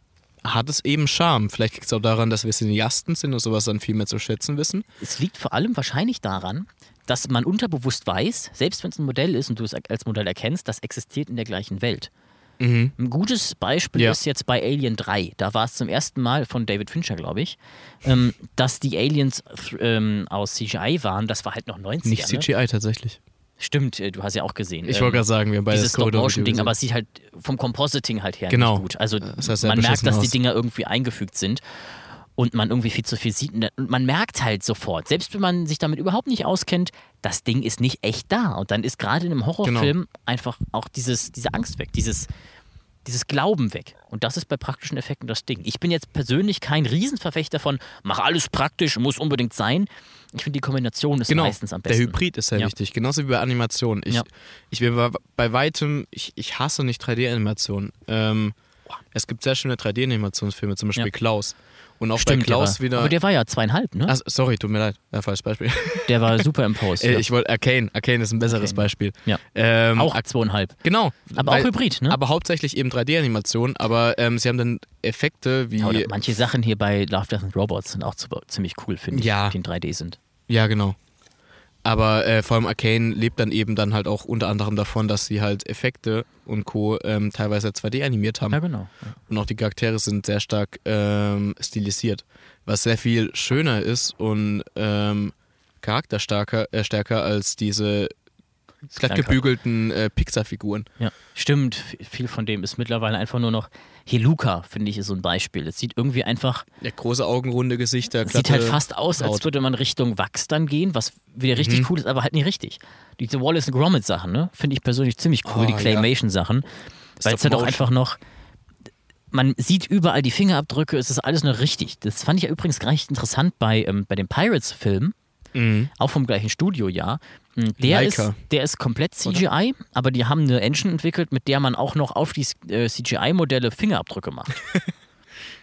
Speaker 2: hat es eben Charme. Vielleicht liegt es auch daran, dass wir Cineasten sind und sowas dann viel mehr zu schätzen wissen.
Speaker 1: Es liegt vor allem wahrscheinlich daran, dass man unterbewusst weiß, selbst wenn es ein Modell ist und du es als Modell erkennst, das existiert in der gleichen Welt. Ein gutes Beispiel
Speaker 2: Ja.
Speaker 1: ist jetzt bei Alien 3. Da war es zum ersten Mal von David Fincher, glaube ich, ähm, dass die Aliens ähm, aus CGI waren. Das war halt noch 90er.
Speaker 2: Nicht
Speaker 1: Ne?
Speaker 2: CGI tatsächlich.
Speaker 1: Stimmt, äh, du hast ja auch gesehen.
Speaker 2: Ich wollte gerade sagen, wir haben beide
Speaker 1: dieses Stop-Motion-Ding, aber es sieht halt vom Compositing halt her
Speaker 2: Genau.
Speaker 1: nicht gut. Also
Speaker 2: Das sehr
Speaker 1: man merkt, dass die. Dinger irgendwie eingefügt sind und man irgendwie viel zu viel sieht. Und man merkt halt sofort, selbst wenn man sich damit überhaupt nicht auskennt, das Ding ist nicht echt da. Und dann ist gerade in einem Horrorfilm
Speaker 2: Genau.
Speaker 1: einfach auch dieses, diese Angst weg, dieses, dieses Glauben weg. Und das ist bei praktischen Effekten das Ding. Ich bin jetzt persönlich kein Riesenverfechter von, mach alles praktisch, muss unbedingt sein. Ich finde, die Kombination ist
Speaker 2: Genau,
Speaker 1: meistens am
Speaker 2: der
Speaker 1: besten.
Speaker 2: Hybrid ist sehr
Speaker 1: Ja.
Speaker 2: wichtig. Genauso wie bei Animation. Ich,
Speaker 1: Ja.
Speaker 2: ich bin bei, bei weitem, ich, ich hasse nicht 3D-Animationen. Ähm, es gibt sehr schöne 3D-Animationsfilme, zum Beispiel
Speaker 1: Ja.
Speaker 2: Klaus. Und auch
Speaker 1: Stimmt,
Speaker 2: bei Klaus wieder.
Speaker 1: Aber der war ja zweieinhalb, ne?
Speaker 2: Ach, sorry, tut mir leid. Ja, falsches Beispiel.
Speaker 1: Der war super im Post.
Speaker 2: Äh,
Speaker 1: ja.
Speaker 2: ich wollte Arcane. Arcane ist ein besseres
Speaker 1: Arcane.
Speaker 2: Beispiel.
Speaker 1: Ja.
Speaker 2: Ähm,
Speaker 1: auch zweieinhalb.
Speaker 2: Genau.
Speaker 1: Aber auch Hybrid, ne?
Speaker 2: Aber hauptsächlich eben 3D-Animation, aber ähm, sie haben dann Effekte wie.
Speaker 1: Oder manche Sachen hier bei Love, Death and Robots sind auch ziemlich cool, finde ich,
Speaker 2: Ja.
Speaker 1: die in 3D sind.
Speaker 2: Ja, genau. Aber äh, vor allem Arcane lebt dann eben dann halt auch unter anderem davon, dass sie halt Effekte und Co. Ähm, teilweise 2D animiert haben.
Speaker 1: Ja, genau.
Speaker 2: Und auch die Charaktere sind sehr stark ähm, stilisiert. Was sehr viel schöner ist und ähm, charakterstärker äh, stärker als diese glatt gebügelten äh, Pixar-Figuren.
Speaker 1: Ja, stimmt. Viel von dem ist mittlerweile einfach nur noch. Hier Luca, finde ich, ist so ein Beispiel. Es sieht irgendwie einfach,
Speaker 2: Ja, große Augen, runde Gesichter,
Speaker 1: sieht halt fast aus, als würde man Richtung Wachs dann gehen, was wieder richtig
Speaker 2: Mhm.
Speaker 1: cool ist, aber halt nicht richtig. Diese Wallace and Gromit Sachen, ne, finde ich persönlich ziemlich cool,
Speaker 2: Oh,
Speaker 1: die
Speaker 2: ja.
Speaker 1: Claymation-Sachen. Weil es halt auch einfach noch. Man sieht überall die Fingerabdrücke, es ist alles nur richtig. Das fand ich ja übrigens gar nicht interessant bei, ähm, bei dem Pirates-Film.
Speaker 2: Mhm.
Speaker 1: auch vom gleichen Studio, ja. Mm, Der ist, der ist komplett CGI, aber die haben eine Engine entwickelt, mit der man auch noch auf die äh, CGI-Modelle Fingerabdrücke macht.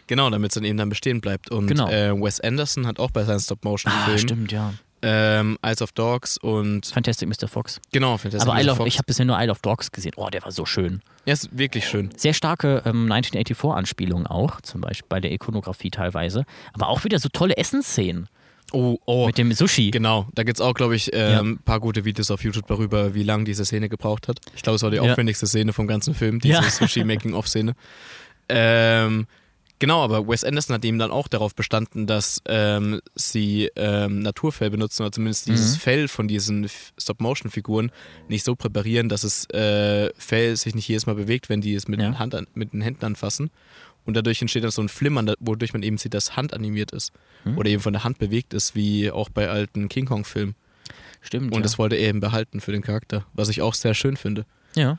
Speaker 2: Genau, damit es dann eben dann bestehen bleibt. Und
Speaker 1: Genau.
Speaker 2: äh, Wes Anderson hat auch bei seinen
Speaker 1: ah,
Speaker 2: Stop-Motion-Filmen
Speaker 1: stimmt, ja.
Speaker 2: ähm, Eyes of Dogs und
Speaker 1: Fantastic Mr. Fox.
Speaker 2: genau, Fantastic
Speaker 1: aber
Speaker 2: Mr.
Speaker 1: Isle of,
Speaker 2: Fox.
Speaker 1: ich habe bisher nur Isle of Dogs gesehen. Oh, der war so schön.
Speaker 2: Ja, ist wirklich schön.
Speaker 1: Sehr starke ähm, 1984-Anspielungen auch, zum Beispiel bei der Ikonografie teilweise. Aber auch wieder so tolle Essensszenen
Speaker 2: Oh, oh.
Speaker 1: mit dem Sushi.
Speaker 2: Genau, da gibt es auch, glaube ich,
Speaker 1: Ja.
Speaker 2: ein paar gute Videos auf YouTube darüber, wie lange diese Szene gebraucht hat. Ich glaube, es war die
Speaker 1: Ja.
Speaker 2: aufwendigste Szene vom ganzen Film, diese
Speaker 1: Ja.
Speaker 2: Sushi-Making-of-Szene. Ähm, genau, aber Wes Anderson hat eben dann auch darauf bestanden, dass ähm, sie ähm, Naturfell benutzen oder zumindest dieses
Speaker 1: Mhm.
Speaker 2: Fell von diesen Stop-Motion-Figuren nicht so präparieren, dass das äh, Fell sich nicht jedes Mal bewegt, wenn die es mit,
Speaker 1: Ja.
Speaker 2: den Hand an, mit den Händen anfassen. Und dadurch entsteht dann so ein Flimmern, wodurch man eben sieht, dass Hand animiert ist.
Speaker 1: Mhm.
Speaker 2: Oder eben von der Hand bewegt ist, wie auch bei alten King Kong-Filmen.
Speaker 1: Stimmt.
Speaker 2: Und
Speaker 1: ja.
Speaker 2: das wollte er eben behalten für den Charakter, was ich auch sehr schön finde.
Speaker 1: ja.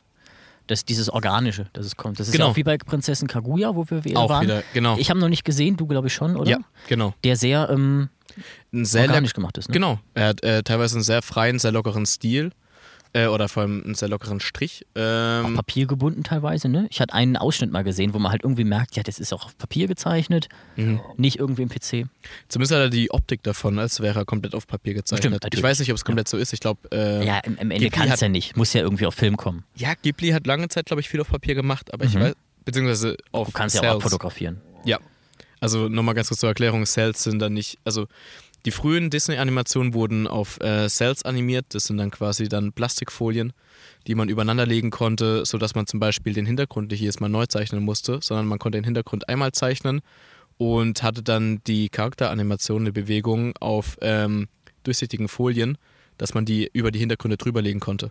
Speaker 1: Das, dieses Organische, das es kommt. Das ist
Speaker 2: Genau.
Speaker 1: ja auch wie bei Prinzessin Kaguya, wo wir wieder
Speaker 2: auch
Speaker 1: waren.
Speaker 2: wieder, genau.
Speaker 1: Ich habe noch nicht gesehen, du glaube ich schon, oder?
Speaker 2: ja, genau.
Speaker 1: Der sehr ähm,
Speaker 2: sehr
Speaker 1: organisch gemacht ist. Ne?
Speaker 2: Genau. Er hat äh, teilweise einen sehr freien, sehr lockeren Stil. Äh, oder vor allem einen sehr lockeren Strich. Ähm,
Speaker 1: Auf Papier gebunden teilweise, ne? Ich hatte einen Ausschnitt mal gesehen, wo man halt irgendwie merkt, ja, das ist auch auf Papier gezeichnet,
Speaker 2: Mhm.
Speaker 1: nicht irgendwie im PC.
Speaker 2: Zumindest hat er die Optik davon, als wäre er komplett auf Papier gezeichnet.
Speaker 1: Stimmt,
Speaker 2: ich
Speaker 1: natürlich.
Speaker 2: weiß nicht, ob es komplett so ist. Ich glaube, äh,
Speaker 1: Ja, im, im Ende kann es ja nicht. Muss ja irgendwie auf Film kommen.
Speaker 2: ja, Ghibli hat lange Zeit, glaube ich, viel auf Papier gemacht, aber ich
Speaker 1: Mhm.
Speaker 2: weiß, beziehungsweise auf
Speaker 1: Du kannst ja
Speaker 2: Cells.
Speaker 1: auch abfotografieren.
Speaker 2: Ja. Also nochmal ganz kurz zur Erklärung, Cells sind dann nicht, also die frühen Disney-Animationen wurden auf äh, Cells animiert, das sind dann quasi dann Plastikfolien, die man übereinander legen konnte, sodass man zum Beispiel den Hintergrund nicht jedes Mal neu zeichnen musste, sondern man konnte den Hintergrund einmal zeichnen und hatte dann die Charakteranimation, eine Bewegung auf ähm, durchsichtigen Folien, dass man die über die Hintergründe drüberlegen konnte.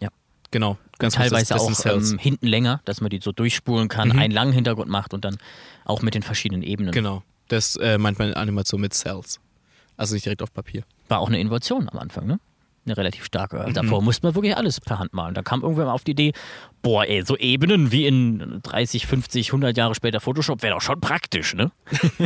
Speaker 1: Ja.
Speaker 2: Genau. Ganz kurz,
Speaker 1: Teilweise
Speaker 2: das, das
Speaker 1: auch ähm, hinten länger, dass man die so durchspulen kann,
Speaker 2: Mhm.
Speaker 1: einen langen Hintergrund macht und dann auch mit den verschiedenen Ebenen.
Speaker 2: Genau. Das äh, meint man in Animation mit Cells. Also nicht direkt auf Papier.
Speaker 1: War auch eine Innovation am Anfang, ne? Eine relativ starke.
Speaker 2: Mhm.
Speaker 1: Davor musste man wirklich alles per Hand malen. Da kam irgendwer mal auf die Idee, boah, ey, so Ebenen wie in 30, 50, 100 Jahre später Photoshop wäre doch schon praktisch, ne?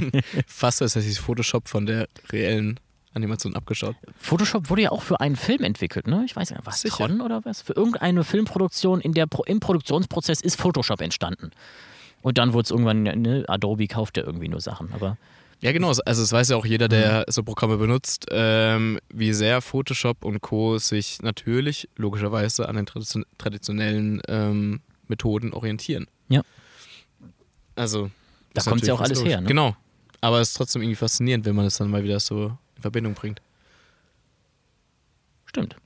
Speaker 2: Fast so, als hätte ich Photoshop von der reellen Animation abgeschaut.
Speaker 1: Photoshop wurde ja auch für einen Film entwickelt, ne? Ich weiß nicht, was
Speaker 2: Sicher.
Speaker 1: Tron oder was? Für irgendeine Filmproduktion in der Pro im Produktionsprozess ist Photoshop entstanden. Und dann wurde es irgendwann, ne, Adobe kauft ja irgendwie nur Sachen, aber
Speaker 2: Ja, genau. Also es weiß ja auch jeder, der so Programme benutzt, ähm, wie sehr Photoshop und Co. sich natürlich logischerweise an den tradition traditionellen ähm, Methoden orientieren.
Speaker 1: Ja.
Speaker 2: Also
Speaker 1: Da
Speaker 2: ist
Speaker 1: kommt's ja auch alles
Speaker 2: logisch.
Speaker 1: her, ne?
Speaker 2: Genau. Aber es ist trotzdem irgendwie faszinierend, wenn man es dann mal wieder so in Verbindung bringt.
Speaker 1: stimmt.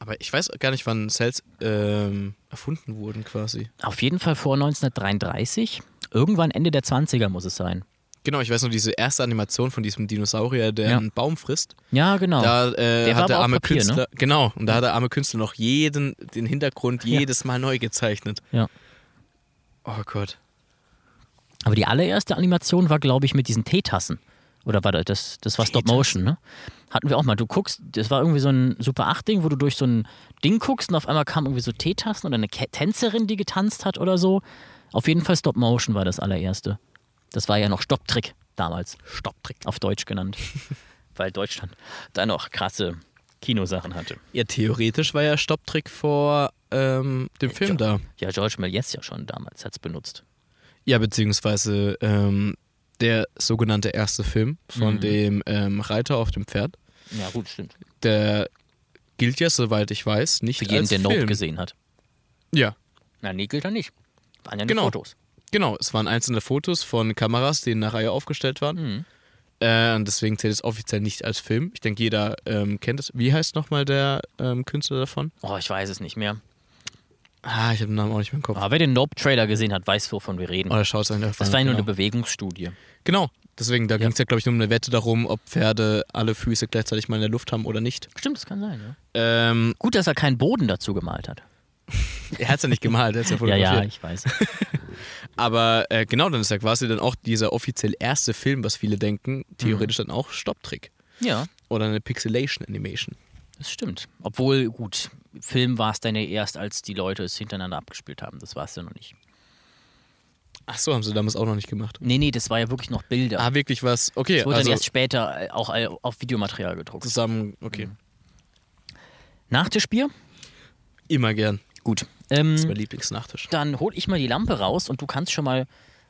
Speaker 2: Aber ich weiß gar nicht, wann Cells ähm, erfunden wurden quasi.
Speaker 1: Auf jeden Fall vor 1933. Irgendwann Ende der 20er muss es sein.
Speaker 2: Genau, ich weiß noch, diese erste Animation von diesem Dinosaurier, der
Speaker 1: Ja.
Speaker 2: einen Baum frisst.
Speaker 1: Ja, genau.
Speaker 2: Da äh,
Speaker 1: Der
Speaker 2: hat der arme
Speaker 1: Papier, ne?
Speaker 2: Künstler, genau, und da hat der arme Künstler noch jeden, den Hintergrund jedes Mal neu gezeichnet.
Speaker 1: Ja.
Speaker 2: Oh Gott.
Speaker 1: Aber die allererste Animation war, glaube ich, mit diesen Teetassen. Oder war das, das, das war Stop Motion, ne? Hatten wir auch mal. Du guckst, das war irgendwie so ein Super 8-Ding, wo du durch so ein Ding guckst und auf einmal kamen irgendwie so Teetassen oder eine Tänzerin, die getanzt hat oder so. Auf jeden Fall Stop Motion war das allererste. Das war ja noch Stopptrick damals.
Speaker 2: Stopptrick.
Speaker 1: Auf Deutsch genannt. Weil Deutschland da noch krasse Kinosachen hatte.
Speaker 2: Ja, theoretisch war ja Stopptrick vor ähm, dem Film da.
Speaker 1: Ja, George Méliès ja schon damals hat es benutzt.
Speaker 2: Ja, beziehungsweise ähm, der sogenannte erste Film von
Speaker 1: Mhm.
Speaker 2: dem ähm, Reiter auf dem Pferd.
Speaker 1: Ja, gut, stimmt.
Speaker 2: Der gilt ja, soweit ich weiß, nicht
Speaker 1: Für jeden,
Speaker 2: als
Speaker 1: der
Speaker 2: Film.
Speaker 1: Nope gesehen hat.
Speaker 2: Ja,
Speaker 1: Na, nee, gilt er nicht. Waren ja nur
Speaker 2: Genau.
Speaker 1: Fotos.
Speaker 2: Genau. Es waren einzelne Fotos von Kameras, die in einer Reihe aufgestellt waren.
Speaker 1: Mhm.
Speaker 2: Äh, und deswegen zählt es offiziell nicht als Film. Ich denke, jeder ähm, kennt es. Wie heißt nochmal der ähm, Künstler davon?
Speaker 1: Oh, ich weiß es nicht mehr.
Speaker 2: Ah, ich habe den Namen auch nicht mehr im Kopf.
Speaker 1: Aber wer den Nope-Trailer gesehen hat, weiß, wovon wir reden.
Speaker 2: Oder schaut es einfach
Speaker 1: das war ja nur
Speaker 2: genau.
Speaker 1: eine Bewegungsstudie.
Speaker 2: Genau. Deswegen, da
Speaker 1: Ja.
Speaker 2: ging es ja, glaube ich, nur um eine Wette darum, ob Pferde alle Füße gleichzeitig mal in der Luft haben oder nicht.
Speaker 1: Stimmt, das kann sein, ja.
Speaker 2: Ähm,
Speaker 1: Gut, dass er keinen Boden dazu gemalt hat.
Speaker 2: er hat es ja nicht gemalt, er hat es ja
Speaker 1: Ja,
Speaker 2: fotografiert.
Speaker 1: ja, ich weiß.
Speaker 2: Aber äh, genau, dann ist ja quasi dann auch dieser offiziell erste Film, was viele denken, theoretisch
Speaker 1: Mhm.
Speaker 2: dann auch Stopptrick.
Speaker 1: ja,
Speaker 2: Oder eine Pixelation Animation.
Speaker 1: das stimmt. Obwohl, gut, Film war es dann ja erst, als die Leute es hintereinander abgespielt haben. Das war es ja noch nicht.
Speaker 2: Ach so, haben sie damals auch noch nicht gemacht.
Speaker 1: Nee, nee, das war ja wirklich noch Bilder.
Speaker 2: Ah, wirklich was? Okay,
Speaker 1: das wurde
Speaker 2: also
Speaker 1: dann erst später äh, auch äh, auf Videomaterial gedruckt.
Speaker 2: zusammen, okay.
Speaker 1: Mhm. Nachtischbier?
Speaker 2: Immer gern.
Speaker 1: Gut.
Speaker 2: Das ist mein
Speaker 1: Ähm,
Speaker 2: Lieblingsnachtisch.
Speaker 1: dann hol ich mal die Lampe raus und du kannst schon mal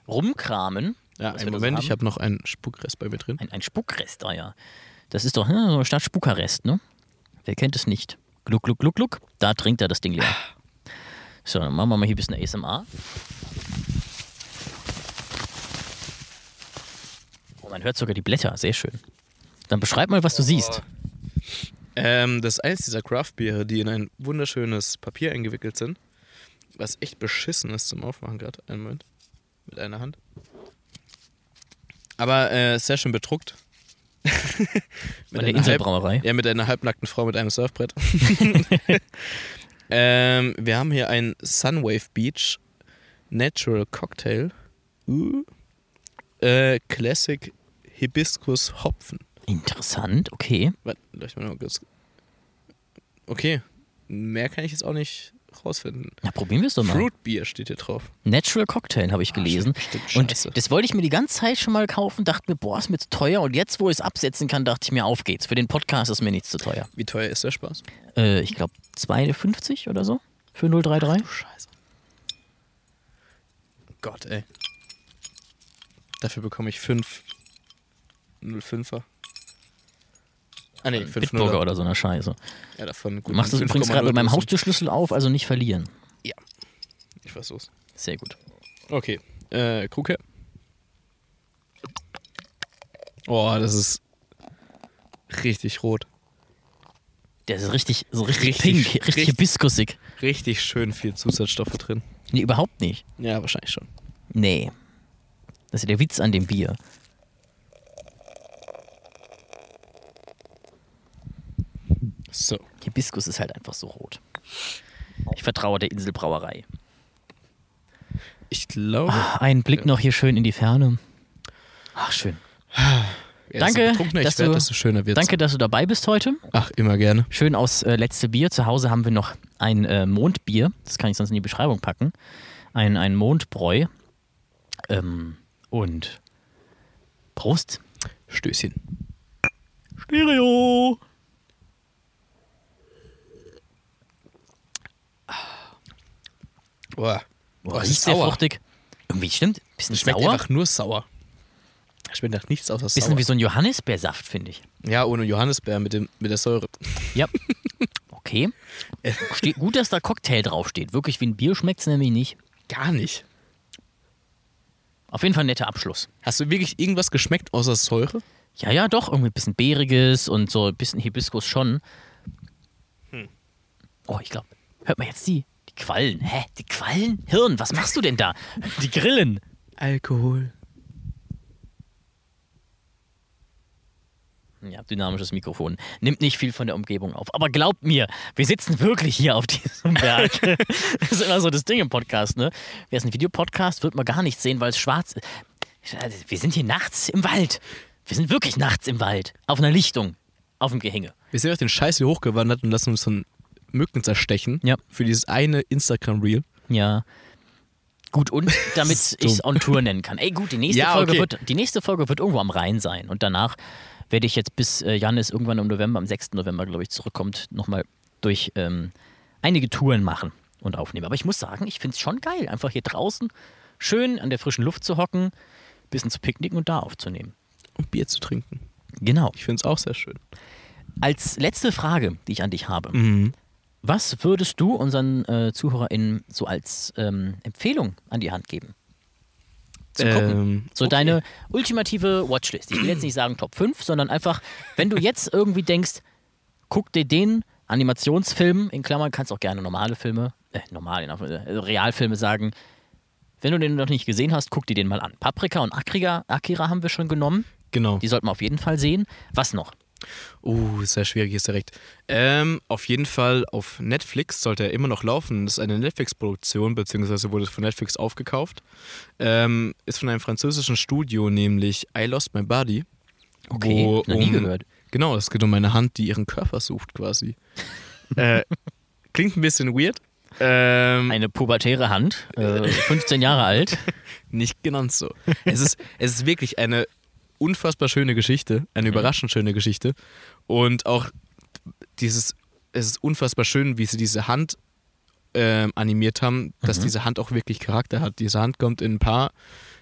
Speaker 1: rumkramen.
Speaker 2: Ja, einen Moment, ich habe noch einen Spuckrest bei mir drin.
Speaker 1: Ein, ein Spuckrest, ah ja. Das ist doch hm, so eine Stadt Spuckerrest, ne? Wer kennt es nicht? Gluck, gluck, gluck, gluck. Da trinkt er das Ding leer. So, dann machen wir mal hier ein bisschen ASMR. Oh, man hört sogar die Blätter, sehr schön. Dann beschreib mal, was du siehst.
Speaker 2: Ähm, das ist eins dieser Craft-Biere, die in ein wunderschönes Papier eingewickelt sind. Was echt beschissen ist zum Aufmachen gerade. Einen Moment. Mit einer Hand. Aber äh, sehr schön bedruckt. mit
Speaker 1: der
Speaker 2: halb,
Speaker 1: Inselbrauerei.
Speaker 2: ja, mit einer halbnackten Frau mit einem Surfbrett. ähm, wir haben hier ein Sunwave Beach Natural Cocktail. Uh. Äh, Classic Hibiskus Hopfen.
Speaker 1: Interessant, okay.
Speaker 2: Okay, mehr kann ich jetzt auch nicht rausfinden.
Speaker 1: Ja, probieren wir es doch mal.
Speaker 2: Fruit Beer steht hier drauf.
Speaker 1: Natural Cocktail habe ich gelesen.
Speaker 2: bestimmt
Speaker 1: und
Speaker 2: scheiße.
Speaker 1: das wollte ich mir die ganze Zeit schon mal kaufen, dachte mir, boah, ist mir zu teuer. Und jetzt, wo ich es absetzen kann, dachte ich mir, auf geht's. Für den Podcast ist mir nichts zu teuer.
Speaker 2: Wie teuer ist der Spaß?
Speaker 1: Äh, ich glaube 2,50 oder so für 033.
Speaker 2: Scheiße. Gott, ey. Dafür bekomme ich 5 05er. Ah ne, 5
Speaker 1: Bitburger oder so eine Scheiße.
Speaker 2: Ja, davon gut.
Speaker 1: Du machst das übrigens gerade mit meinem Haustürschlüssel auf, also nicht verlieren.
Speaker 2: Ja. Ich versuch's.
Speaker 1: Sehr gut.
Speaker 2: Okay. Äh, Krug her. Oh, das ist richtig rot.
Speaker 1: Der ist richtig, so richtig,
Speaker 2: Richtig-
Speaker 1: pink, richtig,
Speaker 2: richtig-
Speaker 1: hibiskusig.
Speaker 2: Richtig schön viel Zusatzstoffe drin.
Speaker 1: Nee, überhaupt nicht.
Speaker 2: Ja, wahrscheinlich schon.
Speaker 1: Nee. Das ist ja der Witz an dem Bier.
Speaker 2: So.
Speaker 1: Hibiskus ist halt einfach so rot. Ich vertraue der Inselbrauerei.
Speaker 2: Ich glaube.
Speaker 1: Ein Blick noch hier schön in die Ferne. Ach, schön.
Speaker 2: je
Speaker 1: danke,
Speaker 2: betrunkener
Speaker 1: dass
Speaker 2: werde,
Speaker 1: du-
Speaker 2: desto schöner wird's.
Speaker 1: Danke, dass du dabei bist heute.
Speaker 2: Ach, immer gerne.
Speaker 1: Schön aus äh, letzte Bier. Zu Hause haben wir noch ein äh, Mondbier. Das kann ich sonst in die Beschreibung packen. Ein, ein Mondbräu. Ähm, und Prost.
Speaker 2: Stößchen.
Speaker 1: Stereo.
Speaker 2: Boah.
Speaker 1: Boah,
Speaker 2: ist
Speaker 1: sehr fruchtig. Irgendwie stimmt. Bisschen
Speaker 2: Das schmeckt
Speaker 1: sauer.
Speaker 2: einfach nur sauer. Schmeckt nach nichts außer
Speaker 1: Bisschen
Speaker 2: sauer.
Speaker 1: wie so ein Johannisbeersaft, finde ich.
Speaker 2: ja, ohne Johannisbeer mit, dem, mit der Säure.
Speaker 1: Ja. Okay. Steht, gut, dass da Cocktail draufsteht. Wirklich wie ein Bier schmeckt es nämlich nicht.
Speaker 2: Gar nicht.
Speaker 1: Auf jeden Fall ein netter Abschluss.
Speaker 2: Hast du wirklich irgendwas geschmeckt außer Säure?
Speaker 1: Ja, ja, doch. Irgendwie ein bisschen Beeriges und so ein bisschen Hibiskus schon. Oh, ich glaube, hört man jetzt die? Quallen. Hä? Die Quallen? Hirn, was machst du denn da? Die Grillen.
Speaker 2: Alkohol.
Speaker 1: Ja, dynamisches Mikrofon. Nimmt nicht viel von der Umgebung auf. Aber glaubt mir, wir sitzen wirklich hier auf diesem Berg. das ist immer so das Ding im Podcast, ne? Wäre es ein Videopodcast, wird man gar nichts sehen, weil es schwarz ist. Wir sind hier nachts im Wald. Wir sind wirklich nachts im Wald. Auf einer Lichtung. Auf dem Gehänge.
Speaker 2: Wir sind auf den Scheiß hier hochgewandert und lassen uns von Mücken zerstechen.
Speaker 1: Ja.
Speaker 2: Für dieses eine Instagram-Reel.
Speaker 1: Ja. Gut, und damit ich es on Tour nennen kann. Ey, gut, die nächste,
Speaker 2: Ja,
Speaker 1: Folge
Speaker 2: okay.
Speaker 1: wird, die nächste Folge wird irgendwo am Rhein sein. Und danach werde ich jetzt bis äh, Janis irgendwann im November, am 6. November, glaube ich, zurückkommt, nochmal durch ähm, einige Touren machen und aufnehmen. Aber ich muss sagen, ich finde es schon geil, einfach hier draußen schön an der frischen Luft zu hocken, bisschen zu picknicken und da aufzunehmen.
Speaker 2: Und Bier zu trinken.
Speaker 1: Genau.
Speaker 2: Ich finde es auch sehr schön.
Speaker 1: Als letzte Frage, die ich an dich habe.
Speaker 2: Mhm.
Speaker 1: Was würdest du unseren äh, ZuhörerInnen so als ähm, Empfehlung an die Hand geben? Zum Gucken.
Speaker 2: Ähm,
Speaker 1: So
Speaker 2: okay.
Speaker 1: deine ultimative Watchlist. Ich will jetzt nicht sagen Top 5, sondern einfach, wenn du jetzt irgendwie denkst, guck dir den Animationsfilm, in Klammern kannst auch gerne normale Filme, äh, normal, in Anführungszeichen, also Realfilme sagen, wenn du den noch nicht gesehen hast, guck dir den mal an. Paprika und Akira, Akira haben wir schon genommen.
Speaker 2: Genau.
Speaker 1: Die sollten wir auf jeden Fall sehen. Was noch?
Speaker 2: Uh, sehr schwierig ist direkt. Ähm, auf jeden Fall auf Netflix sollte er immer noch laufen. Das ist eine Netflix-Produktion, beziehungsweise wurde von Netflix aufgekauft. Ähm, ist von einem französischen Studio, nämlich I Lost My Body.
Speaker 1: Okay,
Speaker 2: wo
Speaker 1: noch nie
Speaker 2: um-
Speaker 1: gehört.
Speaker 2: Genau, es geht um eine Hand, die ihren Körper sucht, quasi. äh, klingt ein bisschen weird. Ähm,
Speaker 1: Eine pubertäre Hand, äh, 15 Jahre alt.
Speaker 2: Nicht genannt so. es, ist, es ist wirklich eine unfassbar schöne Geschichte, eine überraschend schöne Geschichte. Und auch dieses, es ist unfassbar schön, wie sie diese Hand ähm, animiert haben, dass diese Hand auch wirklich Charakter hat. Diese Hand kommt in ein paar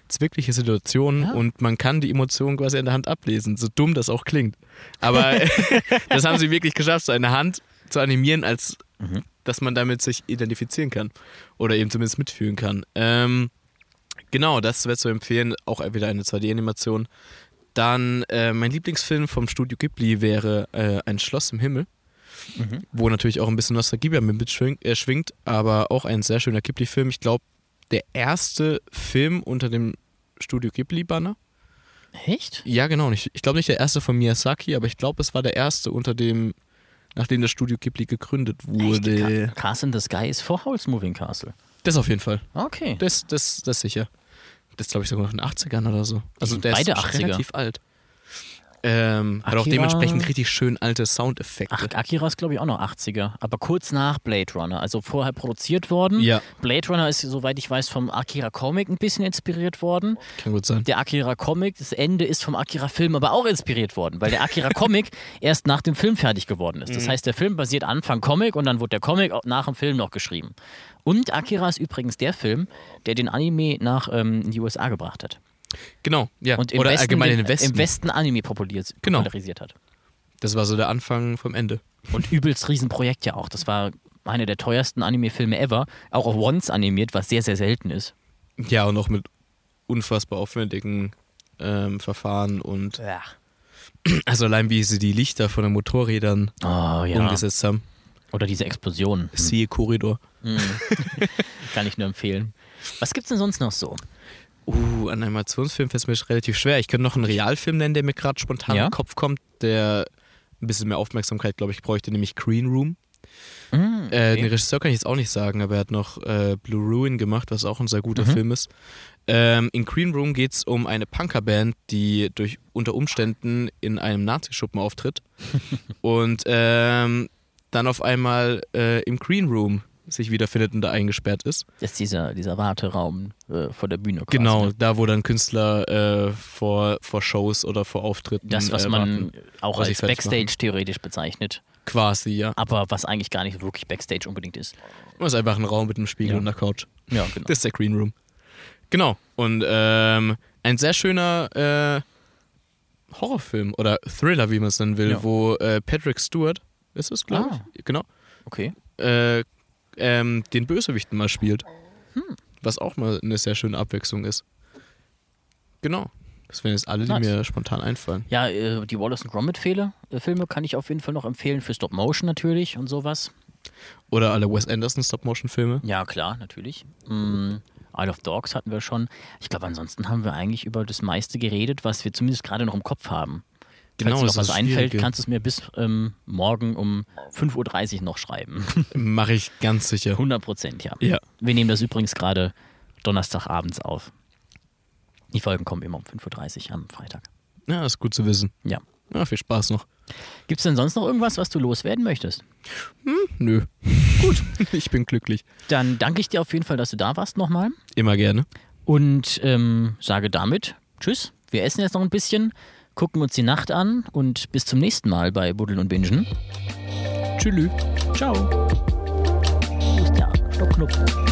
Speaker 2: zwickliche Situationen
Speaker 1: Ja.
Speaker 2: und man kann die Emotionen quasi an der Hand ablesen, so dumm das auch klingt. Aber das haben sie wirklich geschafft, so eine Hand zu animieren, als dass man damit sich identifizieren kann oder eben zumindest mitfühlen kann. Ähm, Genau, das wäre zu empfehlen. Auch wieder eine 2D-Animation. Dann äh, mein Lieblingsfilm vom Studio Ghibli wäre äh, Ein Schloss im Himmel, wo natürlich auch ein bisschen Nostalgie bei mir mitschwingt, äh, schwingt, aber auch ein sehr schöner Ghibli-Film. Ich glaube, der erste Film unter dem Studio Ghibli-Banner.
Speaker 1: Echt?
Speaker 2: Ja, genau. Ich, ich glaube nicht der erste von Miyazaki, aber ich glaube, es war der erste unter dem, nachdem das Studio Ghibli gegründet
Speaker 1: Echt?
Speaker 2: wurde.
Speaker 1: Ca- Castle in the Sky ist vor Howl's Moving Castle.
Speaker 2: Das auf jeden Fall.
Speaker 1: Okay.
Speaker 2: Das, das, das sicher. Das glaube ich sogar noch in den 80ern oder so. Also der
Speaker 1: beide
Speaker 2: ist
Speaker 1: 80er.
Speaker 2: relativ alt. Ähm, hat auch dementsprechend richtig schön alte Soundeffekte.
Speaker 1: Ach, Akira ist, glaube ich, auch noch 80er, aber kurz nach Blade Runner, also vorher produziert worden.
Speaker 2: Ja.
Speaker 1: Blade Runner ist, soweit ich weiß, vom Akira Comic ein bisschen inspiriert worden.
Speaker 2: Kann gut sein.
Speaker 1: Der Akira Comic, das Ende ist vom Akira Film aber auch inspiriert worden, weil der Akira Comic erst nach dem Film fertig geworden ist. Das heißt, der Film basiert Anfang Comic und dann wurde der Comic nach dem Film noch geschrieben. Und Akira ist übrigens der Film, der den Anime nach ähm, in die USA gebracht hat.
Speaker 2: Genau, ja.
Speaker 1: Und im
Speaker 2: Oder
Speaker 1: Westen,
Speaker 2: allgemein
Speaker 1: den,
Speaker 2: Westen.
Speaker 1: im Westen Anime populiert,
Speaker 2: Genau.
Speaker 1: popularisiert hat.
Speaker 2: Das war so der Anfang vom Ende.
Speaker 1: Und übelst Riesenprojekt ja auch. Das war einer der teuersten Anime-Filme ever. Auch auf Once animiert, was sehr, sehr selten ist.
Speaker 2: Ja, und auch mit unfassbar aufwendigen ähm, Verfahren und
Speaker 1: Ja.
Speaker 2: also allein wie sie die Lichter von den Motorrädern
Speaker 1: Oh ja.
Speaker 2: umgesetzt haben.
Speaker 1: Oder diese Explosion.
Speaker 2: Siehe Korridor.
Speaker 1: Kann ich nur empfehlen. Was gibt's denn sonst noch so?
Speaker 2: Uh, an Animationsfilm fällt es mir relativ schwer. Ich könnte noch einen Realfilm nennen, der mir gerade spontan
Speaker 1: Ja?
Speaker 2: in den Kopf kommt, der ein bisschen mehr Aufmerksamkeit, glaube ich, bräuchte, nämlich Green Room.
Speaker 1: Mm,
Speaker 2: Äh, den
Speaker 1: okay.
Speaker 2: Regisseur kann ich jetzt auch nicht sagen, aber er hat noch äh, Blue Ruin gemacht, was auch ein sehr guter
Speaker 1: Mhm.
Speaker 2: Film ist. Ähm, in Green Room geht es um eine Punkerband, die durch unter Umständen in einem Nazischuppen auftritt und ähm, dann auf einmal äh, im Green Room sich wiederfindet und da eingesperrt ist.
Speaker 1: Das ist dieser, dieser Warteraum äh, vor der Bühne. Quasi,
Speaker 2: Genau,
Speaker 1: Ne?
Speaker 2: da wo dann Künstler äh, vor, vor Shows oder vor Auftritten
Speaker 1: Das, was
Speaker 2: äh,
Speaker 1: man
Speaker 2: warten.
Speaker 1: auch
Speaker 2: was
Speaker 1: als Backstage theoretisch bezeichnet.
Speaker 2: Quasi, ja.
Speaker 1: Aber was eigentlich gar nicht wirklich Backstage unbedingt ist.
Speaker 2: Das ist einfach ein Raum mit einem Spiegel
Speaker 1: Ja.
Speaker 2: und einer Couch.
Speaker 1: Ja, genau.
Speaker 2: Das ist der Green Room. Genau. Und ähm, ein sehr schöner äh, Horrorfilm oder Thriller, wie man es nennen will,
Speaker 1: Ja.
Speaker 2: wo äh, Patrick Stewart, ist es, glaube
Speaker 1: Ah.
Speaker 2: ich, genau,
Speaker 1: Okay.
Speaker 2: äh, ähm, den Bösewichten mal spielt.
Speaker 1: Hm.
Speaker 2: Was auch mal eine sehr schöne Abwechslung ist. Genau. Das wären jetzt alle, die
Speaker 1: Nice.
Speaker 2: mir spontan einfallen.
Speaker 1: Ja, äh, die Wallace und Gromit-Filme äh, Filme kann ich auf jeden Fall noch empfehlen. Für Stop Motion natürlich und sowas.
Speaker 2: Oder alle Wes Anderson Stop-Motion-Filme.
Speaker 1: Ja, klar, natürlich. Mm, Isle of Dogs hatten wir schon. Ich glaube, ansonsten haben wir eigentlich über das meiste geredet, was wir zumindest gerade noch im Kopf haben.
Speaker 2: Genau,
Speaker 1: Falls dir noch was einfällt,
Speaker 2: Schwierige.
Speaker 1: kannst du es mir bis ähm, morgen um 5.30 Uhr noch schreiben.
Speaker 2: Mache ich ganz sicher.
Speaker 1: 100 Prozent, ja.
Speaker 2: Ja.
Speaker 1: Wir nehmen das übrigens gerade Donnerstagabends auf. Die Folgen kommen immer um 5.30 Uhr am Freitag.
Speaker 2: Ja, ist gut zu wissen.
Speaker 1: Ja.
Speaker 2: Ja, viel Spaß noch.
Speaker 1: Gibt es denn sonst noch irgendwas, was du loswerden möchtest?
Speaker 2: Nö. Gut. ich bin glücklich.
Speaker 1: Dann danke ich dir auf jeden Fall, dass du da warst nochmal.
Speaker 2: Immer gerne.
Speaker 1: Und ähm, sage damit Tschüss. Wir essen jetzt noch ein bisschen, gucken uns die Nacht an und bis zum nächsten Mal bei Buddeln und Bingen.
Speaker 2: Tschüss.
Speaker 1: Ciao. Wo ist der Stoppknopf?